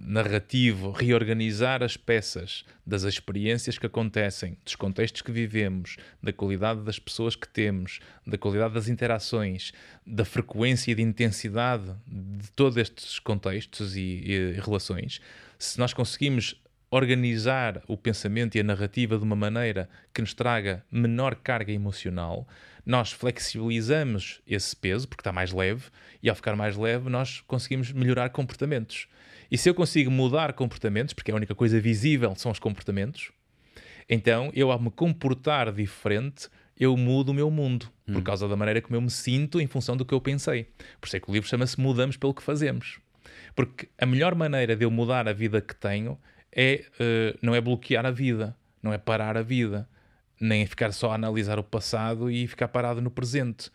narrativo, reorganizar as peças das experiências que acontecem, dos contextos que vivemos, da qualidade das pessoas que temos, da qualidade das interações, da frequência e de intensidade de todos estes contextos e, e relações, se nós conseguimos organizar o pensamento e a narrativa de uma maneira que nos traga menor carga emocional, nós flexibilizamos esse peso, porque está mais leve, e ao ficar mais leve, nós conseguimos melhorar comportamentos. E se eu consigo mudar comportamentos, porque a única coisa visível são os comportamentos, então eu, ao me comportar diferente, eu mudo o meu mundo, por causa da maneira como eu me sinto em função do que eu pensei. Por isso é que o livro chama-se Mudamos pelo que Fazemos. Porque a melhor maneira de eu mudar a vida que tenho é, eh, não é bloquear a vida, não é parar a vida, nem é ficar só a analisar o passado e ficar parado no presente.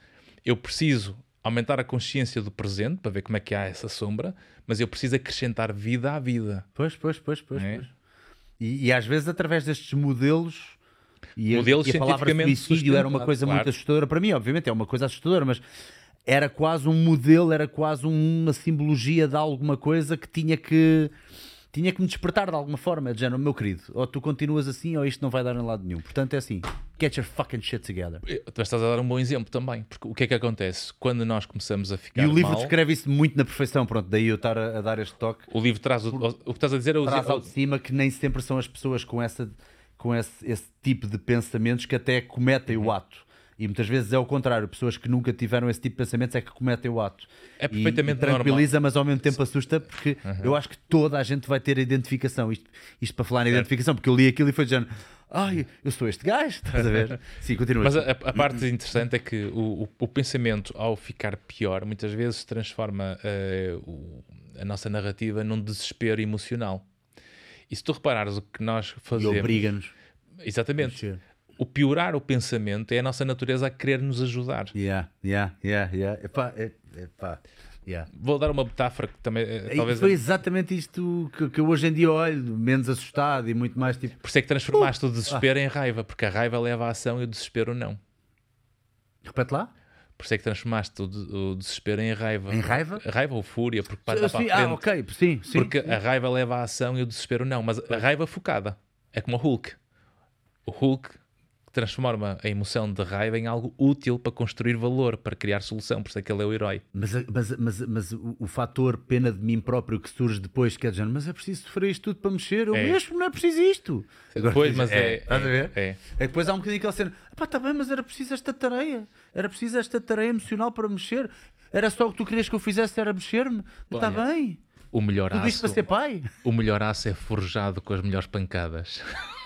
Eu preciso aumentar a consciência do presente para ver como é que há essa sombra, mas eu preciso acrescentar vida à vida. Pois, pois, pois, pois. É. pois. E, e às vezes através destes modelos. E a- Modelos e a, palavra suicídio era uma coisa muito claro. assustadora para mim, obviamente, é uma coisa assustadora, mas era quase um modelo, era quase uma simbologia de alguma coisa que tinha que tinha que me despertar de alguma forma. De género, meu querido, ou tu continuas assim ou isto não vai dar em lado nenhum. Portanto, é assim: get your fucking shit together. Tu estás a dar um bom exemplo também, porque o que é que acontece? Quando nós começamos a ficar E o livro mal, descreve isso muito na perfeição, pronto, daí eu estar a, a dar este toque. o livro traz o, o que estás a dizer é o, traz ao de cima que nem sempre são as pessoas com, essa, com esse, esse tipo de pensamentos que até cometem Uhum. o ato. E muitas vezes é o contrário, pessoas que nunca tiveram esse tipo de pensamentos é que cometem o ato. É perfeitamente e, e tranquiliza, mas ao mesmo tempo assusta, porque eu acho que toda a gente vai ter identificação. Isto, isto para falar em identificação, porque eu li aquilo e foi dizendo: Ai, eu sou este gajo, estás a ver? Sim, continua. Mas a, a parte interessante é que o, o- o pensamento, ao ficar pior, muitas vezes transforma eh, o- a nossa narrativa num desespero emocional. E se tu reparares o que nós e fazemos. obriga-nos. Exatamente. O piorar o pensamento é a nossa natureza a querer nos ajudar. Yeah, yeah, yeah, yeah. Epá, é, epá, yeah. Vou dar uma metáfora que também. eh, talvez. Foi exatamente isto que, que eu hoje em dia olho, menos assustado e muito mais tipo. Por isso é que transformaste o desespero Ah. em raiva, porque a raiva leva à ação e o desespero não. Repete lá? Por isso é que transformaste o, o desespero em raiva. Em raiva? Raiva ou fúria, porque para, para Sim, frente. ah, ok, sim, sim. Porque a raiva leva à ação e o desespero não. Mas a raiva focada é como o Hulk. O Hulk transforma a emoção de raiva em algo útil para construir valor, para criar solução. Por isso é que ele é o herói. Mas, mas, mas, mas o, o fator pena de mim próprio que surge depois, que é dizendo, mas é preciso sofrer isto tudo para mexer, eu É. mesmo não é preciso isto. Agora Pois, diz, mas é- ver? é. É que depois há um bocadinho aquela cena, pá, está bem, mas era preciso esta tareia, era preciso esta tareia emocional para mexer, era só o que tu querias que eu fizesse, era mexer-me, está bem, O melhor tudo isto aço, para ser pai. o melhor aço é forjado com as melhores pancadas.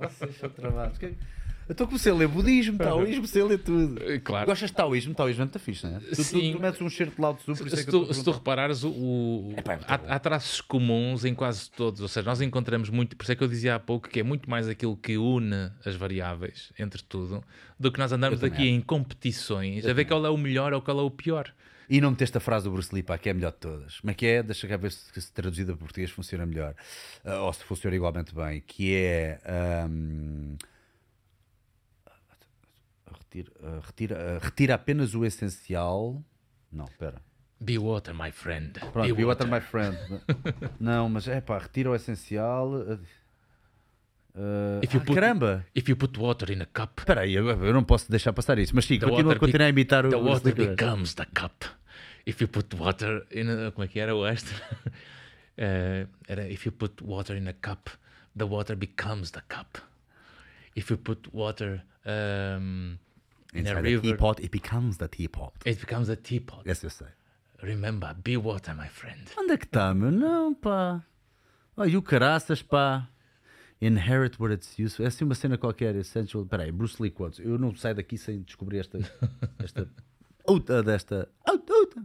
Vocês são travados. Que- Eu estou comecei a ler budismo, taoísmo, comecei a ler tudo. Claro. Gostas de taoísmo? Taoísmo é muito fixe, não é? Tu, tu, Sim. tu metes um cheiro de Lao Tzu, por isso é Se que eu tu, se tu reparares, o, o- é muito há, bom. há traços comuns em quase todos. Ou seja, nós encontramos muito, por isso é que eu dizia há pouco que é muito mais aquilo que une as variáveis entre tudo do que nós andarmos Eu também aqui em competições a ver qual é o melhor ou qual é o pior. E não meteste a frase do Bruce Lee, pá, que é a melhor de todas. Como é que é? Deixa cá ver se, se traduzida para português funciona melhor. Ah, ou se funciona igualmente bem. Que é. ahm, retira, ah, retira, ah, retira apenas o essencial. Não, espera. Be water, my friend. Pronto, be water, my friend. não, mas é pá, retira o essencial. Ah, If you ah, put- caramba! If you put water in a cup, Espera aí, eu, eu não posso deixar passar isso. Mas sim, the continua, a imitar o the water becomes the cup. If you put water in a, como é que era o extra? Eh, era if you put water in a cup, the water becomes the cup. If you put water um, in a the river, teapot, it becomes the teapot. it becomes a teapot. Esse eu sei. Remember, be water, my friend. Onde é que está, meu? Não, pá. Olha, o caraças, pá. Inherit what it's useful. É assim uma cena qualquer, essential. Espera aí, Bruce Lee quotes. Eu não saio daqui sem descobrir esta. esta outra desta. Outra, outra.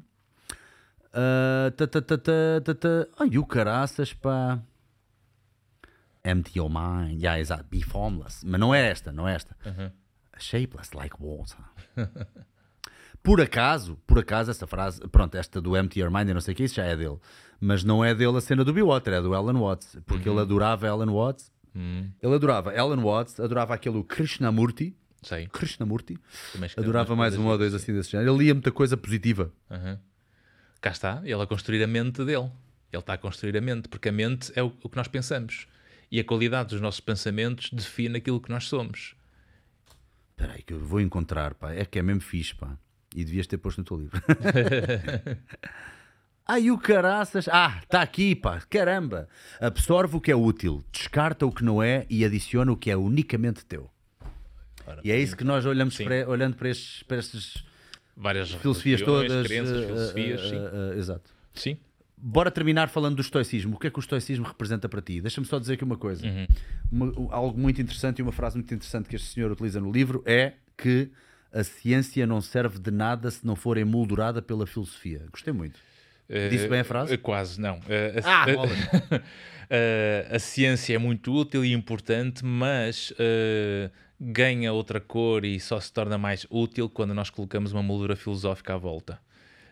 Ah, ta, ta, ta, ta, ta. Ai, o caraças, pá. Empty your mind. Yeah, exato. Be formless. Mas não é esta, não é esta. Shapeless like water. Por acaso, por acaso, essa frase, pronto, esta do Empty Your Mind, eu não sei o que, isso já é dele. Mas não é dele a cena do Be Water, é do Alan Watts. Porque ele adorava Alan Watts. Ele adorava Alan Watts, adorava aquele Krishnamurti. Sei. Krishnamurti. Adorava mais um ou dois assim desse género. Ele lia muita coisa positiva. Aham. Cá está, ele a construir a mente dele. Ele está a construir a mente, porque a mente é o, o que nós pensamos. E a qualidade dos nossos pensamentos define aquilo que nós somos. Espera aí que eu vou encontrar, pá. É que é mesmo fixe, pá. E devias ter posto no teu livro. Ai, o caraças. Ah, está aqui, pá. Caramba. Absorve o que é útil, descarta o que não é e adiciona o que é unicamente teu. Ora, E é isso que nós olhamos para, olhando para, estes, para estas Várias filosofias todas. crenças, eh, filosofias, eh, sim. eh, exato. Sim. Bora terminar falando do estoicismo. O que é que o estoicismo representa para ti? Deixa-me só dizer aqui uma coisa. Uhum. Uma- algo muito interessante e uma frase muito interessante que este senhor utiliza no livro é que a ciência não serve de nada se não for emoldurada pela filosofia. Gostei muito. Disse Eh, bem a frase? eh, Quase, não. Eh, a, Ah, a- bolas. eh, a ciência é muito útil e importante, mas eh, ganha outra cor e só se torna mais útil quando nós colocamos uma moldura filosófica à volta.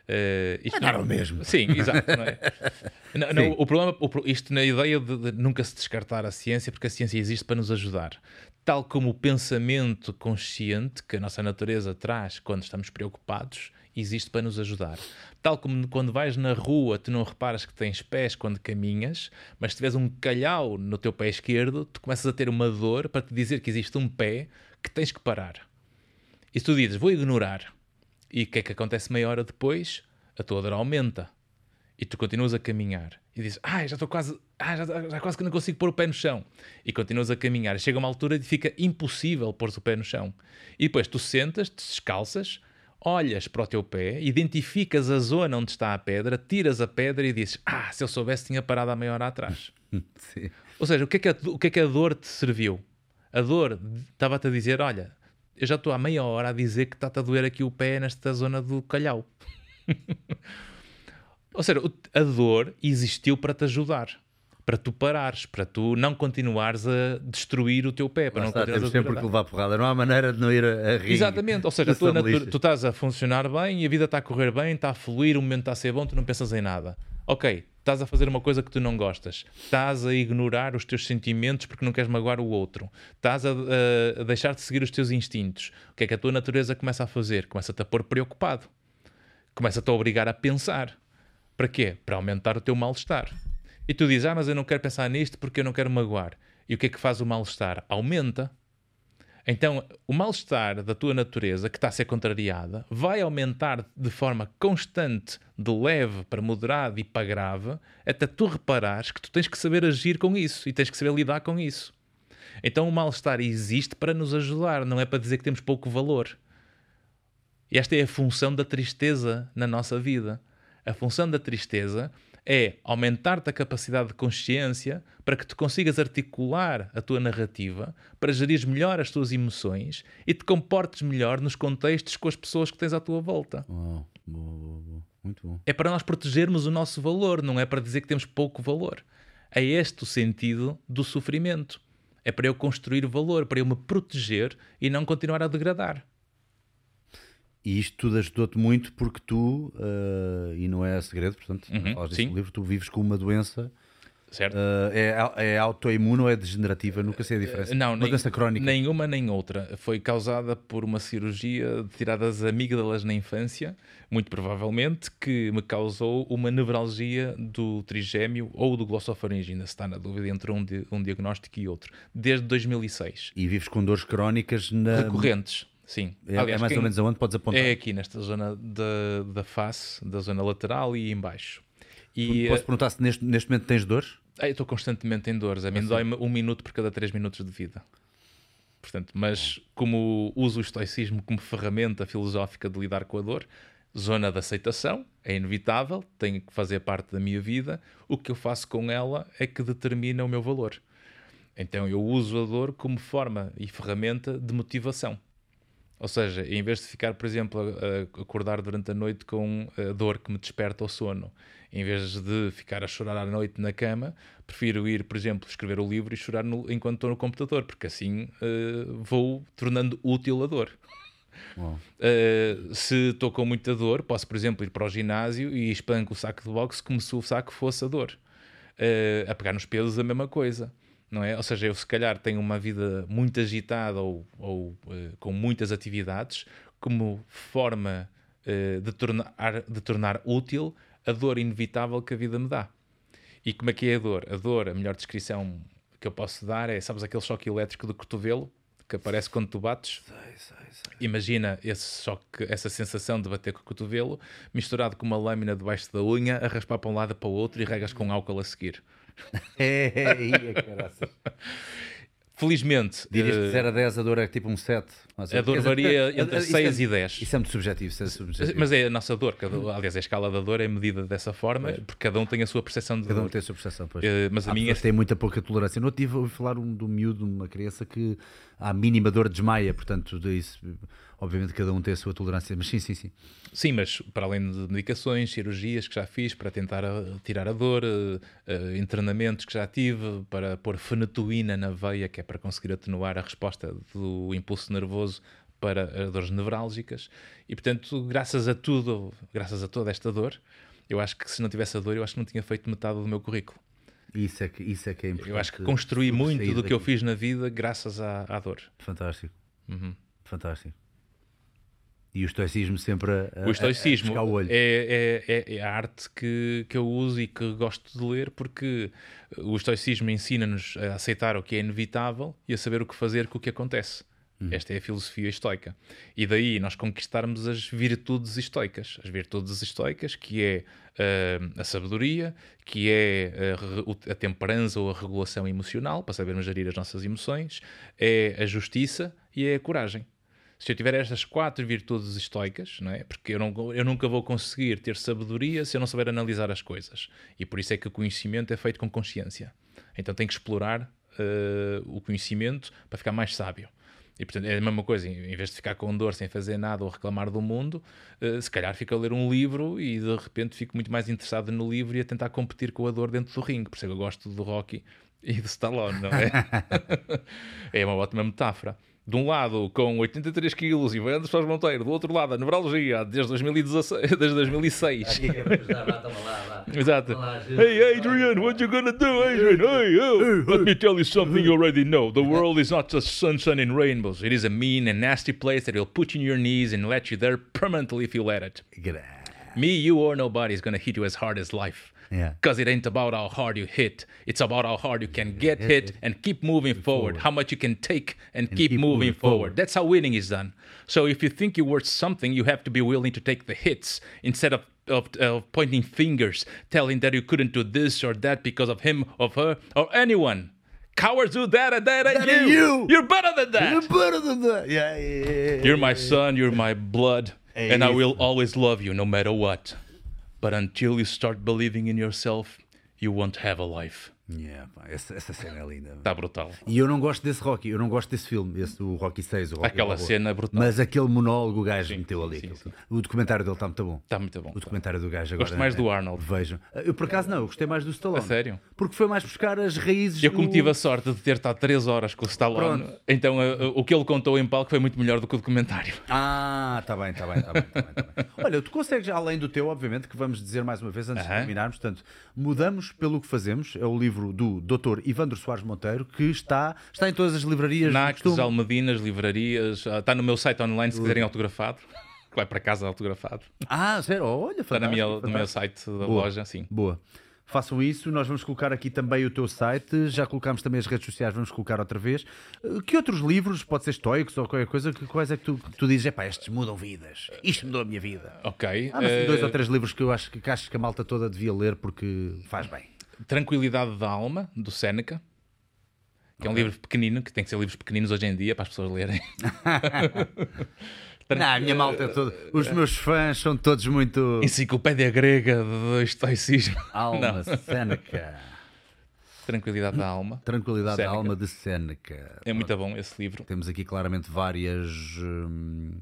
Eh, isto É dar o mesmo. Sim, exato. Não é? Não, não, o problema, o isto na ideia de, de nunca se descartar a ciência, porque a ciência existe para nos ajudar. Tal como o pensamento consciente que a nossa natureza traz quando estamos preocupados, existe para nos ajudar. Tal como quando vais na rua, tu não reparas que tens pés quando caminhas, mas se tiveres um calhau no teu pé esquerdo, tu começas a ter uma dor para te dizer que existe um pé que tens que parar. E se tu dizes, vou ignorar, e o que é que acontece meia hora depois? A tua dor aumenta. E tu continuas a caminhar. E dizes, ah, já estou quase, ah, já, já quase que não consigo pôr o pé no chão. E continuas a caminhar. Chega uma altura e fica impossível pôr o pé no chão. E depois tu sentas, te descalças, olhas para o teu pé, identificas a zona onde está a pedra, tiras a pedra e dizes, ah, se eu soubesse tinha parado há meia hora atrás. Sim. Ou seja, o que, é que a, o que é que a dor te serviu? A dor estava-te a dizer: olha, eu já estou há meia hora a dizer que está-te a doer aqui o pé nesta zona do calhau. Ou seja, a dor existiu para te ajudar, para tu parares, para tu não continuares a destruir o teu pé, para Lá não está, temos a sempre que levar porrada. Não há maneira de não ir a, a rir. Exatamente, ou seja, São natura- tu estás a funcionar bem e a vida está a correr bem, está a fluir, o momento está a ser bom, tu não pensas em nada. Ok, estás a fazer uma coisa que tu não gostas, estás a ignorar os teus sentimentos porque não queres magoar o outro, estás a, a- a deixar de seguir os teus instintos. O que é que a tua natureza começa a fazer? Começa-te a pôr preocupado, começa-te a obrigar a pensar. Para quê? Para aumentar o teu mal-estar. E tu dizes, ah, mas eu não quero pensar nisto porque eu não quero magoar. E o que é que faz o mal-estar? Aumenta. Então, o mal-estar da tua natureza, que está a ser contrariada, vai aumentar de forma constante, de leve para moderado e para grave, até tu reparares que tu tens que saber agir com isso e tens que saber lidar com isso. Então, o mal-estar existe para nos ajudar, não é para dizer que temos pouco valor. E esta é a função da tristeza na nossa vida. A função da tristeza é aumentar-te a capacidade de consciência para que tu consigas articular a tua narrativa, para gerir melhor as tuas emoções e te comportes melhor nos contextos com as pessoas que tens à tua volta. Uau, boa, boa, boa. Muito bom. É para nós protegermos o nosso valor, não é para dizer que temos pouco valor. É este o sentido do sofrimento. É para eu construir valor, para eu me proteger e não continuar a degradar. E isto tudo ajudou-te muito porque tu, uh, e não é segredo, portanto, Uhum, falas no livro, tu vives com uma doença, Certo? uh, é, é autoimune ou é degenerativa? Nunca sei a diferença. Não, uma doença crónica. nenhuma nem outra. Foi causada por uma cirurgia de tirar das amígdalas na infância, muito provavelmente, que me causou uma nevralgia do trigêmeo ou do glossofaringe, ainda se está na dúvida entre um, um diagnóstico e outro, desde 2006. E vives com dores crónicas na. Recorrentes, sim. É, é mais quem- ou menos aonde podes apontar. É aqui nesta zona da, da face, da zona lateral e em baixo. E Posso perguntar se neste, neste momento tens dores? ah, eu estou constantemente em dores. A mim dói-me um minuto por cada três minutos de vida. Portanto, mas como uso o estoicismo como ferramenta filosófica de lidar com a dor, zona de aceitação, é inevitável, tem que fazer parte da minha vida. O que eu faço com ela é que determina o meu valor. Então eu uso a dor como forma e ferramenta de motivação. Ou seja, em vez de ficar, por exemplo, a, a acordar durante a noite com a dor que me desperta o sono, em vez de ficar a chorar à noite na cama, prefiro ir, por exemplo, escrever o livro e chorar no- enquanto estou no computador, porque assim eh, vou tornando útil a dor. Uh, se estou com muita dor, posso, por exemplo, ir para o ginásio e espanco o saco de boxe como se o saco fosse a dor. Uh, a pegar nos pesos, a mesma coisa. Não é? Ou seja, eu se calhar tenho uma vida muito agitada ou, ou, uh, com muitas atividades, como forma uh, de, tornar, de tornar útil a dor inevitável que a vida me dá. E como é que é a dor? A dor, a melhor descrição que eu posso dar é, sabes, aquele choque elétrico do cotovelo que aparece quando tu bates? Imagina esse choque, essa sensação de bater com o cotovelo, misturado com uma lâmina debaixo da unha, a raspar para um lado para o outro e regas com álcool a seguir. É, é, é, caraças. Felizmente, Dirias que eh, de 0 a 10 a dor é tipo um 7. a dor varia entre 6 e 10. Isso é muito subjetivo. É subjetivo. Mas é a nossa dor, cada, aliás, a escala da dor é medida dessa forma, porque cada um tem a sua percepção de Cada um dor. tem a sua percepção. Pois. Eh, mas a Há minha têm muita pouca tolerância. No tive ouvi falar um, de um miúdo, de uma criança que à mínima dor desmaia. Portanto, de isso, obviamente cada um tem a sua tolerância. Mas sim, sim, sim. Sim, mas para além de medicações, cirurgias que já fiz para tentar eh, tirar a dor, eh, eh, internamentos que já tive para pôr fenetoína na veia, que é para conseguir atenuar a resposta do impulso nervoso para as dores nevrálgicas. E portanto, graças a tudo, graças a toda esta dor, eu acho que se não tivesse a dor, eu acho que não tinha feito metade do meu currículo. Isso é que, isso é, que é importante. Eu acho que construí muito do que eu daqui. fiz na vida graças à, à dor. Fantástico. Uhum. Fantástico. E o estoicismo sempre a, a- O estoicismo a o olho. é, é, é- é a arte que, que eu uso e que gosto de ler porque o estoicismo ensina-nos a aceitar o que é inevitável e a saber o que fazer com o que acontece. Esta é a filosofia estoica. E daí nós conquistarmos as virtudes estoicas. As virtudes estoicas, que é ah, a sabedoria, que é a, o- a temperança ou a regulação emocional, para sabermos gerir as nossas emoções, é a justiça e é a coragem se eu tiver estas quatro virtudes estoicas, não é? porque eu, não, eu nunca vou conseguir ter sabedoria se eu não souber analisar as coisas. E por isso é que o conhecimento é feito com consciência. Então tem que explorar eh, o conhecimento para ficar mais sábio. E portanto é a mesma coisa, em vez de ficar com dor sem fazer nada ou reclamar do mundo, eh, se calhar fico a ler um livro e de repente fico muito mais interessado no livro e a tentar competir com a dor dentro do ringue. Por isso é que eu gosto do Rocky e do Stallone, não é? é uma ótima metáfora. De um lado, com 83 quilos e Andrés Paz Monteiro, do outro lado, a nevralgia, desde 2016, desde 2006. Exato. Hey, Adrian, what you gonna do, Adrian? Hey, oh, let me tell you something you already know. The world is not just sunshine and rainbows. It is a mean and nasty place that will put you on your knees and let you there permanently if you let it. Me, you, or nobody is gonna hit you as hard as life. Yeah. Because it ain't about how hard you hit, it's about how hard you can get hit and keep moving forward, how much you can take and, keep, keep moving moving forward. forward. That's how winning is done. So if you think you're worth something, you have to be willing to take the hits instead of of, pointing fingers, telling that you couldn't do this or that because of him, of her, or anyone. Cowards do that and that, and That you. and you. You're better than that. You're better than that. Yeah, yeah, yeah, yeah. You're my son, you're my blood, and I will always love you no matter what. But until you start believing in yourself, you won't have a life. Yeah, pá, essa, essa cena é linda. Está brutal. E eu não gosto desse Rocky, eu não gosto desse filme, esse do Rocky 6. O Rocky Aquela cena brutal. Mas aquele monólogo o gajo meteu ali. sim, sim. O documentário dele está muito bom. Está muito bom. O documentário do gajo agora. Gosto mais é- do Arnold. Vejam. Eu por acaso não, eu gostei mais do Stallone. A sério? Porque foi mais buscar as raízes. Eu, como do- tive a sorte de ter estado 3 horas com o Stallone, Pronto. então eh, eh, o que ele contou em palco foi muito melhor do que o documentário. Ah, está bem, está bem, está bem, tá bem, tá bem. Olha, tu consegues, além do teu, obviamente, que vamos dizer mais uma vez antes de Aham. terminarmos, portanto, mudamos pelo que fazemos. É o livro do Dr. Ivandro Soares Monteiro, que está, está em todas as livrarias. Nacs. Almadinas, livrarias, ah, está no meu site online se quiserem autografado. Vai para casa autografado. Ah, sério? Olha, Está na minha, fantástico, no meu site da Boa. loja, sim. Boa. Façam isso, nós vamos colocar aqui também o teu site, já colocámos também as redes sociais, vamos colocar outra vez. Uh, Que outros livros, pode ser estoicos ou qualquer coisa, que, quais é que tu, tu dizes, epá, estes mudam vidas, isto mudou a minha vida. Ok. Há assim, dois eh, ou três livros que eu acho que, que acho que a malta toda devia ler porque faz bem. Tranquilidade da Alma, do Seneca. Que é um livro pequenino, que tem que ser livros pequeninos hoje em dia para as pessoas lerem. Não, a minha malta é toda. Os meus fãs são todos muito. Enciclopédia grega do estoicismo. Alma Não. Seneca. Tranquilidade da Alma. Tranquilidade da Seneca. alma de Seneca. É muito bom esse livro. Temos aqui claramente várias. hum,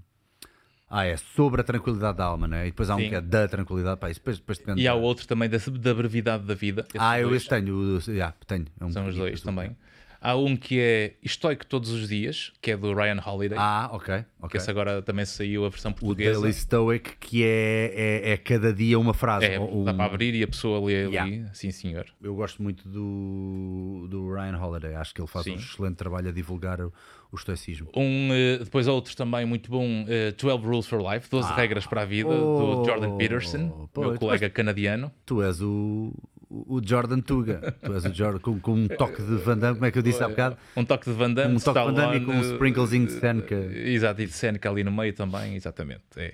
Ah, é sobre a tranquilidade da alma, não é? E depois há um Sim. que é da tranquilidade. Pá, isso depois, depois depende. E há outro também da, da brevidade da vida. Esses Ah, eu dois esse tenho. o- yeah, tenho. É um São os dois também. Há um que é Estoico Todos os Dias, que é do Ryan Holiday. Ah, ok. que ok. esse agora também saiu a versão O portuguesa. Daily Stoic, que é, é, é cada dia uma frase. É, ou- dá um- para abrir e a pessoa lê ali. Yeah. Sim, senhor. Eu gosto muito do, do Ryan Holiday. Acho que ele faz um Sim. excelente trabalho a divulgar o, o estoicismo. Um, eh, depois outro também muito bom, eh, 12 Rules for Life, 12 regras para a vida, Oh, do Jordan Peterson, pois, meu colega canadiano. Tu és o, o Jordan Tuga. Tu és o Jordan com, com um toque de Van Damme, como é que eu disse há bocado? Um toque de Van Damme, Um toque de Van Damme e com um sprinklezinho de Seneca. eh, Exato, e de Seneca ali no meio também, exatamente. É.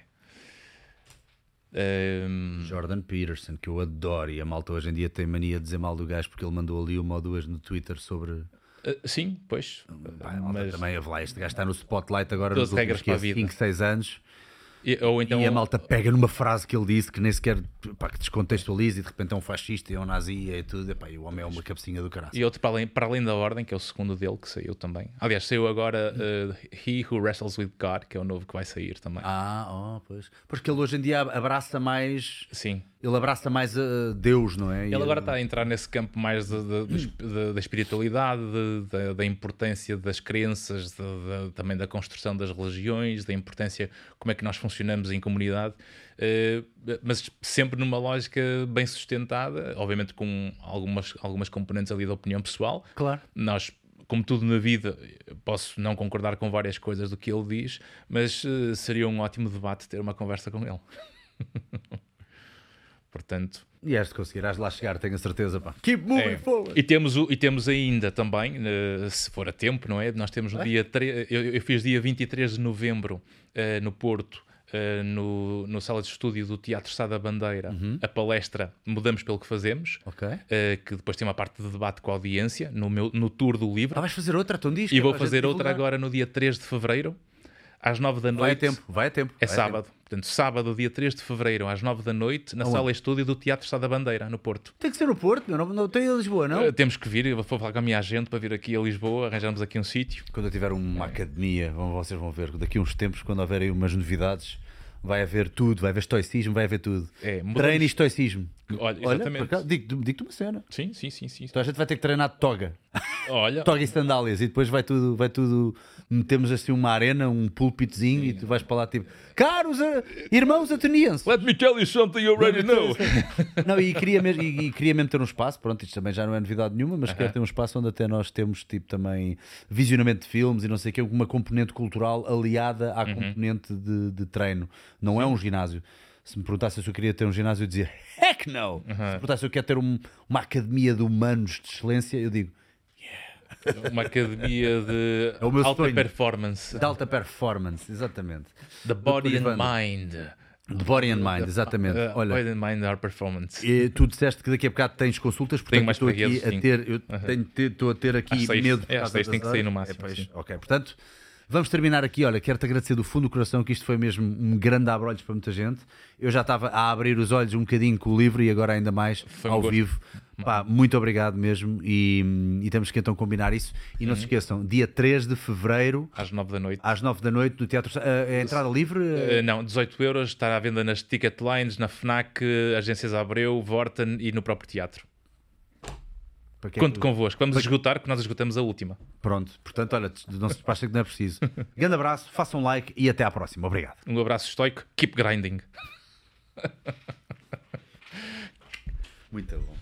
Ehm, Jordan Peterson, que eu adoro. E a malta hoje em dia tem mania de dizer mal do gajo porque ele mandou ali uma ou duas no Twitter sobre. eh, sim, pois. Pá, a mas, também, lá, este gajo está no spotlight agora 12 nos últimos para a vida. 5, 6 anos. E- ou então, E a malta pega numa frase que ele disse que nem sequer pá, que descontextualiza e de repente é um fascista e é um nazi e tudo. Epá, e o homem é uma cabecinha do caralho. E outro para além, para além da Ordem, que é o segundo dele, que saiu também. Aliás, saiu agora eh, He Who Wrestles with God, que é o novo que vai sair também. Ah, oh, pois. Porque ele hoje em dia abraça mais. Sim. Ele abraça mais a Deus, não é? E Ele agora a- está a entrar nesse campo mais de- de- de- de- da espiritualidade, de- da- importância das crenças, também da construção das religiões, da importância como é que nós funcionamos em comunidade, eh, mas sempre numa lógica bem sustentada, obviamente com algumas, algumas componentes ali da opinião pessoal. Claro. Nós, como tudo na vida, posso não concordar com várias coisas do que ele diz, mas eh, seria um ótimo debate ter uma conversa com ele. Portanto, E és de conseguir, has de lá chegar, tenho a certeza. Pá. Keep moving é. forward. E temos, o- e temos ainda também, eh, se for a tempo, não é? Nós temos no dia. tre- Eu, eu fiz dia 23 de novembro no Porto. Eh, no, no sala de estúdio do Teatro Sá da Bandeira, Uhum. a palestra Mudamos pelo que Fazemos, Ok. eh, que depois tem uma parte de debate com a audiência, no, meu, no tour do livro. Ah, vais fazer outra, então diz. e é vou fazer outra divulgar. agora no dia 3 de fevereiro, às 9 da noite. Vai a tempo, vai a tempo. É sábado. Portanto, sábado, dia 3 de fevereiro, às 9 da noite, na Aonde? sala de estúdio do Teatro Sá da Bandeira, no Porto. tempo. Tem que ser no Porto, meu, não, não tem em Lisboa, não? Uh, temos que vir, eu vou falar com a minha agente para vir aqui a Lisboa, arranjamos aqui um sítio. Quando eu tiver É. uma academia, vão, vocês vão ver, daqui a uns tempos, quando houverem umas novidades, vai haver tudo, vai haver estoicismo, vai haver tudo. É, mudamos- Treino e estoicismo. Olha, Olha, exatamente. por acaso, digo- digo-te uma cena. Sim, sim, sim, sim. Então a gente vai ter que treinar de toga. Olha, toga e sandálias e depois vai tudo, vai tudo. Metemos assim uma arena, um púlpitozinho e tu vais para lá tipo, caros eh, irmãos atenienses. let me tell you something you already know. Não, e queria, mesmo, e, e queria mesmo ter um espaço, pronto, isto também já não é novidade nenhuma, mas quero ter um espaço onde até nós temos tipo também visionamento de filmes e não sei o que, uma componente cultural aliada à componente de, de treino. Não é um ginásio. Se me perguntasse se eu queria ter um ginásio, eu dizia heck no! Se me perguntasse se eu quero ter um- uma academia de humanos de excelência, eu digo Uma academia de É alta sonho. performance. de alta performance, exatamente. The body and mind. De body and mind, exatamente. Uh, Olha, body and mind are performance. E tu disseste que daqui a bocado tens consultas, portanto estou aqui a ter, eu tenho, te- estou a ter aqui Às seis. medo. por É, às seis tem que sair no máximo, É, pois, ok, portanto, vamos terminar aqui. Olha, quero-te agradecer do fundo do coração que isto foi mesmo um grande abre-olhos para muita gente. Eu já estava a abrir os olhos um bocadinho com o livro e agora ainda mais Foi um ao gosto. vivo. Pá, muito obrigado mesmo e, e temos que então combinar isso. E Uhum. não se esqueçam, dia 3 de fevereiro, Às nove da noite. às 9 da noite, no Teatro. É entrada livre? Uh, não, 18 euros, está à venda nas ticket lines, na FNAC, agências Abreu, Vorten e no próprio teatro. Para que é Conto que- convosco. Vamos esgotar, que nós esgotamos a última. Pronto, portanto, olha, não se despachem que não é preciso. Grande abraço, façam um like e até à próxima. Obrigado. Um abraço estoico. Keep grinding. Muito bom.